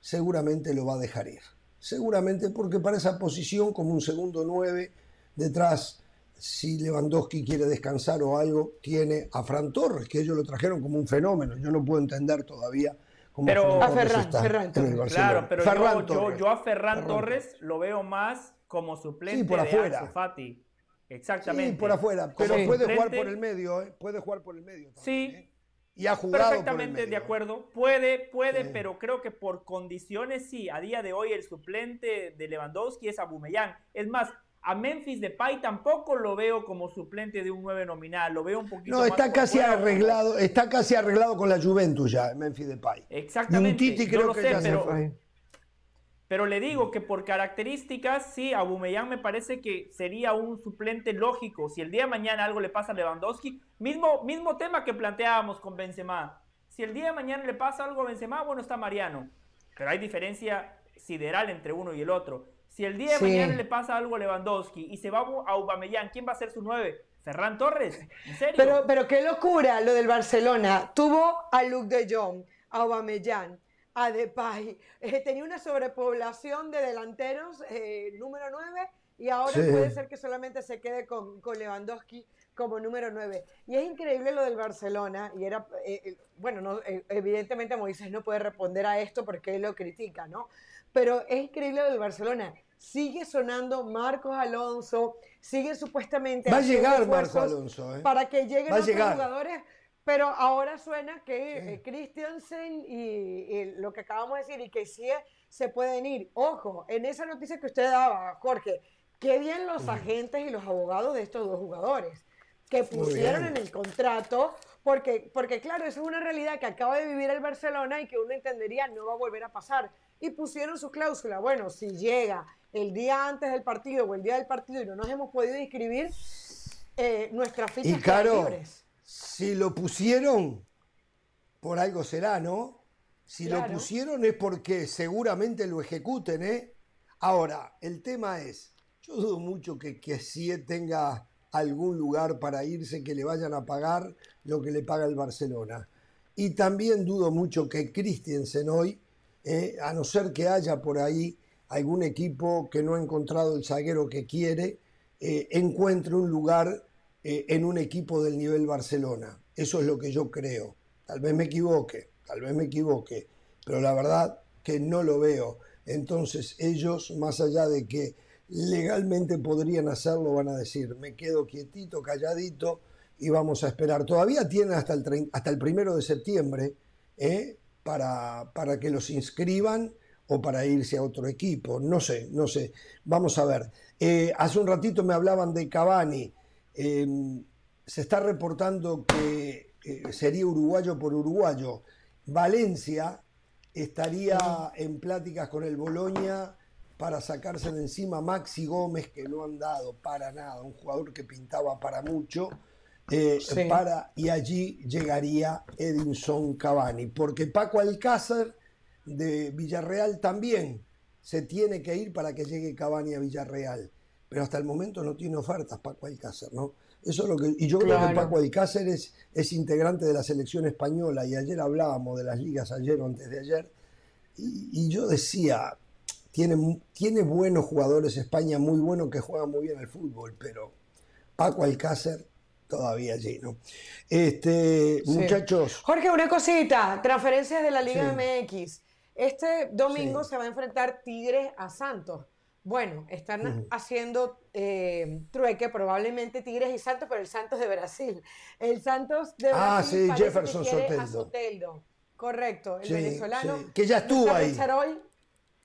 seguramente lo va a dejar ir. Seguramente porque para esa posición, como un segundo nueve, detrás si Lewandowski quiere descansar o algo, tiene a Fran Torres, que ellos lo trajeron como un fenómeno. Yo no puedo entender todavía pero, a Ferran, Ferran, Claro, pero yo, a Ferran, Torres lo veo más como suplente por afuera. de Fati. Exactamente. Sí, por afuera, pero puede jugar por el medio, ¿eh? puede jugar por el medio. sí. ¿eh? Y ha jugado Perfectamente de acuerdo. Puede, puede, pero creo que por condiciones sí. A día de hoy el suplente de Lewandowski es Abumellán. Es más, a Memphis Depay tampoco lo veo como suplente de un 9 nominal, lo veo un poquito No, está casi arreglado, está casi arreglado con la Juventus ya, Memphis Depay. Exactamente. Y creo que ya pero, Pero le digo que por características, sí, Aubameyang me parece que sería un suplente lógico. Si el día de mañana algo le pasa a Lewandowski, mismo, mismo tema que planteábamos con Benzema. Si el día de mañana le pasa algo a Benzema, bueno, está Mariano. Pero hay diferencia sideral entre uno y el otro. Si el día de mañana le pasa algo a Lewandowski y se va a Aubameyang, ¿quién va a ser su nueve? Ferran Torres, ¿en serio? Pero, pero qué locura lo del Barcelona. Tuvo a Luc de Jong, a Aubameyang, a Depay. Eh, tenía una sobrepoblación de delanteros eh, número 9 y ahora puede ser que solamente se quede con, con, Lewandowski como número 9. Y es increíble lo del Barcelona y era, eh, bueno, no, evidentemente Moisés no puede responder a esto porque él lo critica, ¿no? Pero es increíble lo del Barcelona. Sigue sonando Marcos Alonso, sigue supuestamente... Va a llegar Marcos Alonso, Para que lleguen otros jugadores pero ahora suena que eh, Christiansen y, lo que acabamos de decir y que sí se pueden ir. Ojo, en esa noticia que usted daba, Jorge, qué bien los agentes y los abogados de estos dos jugadores que pusieron en el contrato, porque, porque claro, eso es una realidad que acaba de vivir el Barcelona y que uno entendería no va a volver a pasar. Y pusieron su cláusula, bueno, si llega el día antes del partido o el día del partido y no nos hemos podido inscribir, eh, nuestras fichas están libres si lo pusieron, por algo será, ¿no? Si lo pusieron es porque seguramente lo ejecuten, ¿eh? Ahora, el tema es, yo dudo mucho que, que tenga algún lugar para irse que le vayan a pagar lo que le paga el Barcelona. Y también dudo mucho que Christensen hoy, ¿eh? a no ser que haya por ahí algún equipo que no ha encontrado el zaguero que quiere, eh, encuentre un lugar eh, en un equipo del nivel Barcelona. Eso es lo que yo creo. Tal vez me equivoque, tal vez me equivoque, pero la verdad que no lo veo. Entonces ellos, más allá de que legalmente podrían hacerlo, van a decir, me quedo quietito, calladito y vamos a esperar. Todavía tienen hasta el, hasta el primero de septiembre. Para, para que los inscriban o para irse a otro equipo. No sé, no sé. Vamos a ver. Eh, hace un ratito me hablaban de Cavani. Em, se está reportando que eh, sería uruguayo por uruguayo. Valencia estaría en pláticas con el Boloña para sacarse de encima Maxi Gómez, que no han dado para nada, un jugador que pintaba para mucho, eh, para, y allí llegaría Edinson Cavani, porque Paco Alcácer de Villarreal también se tiene que ir para que llegue Cavani a Villarreal pero hasta el momento no tiene ofertas Paco Alcácer, ¿no? Eso es lo que, y yo creo que Paco Alcácer es, es integrante de la selección española y ayer hablábamos de las ligas ayer o antes de ayer y, yo decía, tiene, tiene buenos jugadores España, muy buenos que juegan muy bien al fútbol, pero Paco Alcácer todavía allí, ¿no? Este, muchachos. Jorge, una cosita, transferencias de la Liga MX. Este domingo se va a enfrentar Tigres a Santos. Bueno, están haciendo eh, trueque probablemente Tigres y Santos, pero el Santos de Brasil. El Santos de ah, Brasil. Ah, sí, Jefferson Soteldo. Correcto, el venezolano. Que ya estuvo ahí.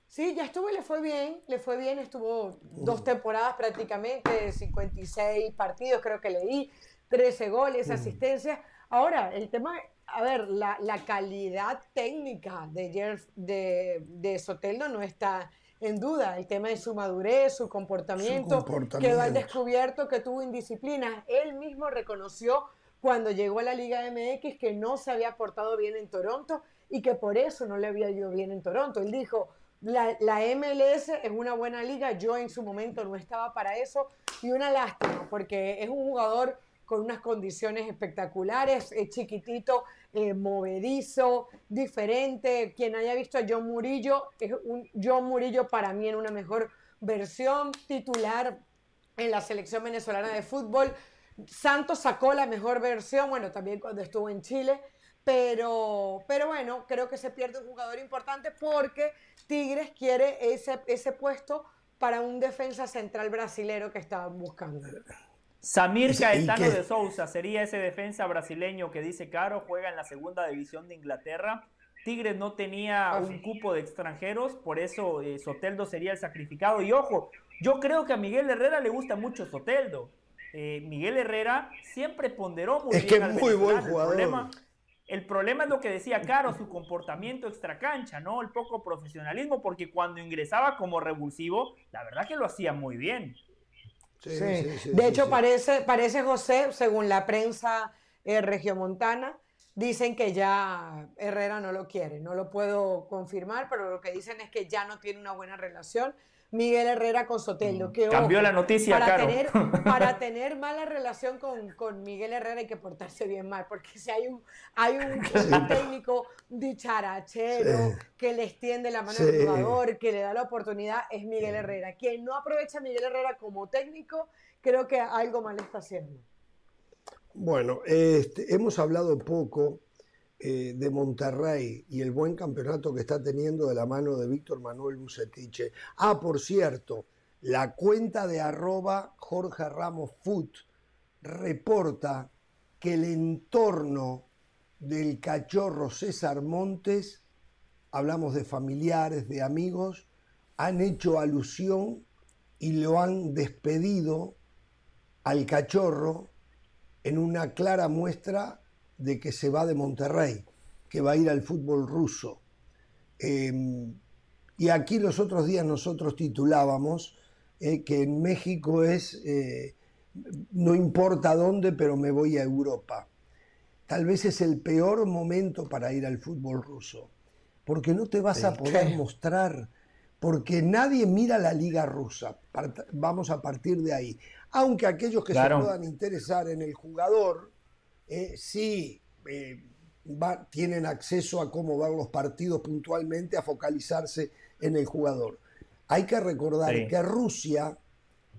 Sí, ya estuvo y le fue bien, le fue bien, estuvo dos temporadas prácticamente, 56 partidos creo que leí, 13 goles, asistencias. Ahora, el tema, a ver, la, calidad técnica de, de, de Soteldo no está en duda el tema de su madurez, su comportamiento, que quedó al descubierto que tuvo indisciplina. Él mismo reconoció cuando llegó a la Liga MX que no se había portado bien en Toronto y que por eso no le había ido bien en Toronto. Él dijo, la, la, MLS es una buena liga, yo en su momento no estaba para eso y una lástima porque es un jugador con unas condiciones espectaculares, es chiquitito, eh, movedizo, diferente. Quien haya visto a John Murillo, es un John Murillo para mí en una mejor versión, titular en la selección venezolana de fútbol. Santos sacó la mejor versión, bueno, también cuando estuvo en Chile, pero, pero bueno, creo que se pierde un jugador importante porque Tigres quiere ese, ese puesto para un defensa central brasilero que estaban buscando. Samir Caetano de Souza sería ese defensa brasileño que dice Caro, juega en la segunda división de Inglaterra. Tigres no tenía ah, un cupo de extranjeros, por eso eh, Soteldo sería el sacrificado. Y ojo, yo creo que a Miguel Herrera le gusta mucho Soteldo. Eh, Miguel Herrera siempre ponderó muy es que es muy buen jugador. El problema es lo que decía Caro, su comportamiento extracancha, ¿no? El poco profesionalismo, porque cuando ingresaba como revulsivo, la verdad que lo hacía muy bien. Sí, de hecho, Parece, parece José, según la prensa eh, regiomontana, dicen que ya Herrera no lo quiere. No lo puedo confirmar, pero lo que dicen es que ya no tiene una buena relación Miguel Herrera con Soteldo. Mm. Que, Cambió la noticia, para Tener, *laughs* para tener mala relación con, Miguel Herrera hay que portarse bien mal, porque si hay un, hay un, técnico dicharachero que le extiende la mano al jugador, que le da la oportunidad, es Miguel Herrera. Quien no aprovecha a Miguel Herrera como técnico, creo que algo mal está haciendo. Bueno, este, hemos hablado poco eh, de Monterrey y el buen campeonato que está teniendo de la mano de Víctor Manuel Bucetiche. Ah, por cierto, la cuenta de arroba Jorge Ramos Foot reporta que el entorno del cachorro César Montes, hablamos de familiares, de amigos, han hecho alusión y lo han despedido al cachorro en una clara muestra de que se va de Monterrey, que va a ir al fútbol ruso. Em, y aquí los otros días nosotros titulábamos eh, que en México es, eh, no importa dónde, pero me voy a Europa. Tal vez es el peor momento para ir al fútbol ruso, porque no te vas a poder mostrar, porque nadie mira la liga rusa. Vamos a partir de ahí. Aunque aquellos que se puedan interesar en el jugador, eh, sí eh, tienen acceso a cómo van los partidos puntualmente, a focalizarse en el jugador. Hay que recordar que Rusia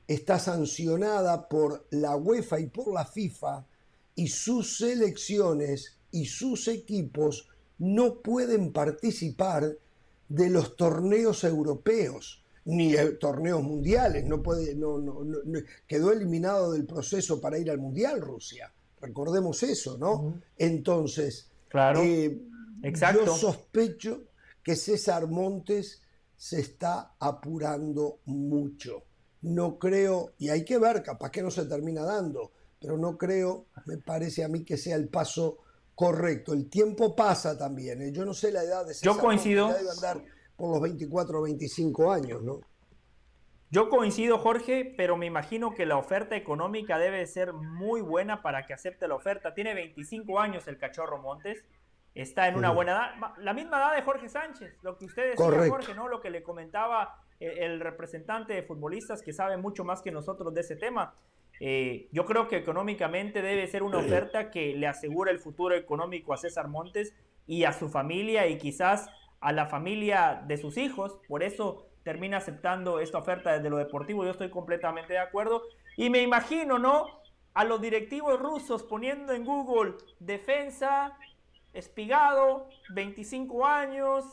está sancionada por la UEFA y por la FIFA y sus selecciones y sus equipos no pueden participar de los torneos europeos ni torneos mundiales, no puede, quedó eliminado del proceso para ir al mundial Rusia. Recordemos eso, ¿no? Entonces, claro. Eh, yo sospecho que César Montes se está apurando mucho. No creo, y hay que ver, capaz que no se termina dando, pero no creo, me parece a mí que sea el paso correcto. El tiempo pasa también. ¿eh? Yo no sé la edad de César Yo coincido. Montes, debe andar por los 24 o 25 años, ¿no? Yo coincido, Jorge, pero me imagino que la oferta económica debe ser muy buena para que acepte la oferta. Tiene 25 años el cachorro Montes, está en una buena edad, la misma edad de Jorge Sánchez, lo que usted decía, Jorge, ¿no? Lo que le comentaba eh, el representante de futbolistas que sabe mucho más que nosotros de ese tema. Eh, yo creo que económicamente debe ser una oferta que le asegura el futuro económico a César Montes y a su familia y quizás a la familia de sus hijos. Por eso termina aceptando esta oferta desde lo deportivo, yo estoy completamente de acuerdo. Y me imagino, ¿no? A los directivos rusos poniendo en Google defensa, espigado, 25 años,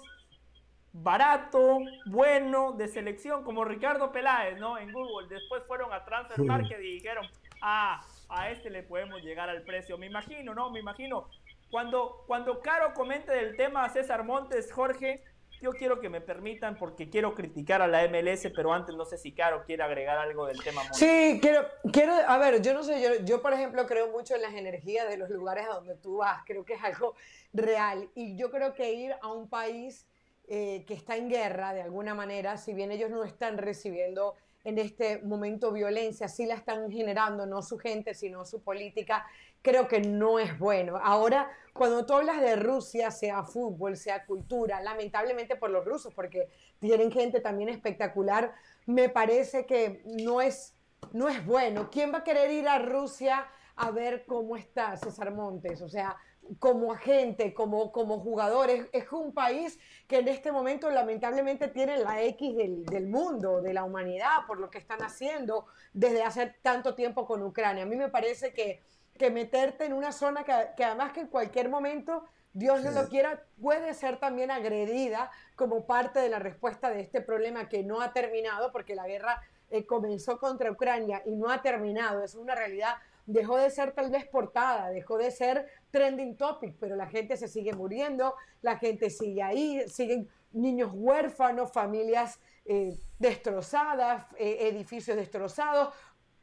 barato, bueno, de selección, como Ricardo Peláez, ¿no? En Google. Después fueron a Transfer Market y dijeron, ah, a este le podemos llegar al precio. Me imagino, ¿no? Me imagino. Cuando, cuando Caro comente del tema a César Montes, Jorge, yo quiero que me permitan, porque quiero criticar a la MLS, pero antes no sé si Caro quiere agregar algo del tema. Sí, quiero, quiero, a ver, yo no sé, yo, yo por ejemplo creo mucho en las energías de los lugares a donde tú vas, creo que es algo real. Y yo creo que ir a un país eh, que está en guerra de alguna manera, si bien ellos no están recibiendo en este momento violencia, sí la están generando, no su gente, sino su política, creo que no es bueno. Ahora, cuando tú hablas de Rusia, sea fútbol, sea cultura, lamentablemente por los rusos, porque tienen gente también espectacular, me parece que no es, no es bueno. ¿Quién va a querer ir a Rusia a ver cómo está César Montes? O sea, como agente, como, como jugador. Es, un país que en este momento lamentablemente tiene la X del, mundo, de la humanidad, por lo que están haciendo desde hace tanto tiempo con Ucrania. A mí me parece que, que meterte en una zona que, además que en cualquier momento, Dios no lo quiera, puede ser también agredida como parte de la respuesta de este problema que no ha terminado, porque la guerra eh, comenzó contra Ucrania y no ha terminado. Es una realidad dejó de ser tal vez portada, dejó de ser trending topic, pero la gente se sigue muriendo, la gente sigue ahí, siguen niños huérfanos, familias eh, destrozadas, eh, edificios destrozados,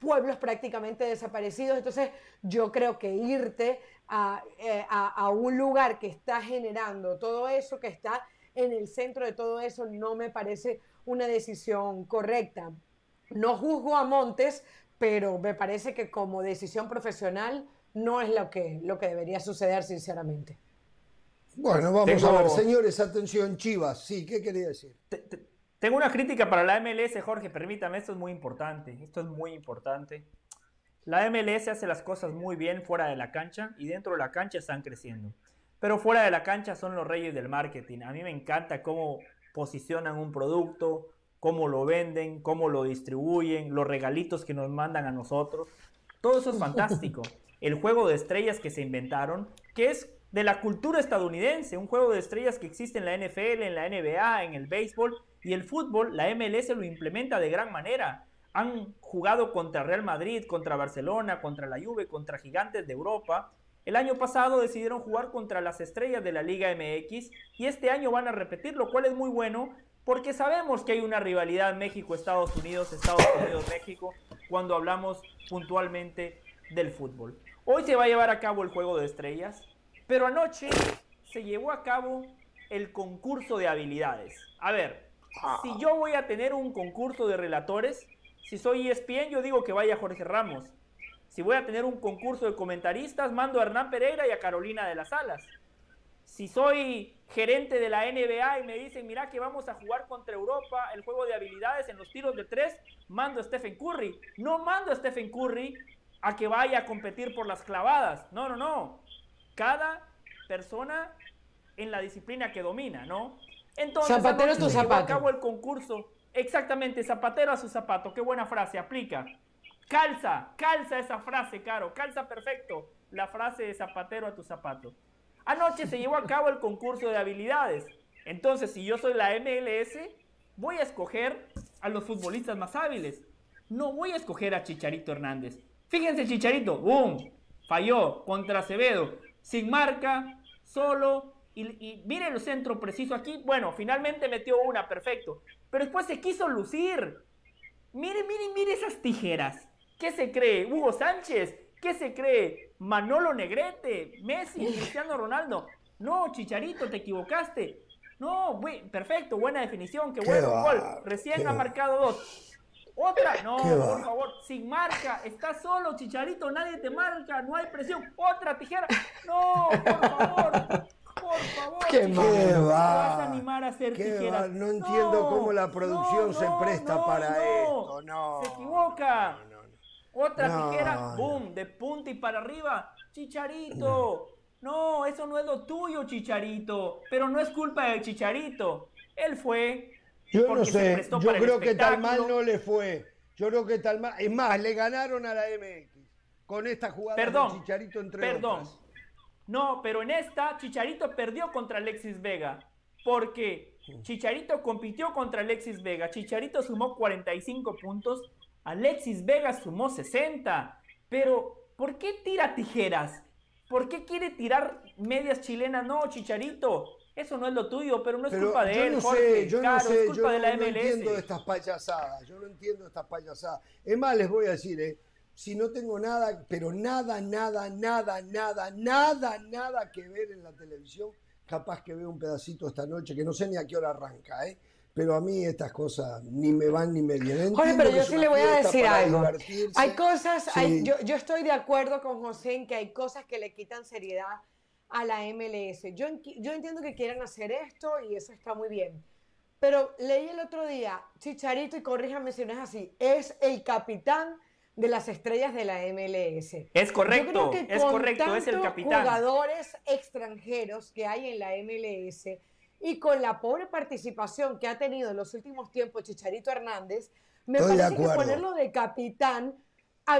pueblos prácticamente desaparecidos. Entonces, yo creo que irte eh, a, un lugar que está generando todo eso, que está en el centro de todo eso, no me parece una decisión correcta. No juzgo a Montes, pero me parece que como decisión profesional no es lo que, lo que debería suceder, sinceramente. Bueno, vamos a ver, señores, atención, Chivas, sí, ¿qué quería decir? Tengo una crítica para la MLS, Jorge, permítame, esto es muy importante, esto es muy importante. La MLS hace las cosas muy bien fuera de la cancha y dentro de la cancha están creciendo. Pero fuera de la cancha son los reyes del marketing. A mí me encanta cómo posicionan un producto, cómo lo venden, cómo lo distribuyen, los regalitos que nos mandan a nosotros. Todo eso es fantástico. *laughs* El juego de estrellas que se inventaron, que es de la cultura estadounidense, un juego de estrellas que existe en la NFL, en la NBA, en el béisbol y el fútbol, la MLS lo implementa de gran manera. Han jugado contra Real Madrid, contra Barcelona, contra la Juve, contra gigantes de Europa. El año pasado decidieron jugar contra las estrellas de la Liga MX y este año van a repetir, lo cual es muy bueno porque sabemos que hay una rivalidad México-Estados Unidos, Estados Unidos-México cuando hablamos puntualmente del fútbol. Hoy se va a llevar a cabo el juego de estrellas. Pero anoche se llevó a cabo el concurso de habilidades. A ver, si yo voy a tener un concurso de relatores, si soy ESPN, yo digo que vaya Jorge Ramos. Si voy a tener un concurso de comentaristas, mando a Hernán Pereira y a Carolina de las Alas. Si soy gerente de la NBA y me dicen, mira que vamos a jugar contra Europa el juego de habilidades en los tiros de tres, mando a Stephen Curry. No mando a Stephen Curry a que vaya a competir por las clavadas. No, no, no cada persona en la disciplina que domina, ¿no? Entonces, zapatero a tu zapato. Acabo el concurso. Exactamente, zapatero a su zapato. Qué buena frase, aplica. Calza, calza esa frase, Caro. Calza perfecto la frase de zapatero a tu zapato. Anoche se llevó a cabo el concurso de habilidades. Entonces, si yo soy la MLS, voy a escoger a los futbolistas más hábiles. No voy a escoger a Chicharito Hernández. Fíjense, Chicharito, ¡boom! Falló contra Acevedo sin marca, solo. Y, miren el centro preciso aquí. Bueno, finalmente metió una, perfecto. Pero después se quiso lucir. Miren, miren, miren esas tijeras. ¿Qué se cree? Hugo Sánchez. ¿Qué se cree? Manolo Negrete, Messi, Cristiano Ronaldo. No, Chicharito, te equivocaste. No, perfecto, buena definición, qué, bueno gol. Recién ha marcado dos. Otra, no, por favor, sin marca, está solo, Chicharito, nadie te marca, no hay presión. Otra tijera, no, por favor, por favor. ¿Qué va? vas a animar a hacer tijeras? No entiendo cómo la producción se presta para esto, no. Se equivoca. Otra tijera, boom, de punta y para arriba. Chicharito. No, eso no es lo tuyo, Chicharito. Pero no es culpa del Chicharito. Él fue, yo no sé, yo creo que tal mal no le fue. Yo creo que tal mal. Es más, le ganaron a la MX con esta jugada perdón, de Chicharito entre Perdón. No, pero en esta Chicharito perdió contra Alexis Vega. Porque Chicharito compitió contra Alexis Vega. Chicharito sumó 45 puntos. Alexis Vega sumó 60. Pero, ¿por qué tira tijeras? ¿Por qué quiere tirar medias chilenas? No, Chicharito. Eso no es lo tuyo, pero no es culpa de él, Jorge. yo no sé, yo no, entiendo estas payasadas, yo no entiendo estas payasadas. Es más, les voy a decir, eh, si no tengo nada, pero nada, nada, nada, nada, nada, nada que ver en la televisión, capaz que veo un pedacito esta noche, que no sé ni a qué hora arranca, ¿eh? Pero a mí estas cosas ni me van ni me vienen. Jorge, pero yo sí le voy a decir algo. Hay cosas, yo, yo estoy de acuerdo con José en que hay cosas que le quitan seriedad a la MLS. Yo, yo entiendo que quieran hacer esto y eso está muy bien. Pero leí el otro día, Chicharito, y corríjame si no es así, es el capitán de las estrellas de la MLS. Es correcto, es correcto, es el capitán. jugadores extranjeros que hay en la MLS y con la pobre participación que ha tenido en los últimos tiempos Chicharito Hernández, me parece que ponerlo de capitán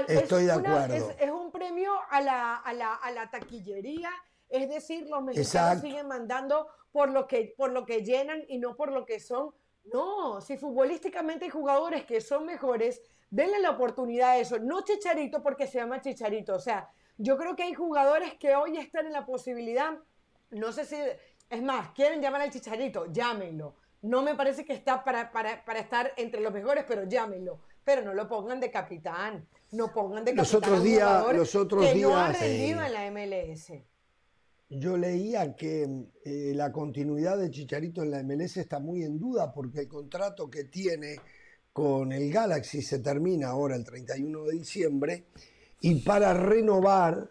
Estoy es, de acuerdo. Es, un premio a la, a la, a la taquillería es decir, los mexicanos siguen mandando por lo, que, por lo que llenan y no por lo que son. No, si futbolísticamente hay jugadores que son mejores, denle la oportunidad a eso. No Chicharito porque se llama Chicharito. O sea, yo creo que hay jugadores que hoy están en la posibilidad, no sé si, es más, quieren llamar al Chicharito, llámenlo. No me parece que está para, para, para estar entre los mejores, pero llámenlo. pero no lo pongan de capitán, no pongan de capitán. Los otros días, los otros que días, no ha rendido en la MLS. Yo leía que eh, la continuidad de Chicharito en la MLS está muy en duda porque el contrato que tiene con el Galaxy se termina ahora el 31 de diciembre y para renovar,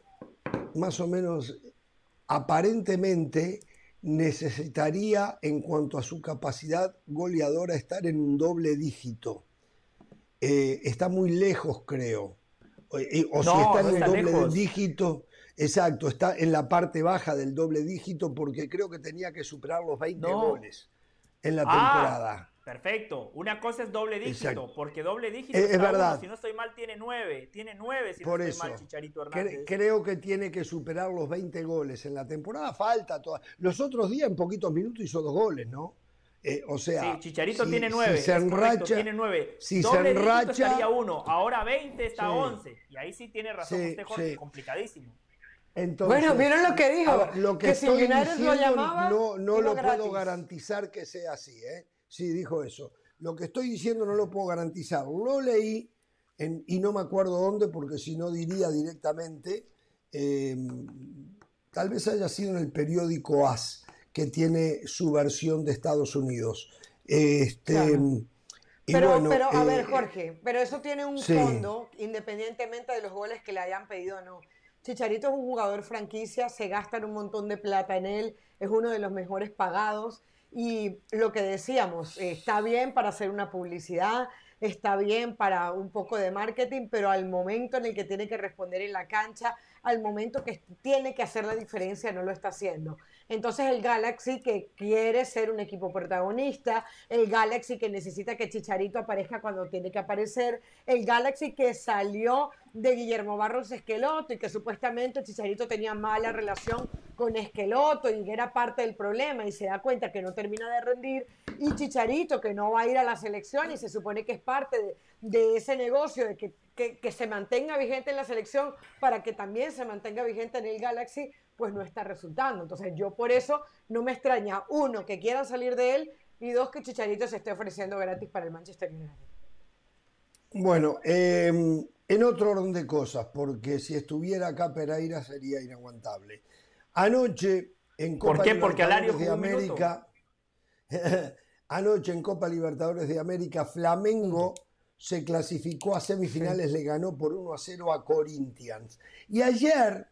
más o menos aparentemente, necesitaría en cuanto a su capacidad goleadora estar en un doble dígito. Eh, está muy lejos, creo. O, si está en un doble dígito, exacto, está en la parte baja del doble dígito porque creo que tenía que superar los 20 goles en la ah, temporada. Perfecto. Una cosa es doble dígito, porque doble dígito, es, verdad. si no estoy mal, tiene nueve. Tiene nueve si Por no estoy mal, Chicharito Hernández. creo que tiene que superar los 20 goles. En la temporada falta toda. Los otros días, en poquitos minutos, hizo dos goles, ¿no? Eh, o sea, sí, Chicharito tiene nueve. Si se enracha, tiene nueve. Si doble se enracha, estaría uno. Ahora 20 está sí, 11. Y ahí sí tiene razón usted, Jorge, complicadísimo. Entonces, bueno, ¿vieron lo que dijo? lo que, si estoy diciendo, lo llamaba, no, no lo puedo garantizar que sea así, ¿eh? Sí, dijo eso. Lo que estoy diciendo no lo puedo garantizar. Lo leí y no me acuerdo dónde, porque si no diría directamente. Em, tal vez haya sido en el periódico AS, que tiene su versión de Estados Unidos. Este, pero, pero, a ver, eh, Jorge, pero eso tiene un fondo, independientemente de los goles que le hayan pedido o no. Chicharito es un jugador franquicia, se gastan un montón de plata en él, es uno de los mejores pagados. Y lo que decíamos, está bien para hacer una publicidad, está bien para un poco de marketing, pero al momento en el que tiene que responder en la cancha, al momento que tiene que hacer la diferencia, no lo está haciendo. Entonces el Galaxy que quiere ser un equipo protagonista, el Galaxy que necesita que Chicharito aparezca cuando tiene que aparecer, el Galaxy que salió de Guillermo Barros Esqueloto y que supuestamente Chicharito tenía mala relación con Esqueloto y que era parte del problema y se da cuenta que no termina de rendir y Chicharito que no va a ir a la selección y se supone que es parte de, ese negocio de que, que se mantenga vigente en la selección para que también se mantenga vigente en el Galaxy, pues no está resultando. Entonces yo por eso no me extraña, uno, que quieran salir de él y dos, que Chicharito se esté ofreciendo gratis para el Manchester United. Bueno, em, en otro orden de cosas, porque si estuviera acá Pereira sería inaguantable. Anoche en Copa Libertadores de América, *laughs* anoche en Copa Libertadores de América, Flamengo se clasificó a semifinales, le ganó por 1 a 0 a Corinthians. Y ayer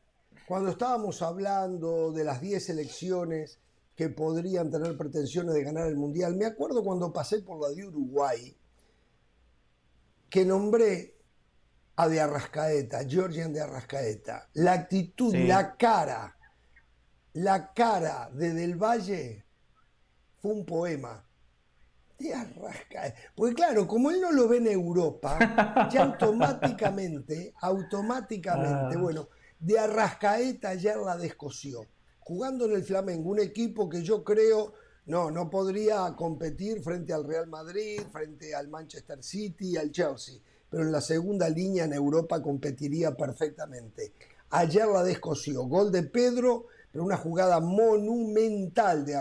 cuando estábamos hablando de las 10 selecciones que podrían tener pretensiones de ganar el Mundial, me acuerdo cuando pasé por la de Uruguay, que nombré a de Arrascaeta, Georgian de Arrascaeta. La actitud, la cara, la cara de Del Valle fue un poema. De Arrascaeta. Porque claro, como él no lo ve en Europa, ya *laughs* automáticamente, automáticamente, ah. bueno, de Arrascaeta ayer la descoció. Jugando en el Flamengo, un equipo que yo creo no, no podría competir frente al Real Madrid, frente al Manchester City y al Chelsea, pero en la segunda línea en Europa competiría perfectamente. Ayer la descoció. Gol de Pedro, pero una jugada monumental de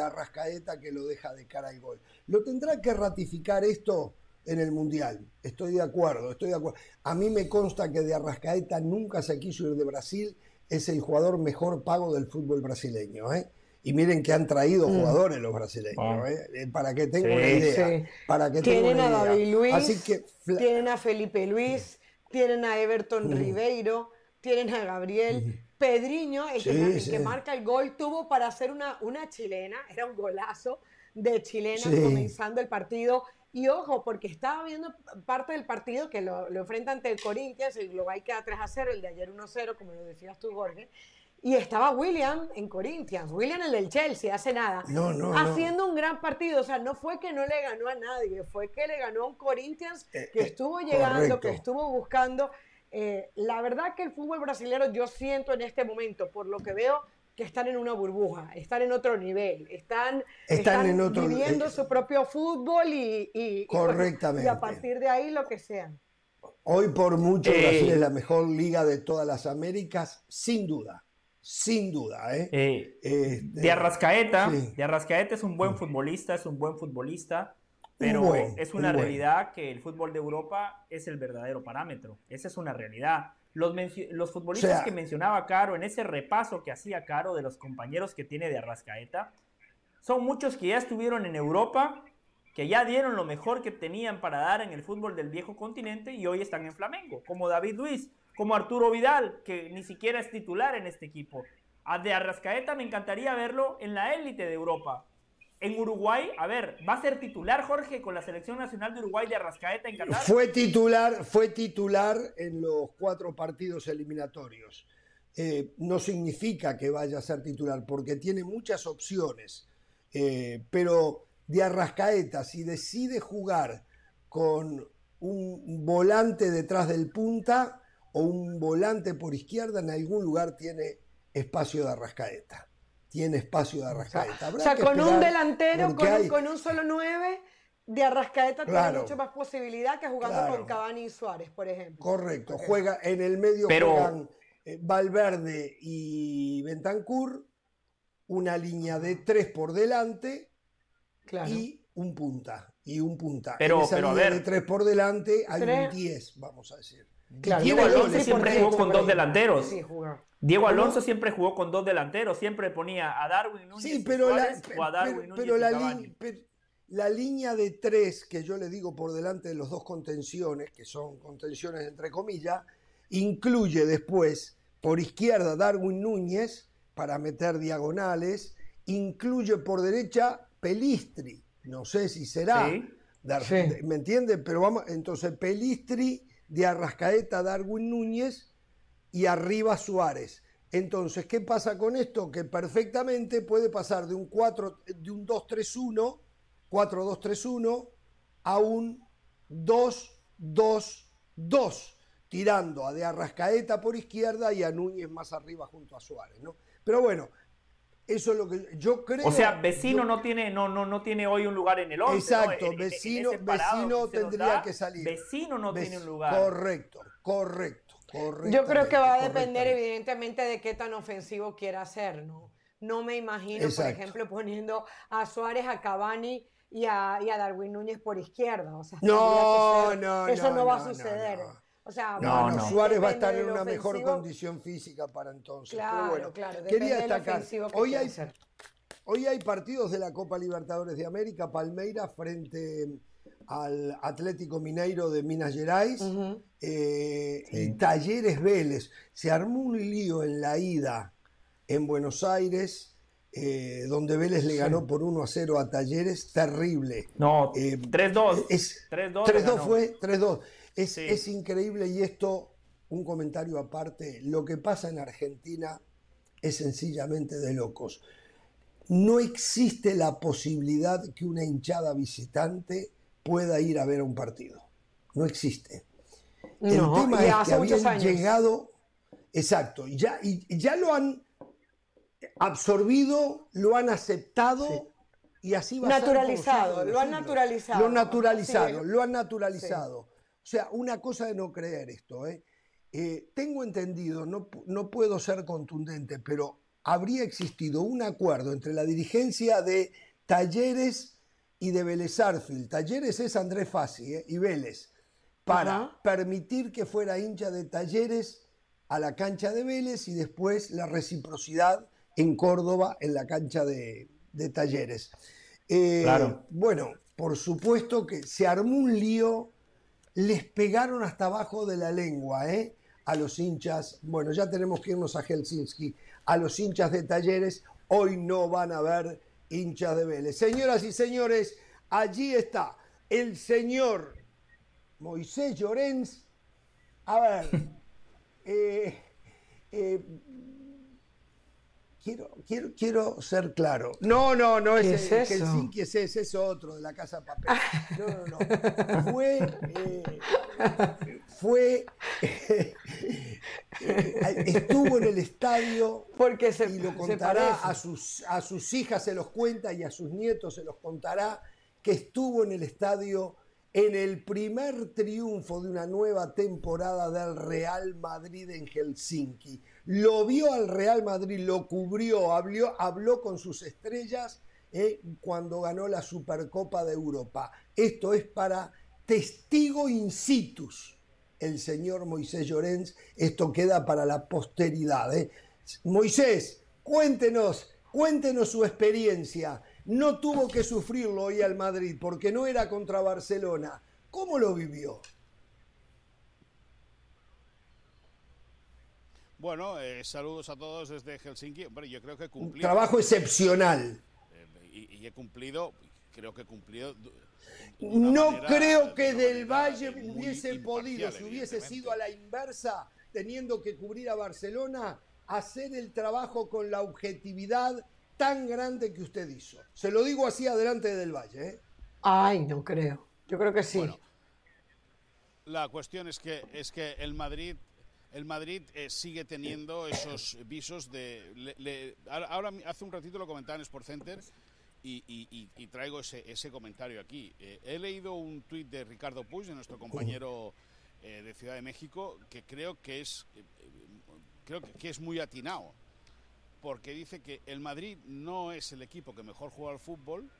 Arrascaeta que lo deja de cara al gol. ¿Lo tendrá que ratificar esto? En el Mundial. Estoy de acuerdo, estoy de acuerdo. A mí me consta que de Arrascaeta nunca se quiso ir de Brasil, es el jugador mejor pago del fútbol brasileño. ¿eh? Y miren que han traído mm. jugadores los brasileños, ah. ¿eh? Eh, para que tengan una idea. Para que tienen a David Luis, Así que, tienen a Felipe Luis, tienen a Everton mm. Ribeiro, tienen a Gabriel. Pedriño, el, que, marca el gol, tuvo para hacer una, una chilena, era un golazo de chilena comenzando el partido y ojo, porque estaba viendo parte del partido que lo, enfrenta ante el Corinthians, el global queda 3 a 0, el de ayer 1 a 0, como lo decías tú, Jorge. Y estaba William en Corinthians, William el del Chelsea, hace nada, haciendo un gran partido. O sea, no fue que no le ganó a nadie, fue que le ganó a un Corinthians eh, que eh, estuvo llegando, que estuvo buscando. Eh, la verdad que el fútbol brasileño yo siento en este momento, por lo que veo, que están en una burbuja, están en otro nivel, están, están, en otro, viviendo su propio fútbol y, correctamente. Y, a partir de ahí lo que sean. Hoy por mucho eh, Brasil es la mejor liga de todas las Américas, sin duda, sin duda. ¿eh? eh este, de Arrascaeta, de Arrascaeta es un buen futbolista, es un buen futbolista, Pero es una realidad que el fútbol de Europa es el verdadero parámetro. Esa es una realidad. Los, los futbolistas que mencionaba Caro en ese repaso que hacía Caro de los compañeros que tiene de Arrascaeta, son muchos que ya estuvieron en Europa, que ya dieron lo mejor que tenían para dar en el fútbol del viejo continente y hoy están en Flamengo, como David Luis, como Arturo Vidal, que ni siquiera es titular en este equipo. A de Arrascaeta me encantaría verlo en la élite de Europa, en Uruguay, a ver, ¿va a ser titular Jorge con la selección nacional de Uruguay de Arrascaeta en Qatar? Fue titular, fue titular en los cuatro partidos eliminatorios. Eh, no significa que vaya a ser titular, porque tiene muchas opciones. Eh, pero de Arrascaeta, si decide jugar con un volante detrás del punta o un volante por izquierda, en algún lugar tiene espacio de Arrascaeta tiene espacio de Arrascaeta. o sea, con un delantero, con, un solo nueve, de Arrascaeta tiene mucho más posibilidad que jugando con Cavani y Suárez, por ejemplo. Correcto, juega en el medio juegan eh, Valverde y Bentancur, una línea de tres por delante y un punta. Y un punta. Pero, en esa pero línea a ver, de tres por delante hay un 10, vamos a decir. Diego Alonso siempre jugó con dos delanteros. Diego Alonso siempre jugó con dos delanteros, siempre ponía a Darwin Núñez sí, pero la, o a Darwin pero, la, línea de tres que yo le digo por delante de los dos contenciones, que son contenciones entre comillas, incluye después por izquierda Darwin Núñez para meter diagonales, incluye por derecha Pelistri, no sé si será, ¿me entiende? Pero vamos, entonces Pelistri de Arrascaeta Darwin Núñez y arriba Suárez. Entonces, ¿qué pasa con esto? Que perfectamente puede pasar de un 4 de un 2-3-1, 4-2-3-1 a un 2-2-2, tirando a de Arrascaeta por izquierda y a Núñez más arriba junto a Suárez, ¿no? Pero bueno, eso es lo que yo creo. O sea, vecino no tiene no no no tiene hoy un lugar en el 11. Exacto, vecino vecino tendría que salir. Vecino no tiene un lugar. Correcto, correcto, correcto. Yo creo que va a depender evidentemente de qué tan ofensivo quiera ser, ¿no? No me imagino, por ejemplo, poniendo a Suárez, a Cavani y a, y a Darwin Núñez por izquierda. O sea, no, no, eso no, va a suceder. O sea, no, no. Suárez va a estar en una mejor condición física para entonces. Claro, bueno, claro. Quería destacar. Hoy hay, hoy hay partidos de la Copa Libertadores de América. Palmeiras frente al Atlético Mineiro de Minas Gerais eh, y Talleres Vélez. Se armó un lío en la ida en Buenos Aires. Eh, donde Vélez le ganó por 1 a 0 a Talleres, terrible. No, 3-2. Eh, 3-2 fue, 3-2. Es, increíble y esto, un comentario aparte, lo que pasa en Argentina es sencillamente de locos. No existe la posibilidad que una hinchada visitante pueda ir a ver a un partido. No existe. El tema es que habían llegado, exacto, ya, y ya lo han absorbido, lo han aceptado y así va naturalizado, a ser. Lo han naturalizado. Lo han naturalizado, lo han naturalizado. O sea, una cosa de no creer esto. ¿eh? Eh, tengo entendido, no, no puedo ser contundente, pero habría existido un acuerdo entre la dirigencia de Talleres y de Vélez Arfield. Talleres es Andrés Fassi ¿eh? y Vélez, para permitir que fuera hincha de Talleres a la cancha de Vélez y después la reciprocidad en Córdoba en la cancha de, de Talleres. claro. Bueno, por supuesto que se armó un lío les pegaron hasta abajo de la lengua, ¿eh? A los hinchas, bueno, ya tenemos que irnos a Helsinki, a los hinchas de talleres, hoy no van a ver hinchas de Vélez. Señoras y señores, allí está el señor Moisés Llorens. A ver, *laughs* eh, eh, Quiero, quiero, quiero ser claro. No, no, no es, es eso? Helsinki es ese, es otro de la Casa de Papel. *laughs* No, no, no. Fue. Eh, fue. Eh, *laughs* estuvo en el estadio. Porque se, y lo contará a sus, a sus hijas, se los cuenta y a sus nietos se los contará. Que estuvo en el estadio en el primer triunfo de una nueva temporada del Real Madrid en Helsinki lo vio al Real Madrid, lo cubrió, habló, habló con sus estrellas eh, cuando ganó la Supercopa de Europa. Esto es para testigo in situ el señor Moisés Llorens. Esto queda para la posteridad. ¿eh? Moisés, cuéntenos, cuéntenos su experiencia. No tuvo que sufrirlo hoy al Madrid porque no era contra Barcelona. ¿Cómo lo vivió? Bueno, eh, saludos a todos desde Helsinki. Bueno, yo creo que he cumplido. Trabajo excepcional. Eh, y, he cumplido, creo que he cumplido. No creo que Del Valle hubiese podido, si hubiese sido a la inversa, teniendo que cubrir a Barcelona, hacer el trabajo con la objetividad tan grande que usted hizo. Se lo digo así adelante de Del Valle. ¿eh? Ay, no creo. Yo creo que sí. la cuestión es que, es que el Madrid el Madrid eh, sigue teniendo esos *coughs* visos de... ahora hace un ratito lo comentaba en Sport Center y, traigo ese, comentario aquí. Eh, he leído un tuit de Ricardo Puig, de nuestro compañero eh, de Ciudad de México, que creo que es, creo que es muy atinado, porque dice que el Madrid no es el equipo que mejor juega al fútbol,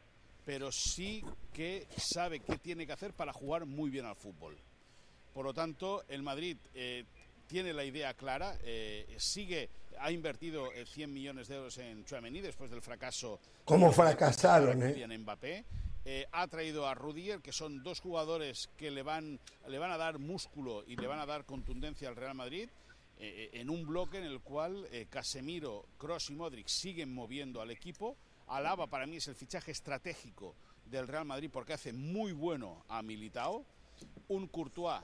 pero sí que sabe qué tiene que hacer para jugar muy bien al fútbol. Por lo tanto, el Madrid tiene la idea clara, eh, sigue, ha invertido 100 eh, millones de euros en Chouameni después del fracaso. ¿Cómo fracasaron? Eh? Mbappé. Eh, ha traído a Rudiger, que son dos jugadores que le van, le van a dar músculo y le van a dar contundencia al Real Madrid. En un bloque en el cual Casemiro, Cross y Modric siguen moviendo al equipo. Alaba para mí es el fichaje estratégico del Real Madrid porque hace muy bueno a Militao. Un Courtois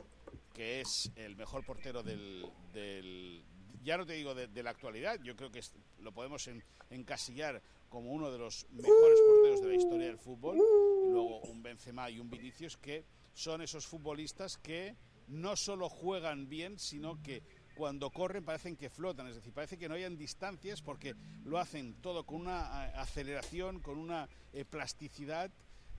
que es el mejor portero del, ya no te digo de, la actualidad, yo creo que lo podemos encasillar como uno de los mejores porteros de la historia del fútbol, y luego un Benzema y un Vinicius que son esos futbolistas que no solo juegan bien, sino que cuando corren parecen que flotan, es decir, parece que no hayan distancias porque lo hacen todo con una eh, aceleración, con una eh, plasticidad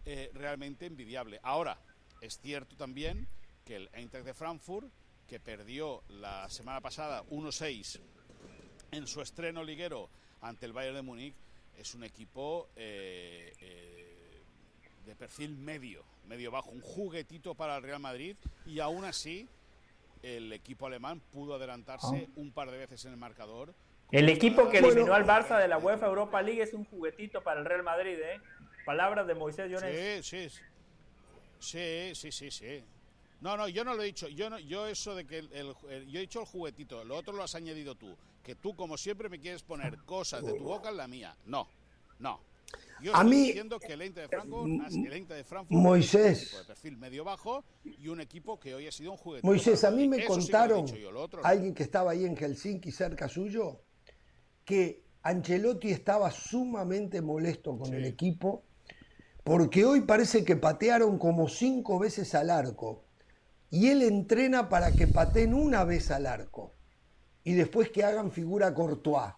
eh, realmente envidiable. Ahora, es cierto también que el Eintracht de Frankfurt, que perdió la semana pasada 1-6 en su estreno liguero ante el Bayern de Múnich, es un equipo de perfil medio, medio bajo, un juguetito para el Real Madrid y aún así el equipo alemán pudo adelantarse ah. un par de veces en el marcador. El equipo que eliminó al Barça de la UEFA Europa League es un juguetito para el Real Madrid, ¿eh? Palabras de Moisés Llorens. Sí, sí, sí, sí, sí, sí. No, no, yo no lo he dicho. Yo, no, yo eso de que el, yo he dicho el juguetito, lo otro lo has añadido tú. Que tú, como siempre, me quieres poner cosas de tu boca en la mía. No, no. A mí, que el Ente de Frankfurt, el de Frankfurt Moisés, de perfil medio bajo y un equipo que hoy ha sido un juguetito. Moisés, a mí me contaron, alguien que estaba ahí en Helsinki, cerca suyo, que Ancelotti estaba sumamente molesto con el equipo porque hoy parece que patearon como cinco veces al arco y él entrena para que pateen una vez al arco y después que hagan figura Courtois.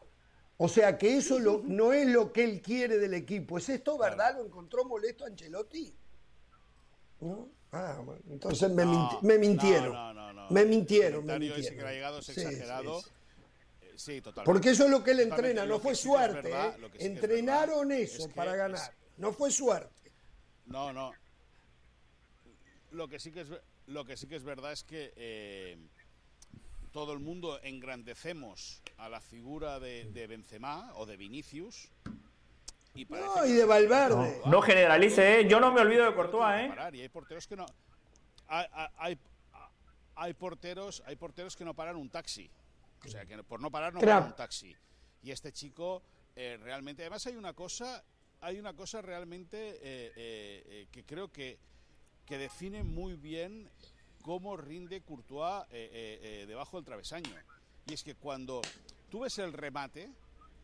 O sea que eso no es lo que él quiere del equipo. ¿Es esto verdad? ¿Lo encontró molesto Ancelotti? ¿No? Ah, entonces me, mintieron. me mintieron. me mintieron. que ha llegado es exagerado. Sí, totalmente. Porque eso es lo que él entrena, no fue suerte. ¿eh? Entrenaron eso para ganar. No fue suerte. No, no. Lo que sí que es lo que sí que es verdad es que eh, todo el mundo engrandecemos a la figura de, Benzema o de Vinicius. Y no, y de Valverde. No, generalice, ¿eh? yo no me olvido de Courtois. ¿eh? Y hay porteros que no. Hay, hay, porteros, hay porteros que no paran un taxi. O sea, que por no parar no paran un taxi. Y este chico eh, realmente. Además, hay una cosa. Hay una cosa realmente que creo que que define muy bien cómo rinde Courtois eh, eh, eh, debajo del travesaño. Y es que cuando tú ves el remate,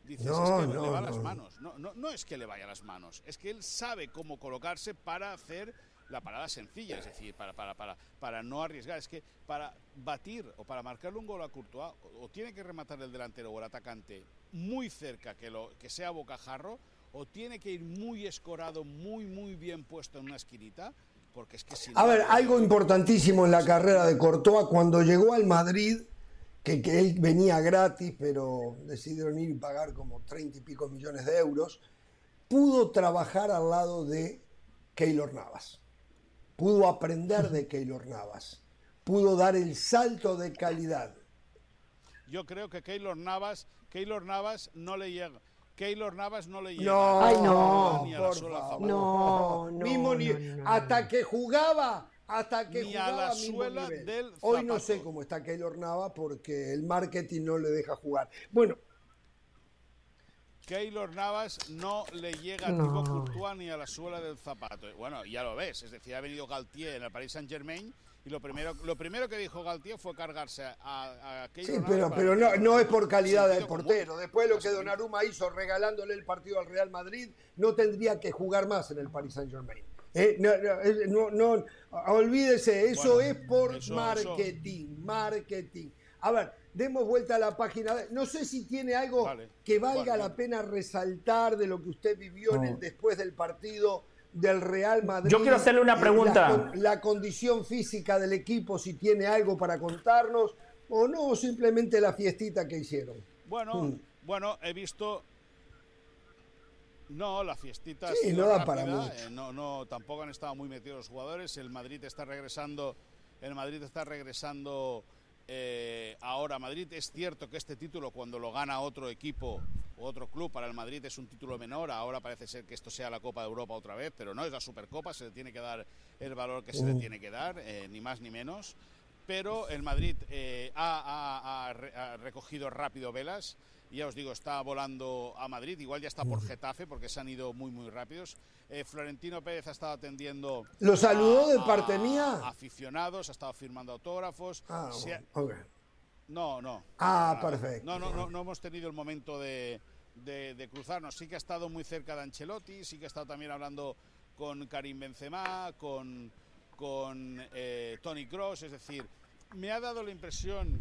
dices, es que le va a las manos. No, no, no es que le vaya las manos, es que él sabe cómo colocarse para hacer la parada sencilla, es decir, para, para, para, para no arriesgar. Es que para batir o para marcarle un gol a Courtois, o, tiene que rematar el delantero o el atacante muy cerca, que, lo, que sea bocajarro, o tiene que ir muy escorado, muy, muy bien puesto en una esquinita, a ver, algo importantísimo en la carrera de Courtois, cuando llegó al Madrid, que, él venía gratis, pero decidieron ir y pagar como 30 y pico millones de euros, pudo trabajar al lado de Keylor Navas, pudo aprender de Keylor Navas, pudo dar el salto de calidad. Yo creo que Keylor Navas, Keylor Navas no le llega. Keylor Navas no le llega. No, Ay, no, ni a la sola favor. No, no, Mismo ni- no, no, no, hasta no. que jugaba, hasta que Ni a jugaba la mismo suela nivel. del Hoy no zapato. sé cómo está Keylor Navas porque el marketing no le deja jugar. Bueno, Keylor Navas no le llega a. Thibaut Courtois ni a la suela del zapato. Bueno, ya lo ves, es decir, ha venido Galtier en el Paris Saint Germain y lo primero, lo primero que dijo Galtier fue cargarse a, a sí, pero, pero no, no es por calidad del Sentido común. portero. Después lo que Donnarumma hizo regalándole el partido al Real Madrid, no tendría que jugar más en el Paris Saint Germain. Eh, no, no, no, no, olvídese, eso Bueno, es por eso- marketing, marketing. A ver, demos vuelta a la página. No sé si tiene algo Vale. que valga la pena resaltar de lo que usted vivió en el después del partido del Real Madrid. Yo quiero hacerle una Eh, pregunta. La, con- la condición física del equipo, si tiene algo para contarnos, o no, o simplemente la fiestita que hicieron. Bueno, Mm. bueno, he visto. No, la fiestita Sí, no da para rápida, mucho. eh, no, no, tampoco han estado muy metidos los jugadores. El Madrid está regresando. El Madrid está regresando eh, ahora. Madrid es cierto que este título, cuando lo gana otro equipo o otro club, para el Madrid es un título menor. Ahora parece ser que esto sea la Copa de Europa otra vez, pero no es la Supercopa. Se le tiene que dar el valor que se le tiene que dar, eh, ni más ni menos. Pero el Madrid eh, ha, ha- ha ha recogido rápido velas. Ya os digo, está volando a Madrid. Igual ya está por Getafe porque se han ido muy, muy rápidos. Eh, Florentino Pérez ha estado atendiendo. ¿Lo saludó de parte mía? aficionados, ha estado firmando autógrafos. Ah, se ha- no, no. Ah, perfecto. No, no, no, no hemos tenido el momento de, de- de cruzarnos. Sí que ha estado muy cerca de Ancelotti, sí que ha estado también hablando con Karim Benzema, con, con eh, Tony Cross. Es decir, me ha dado la impresión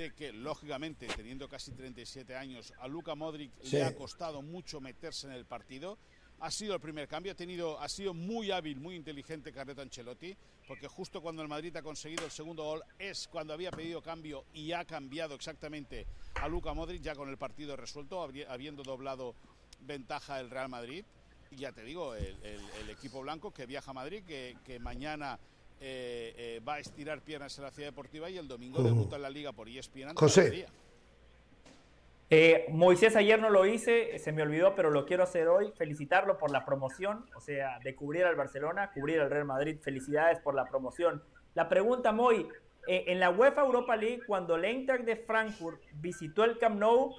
de que, lógicamente, teniendo casi 37 años, a Luka Modric Sí. le ha costado mucho meterse en el partido. Ha sido el primer cambio, ha, tenido, ha sido muy hábil, muy inteligente Carleto Ancelotti, porque justo cuando el Madrid ha conseguido el segundo gol es cuando había pedido cambio y ha cambiado exactamente a Luka Modric, ya con el partido resuelto, habiendo doblado ventaja el Real Madrid. Y ya te digo, el, el- el equipo blanco que viaja a Madrid, que, que mañana eh, eh, va a estirar piernas en la ciudad deportiva y el domingo debuta en la liga por ESPN. José. Eh, Moisés ayer no lo hice, se me olvidó, pero lo quiero hacer hoy. Felicitarlo por la promoción, o sea, de cubrir al Barcelona, cubrir al Real Madrid. Felicidades por la promoción. La pregunta, Moy, eh, en la UEFA Europa League, cuando el Eintracht de Frankfurt visitó el Camp Nou,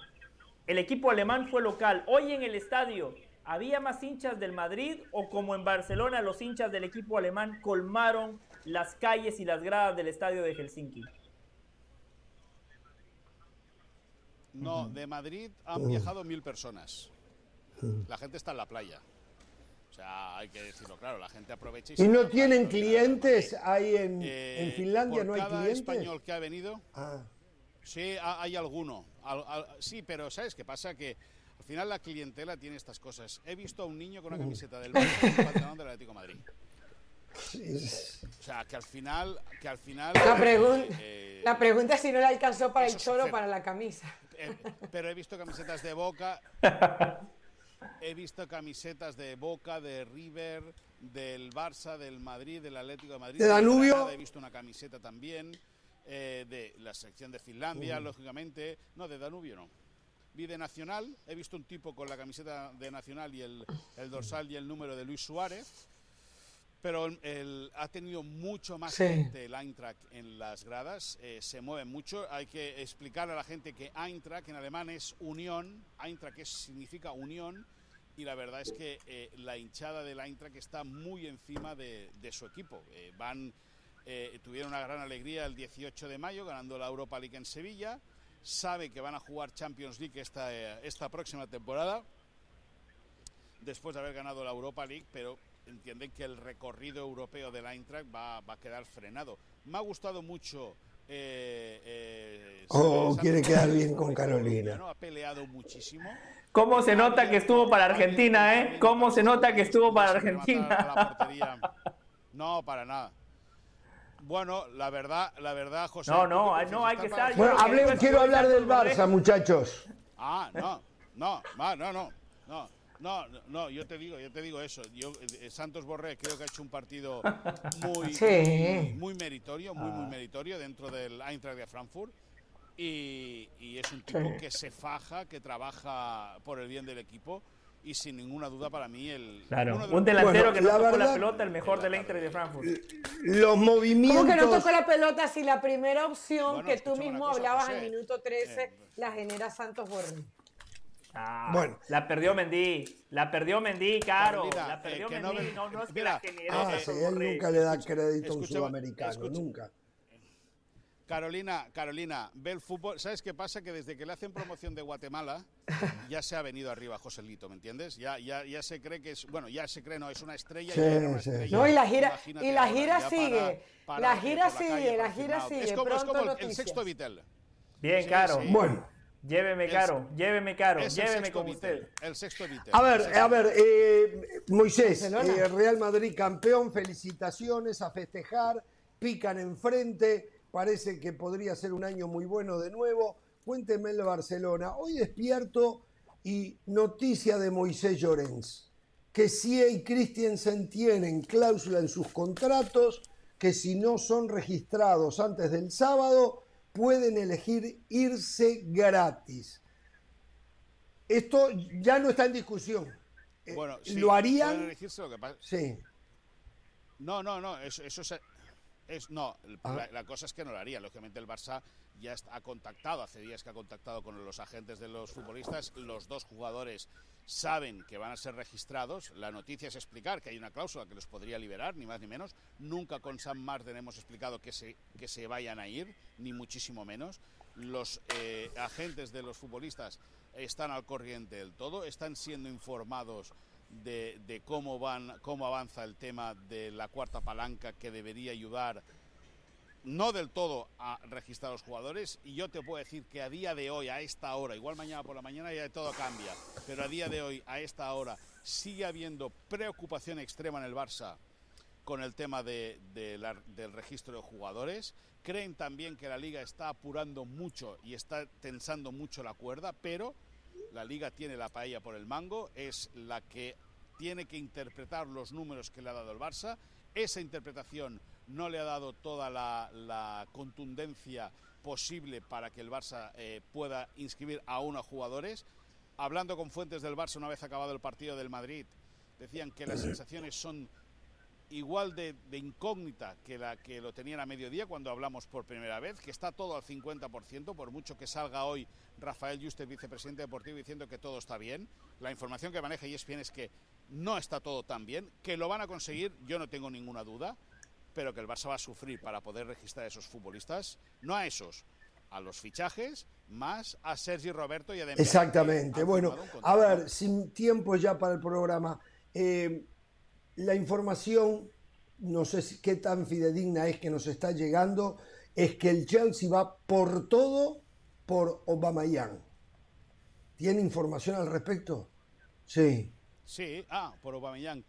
el equipo alemán fue local. Hoy en el estadio, ¿había más hinchas del Madrid o como en Barcelona los hinchas del equipo alemán colmaron las calles y las gradas del estadio de Helsinki? No, de Madrid han viajado mil personas. La gente está en la playa. O sea, hay que decirlo claro, la gente aprovecha y... ¿Y no tienen clientes ahí en, Eh, en Finlandia? por ¿No hay cada clientes? español que ha venido, Ah, sí, ha- hay alguno. Al- al- sí, pero ¿sabes qué pasa? Que al final la clientela tiene estas cosas. He visto a un niño con una camiseta del Barça y un pantalón del Atlético de Madrid. O sea, que al final... Que al final La, eh, pregun- eh, la pregunta es si no le alcanzó para el choro o para la camisa. Eh, pero he visto camisetas de Boca. *laughs* He visto camisetas de Boca, de River, del Barça, del Madrid, del Atlético de Madrid. ¿De Danubio? Granada, He visto una camiseta también eh, de la selección de Finlandia, lógicamente. No, de Danubio no. Vi de Nacional, he visto un tipo con la camiseta de Nacional y el, el dorsal y el número de Luis Suárez. Pero el- el- ha tenido mucho más Sí. gente el Eintracht en las gradas, eh, se mueve mucho. Hay que explicar a la gente que Eintracht en alemán es unión, Eintracht es- significa unión, y la verdad es que eh, la hinchada del Eintracht está muy encima de, de su equipo. Eh, van, eh, tuvieron una gran alegría el 18 de mayo ganando la Europa League en Sevilla. Sabe que van a jugar Champions League esta, esta próxima temporada después de haber ganado la Europa League, pero entienden que el recorrido europeo del Eintracht va, va a quedar frenado. Me ha gustado mucho. eh, eh, Oh, quiere quedar bien con Carolina. ¿no? Ha peleado muchísimo. ¿Cómo se nota que estuvo para Argentina, eh? ¿Cómo se nota que estuvo para Argentina? No, para nada. Bueno, la verdad, la verdad, José. No, ¿tú no, no, hay que estar Bueno, esto quiero hablar del. Barça, muchachos. Ah, no, no, no, no, no. No, no, yo te digo, yo te digo eso. Yo, eh, Santos Borré creo que ha hecho un partido *laughs* muy, muy, meritorio, muy, muy ah. meritorio dentro del Eintracht de Frankfurt. Y, es un tipo que se faja, que trabaja por el bien del equipo. Y sin ninguna duda para mí el claro, un delantero que no tocó la pelota el mejor del Eintracht de Frankfurt. Los movimientos ¿Cómo que no tocó la pelota si la primera opción que tú mismo hablabas al minuto 13 eh, la genera Santos Borré Ah, bueno. La perdió Mendy. La perdió Mendy, caro. la eh, perdió Mendy. No, no, es que la Ah, sí, él nunca le da crédito a un sudamericano. Nunca. Carolina, Carolina, ve el fútbol. ¿Sabes qué pasa? Que desde que le hacen promoción de Guatemala, ya se ha venido arriba Joselito, ¿me entiendes? Ya, ya, ya se cree que es. Bueno, ya se cree, no, es una estrella. no, y la gira, y la gira sigue. la gira sigue, la gira sigue. Es como, es como el, sexto Vitel. Bien, caro. Bueno. Lléveme caro, lléveme caro, lléveme con usted. El sexto A ver, a ver, eh, Moisés, eh, Real Madrid campeón, felicitaciones a festejar, pican enfrente, parece que podría ser un año muy bueno de nuevo. Cuénteme el Barcelona. Hoy despierto y noticia de Moisés Llorens, que si y Christiansen tienen cláusula en sus contratos que si no son registrados antes del sábado, pueden elegir irse gratis. Esto ya no está en discusión. Eh, bueno, ¿Lo harían? Sí. No, no, no, eso, eso es, no, ah. la, cosa es que no lo haría. Lógicamente el Barça ya ha contactado, hace días que ha contactado con los agentes de los futbolistas. Los dos jugadores saben que van a ser registrados. La noticia es explicar que hay una cláusula que los podría liberar, ni más ni menos. Nunca con Sam Marden hemos explicado que se, que se vayan a ir, ni muchísimo menos. Los eh, agentes de los futbolistas están al corriente del todo, están siendo informados de, de, cómo, van, cómo avanza el tema de la cuarta palanca que debería ayudar no del todo a registrar a los jugadores y yo te puedo decir que a día de hoy, a esta hora, igual mañana por la mañana ya todo cambia, pero a día de hoy, a esta hora, sigue habiendo preocupación extrema en el Barça con el tema de, del registro de jugadores. Creen también que la liga está apurando mucho y está tensando mucho la cuerda, pero la liga tiene la paella por el mango, es la que tiene que interpretar los números que le ha dado el Barça. Esa interpretación no le ha dado toda la, contundencia posible para que el Barça eh, pueda inscribir a unos jugadores. Hablando con fuentes del Barça una vez acabado el partido del Madrid, decían que las sensaciones son igual de, incógnita que la que lo tenían a mediodía cuando hablamos por primera vez, que está todo al 50%, por mucho que salga hoy Rafael Juste, vicepresidente deportivo, diciendo que todo está bien. La información que maneja ESPN es que no está todo tan bien, que lo van a conseguir, yo no tengo ninguna duda pero que el Barça va a sufrir para poder registrar a esos futbolistas, no a esos, a los fichajes, más a Sergi Roberto y a Dembélé. Exactamente. Bueno, a ver, sin tiempo ya para el programa, eh, la información, no sé si, qué tan fidedigna es que nos está llegando, es que el Chelsea va por todo por Young. ¿Tiene información al respecto? Sí. Sí, ah, por Young.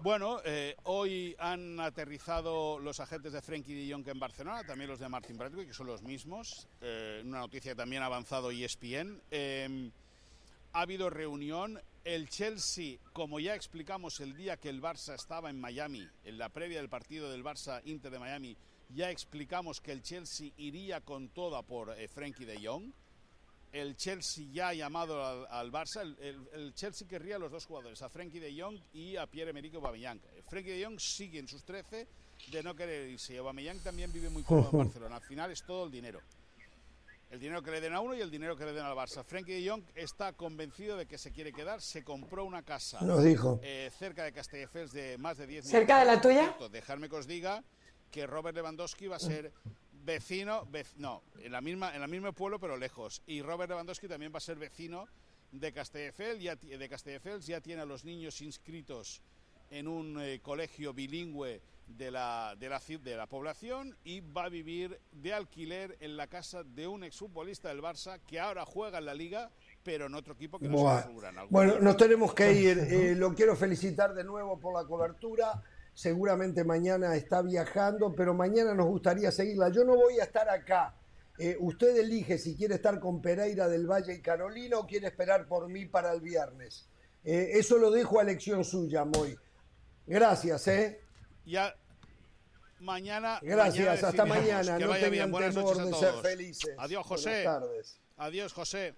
Bueno, eh, hoy han aterrizado los agentes de Frenkie de Jong en Barcelona, también los de Martin Bradley, que son los mismos. Eh, una noticia que también ha avanzado ESPN. Em, ha habido reunión. El Chelsea, como ya explicamos el día que el Barça estaba en Miami, en la previa del partido del Barça Inter de Miami, ya explicamos que el Chelsea iría con toda por eh, Frenkie de Jong el Chelsea ya ha llamado al, Barça. El, Chelsea querría a los dos jugadores, a Frenkie de Jong y a Pierre-Emerick Aubameyang. Frenkie de Jong sigue en sus 13 de no querer irse. Aubameyang también vive muy cómodo en *laughs* Barcelona. Al final es todo el dinero. El dinero que le den a uno y el dinero que le den al Barça. Frenkie de Jong está convencido de que se quiere quedar. Se compró una casa Nos dijo. Eh, cerca de Castelldefels de más de 10 ¿Cerca de la tuya? Dejarme que os diga que Robert Lewandowski va a ser vecino, no, en la misma en el mismo pueblo pero lejos. Y Robert Lewandowski también va a ser vecino de Castelldefels, ya, de Castelldefels, ya tiene a los niños inscritos en un eh, colegio bilingüe de la, de, la, de la población y va a vivir de alquiler en la casa de un exfutbolista del Barça que ahora juega en la liga, pero en otro equipo que no se Bueno, nos tenemos que ir. Eh, lo quiero felicitar de nuevo por la cobertura seguramente mañana está viajando, pero mañana nos gustaría seguirla. Yo no voy a estar acá. Eh, usted elige si quiere estar con Pereira del Valle y Carolina o quiere esperar por mí para el viernes. Eh, eso lo dejo a elección suya, Moy. Gracias, ¿eh? Ya mañana. Gracias, hasta mañana. Que no tengan bien. Buenas temor de ser felices. Adiós, José. Buenas tardes. Adiós, José.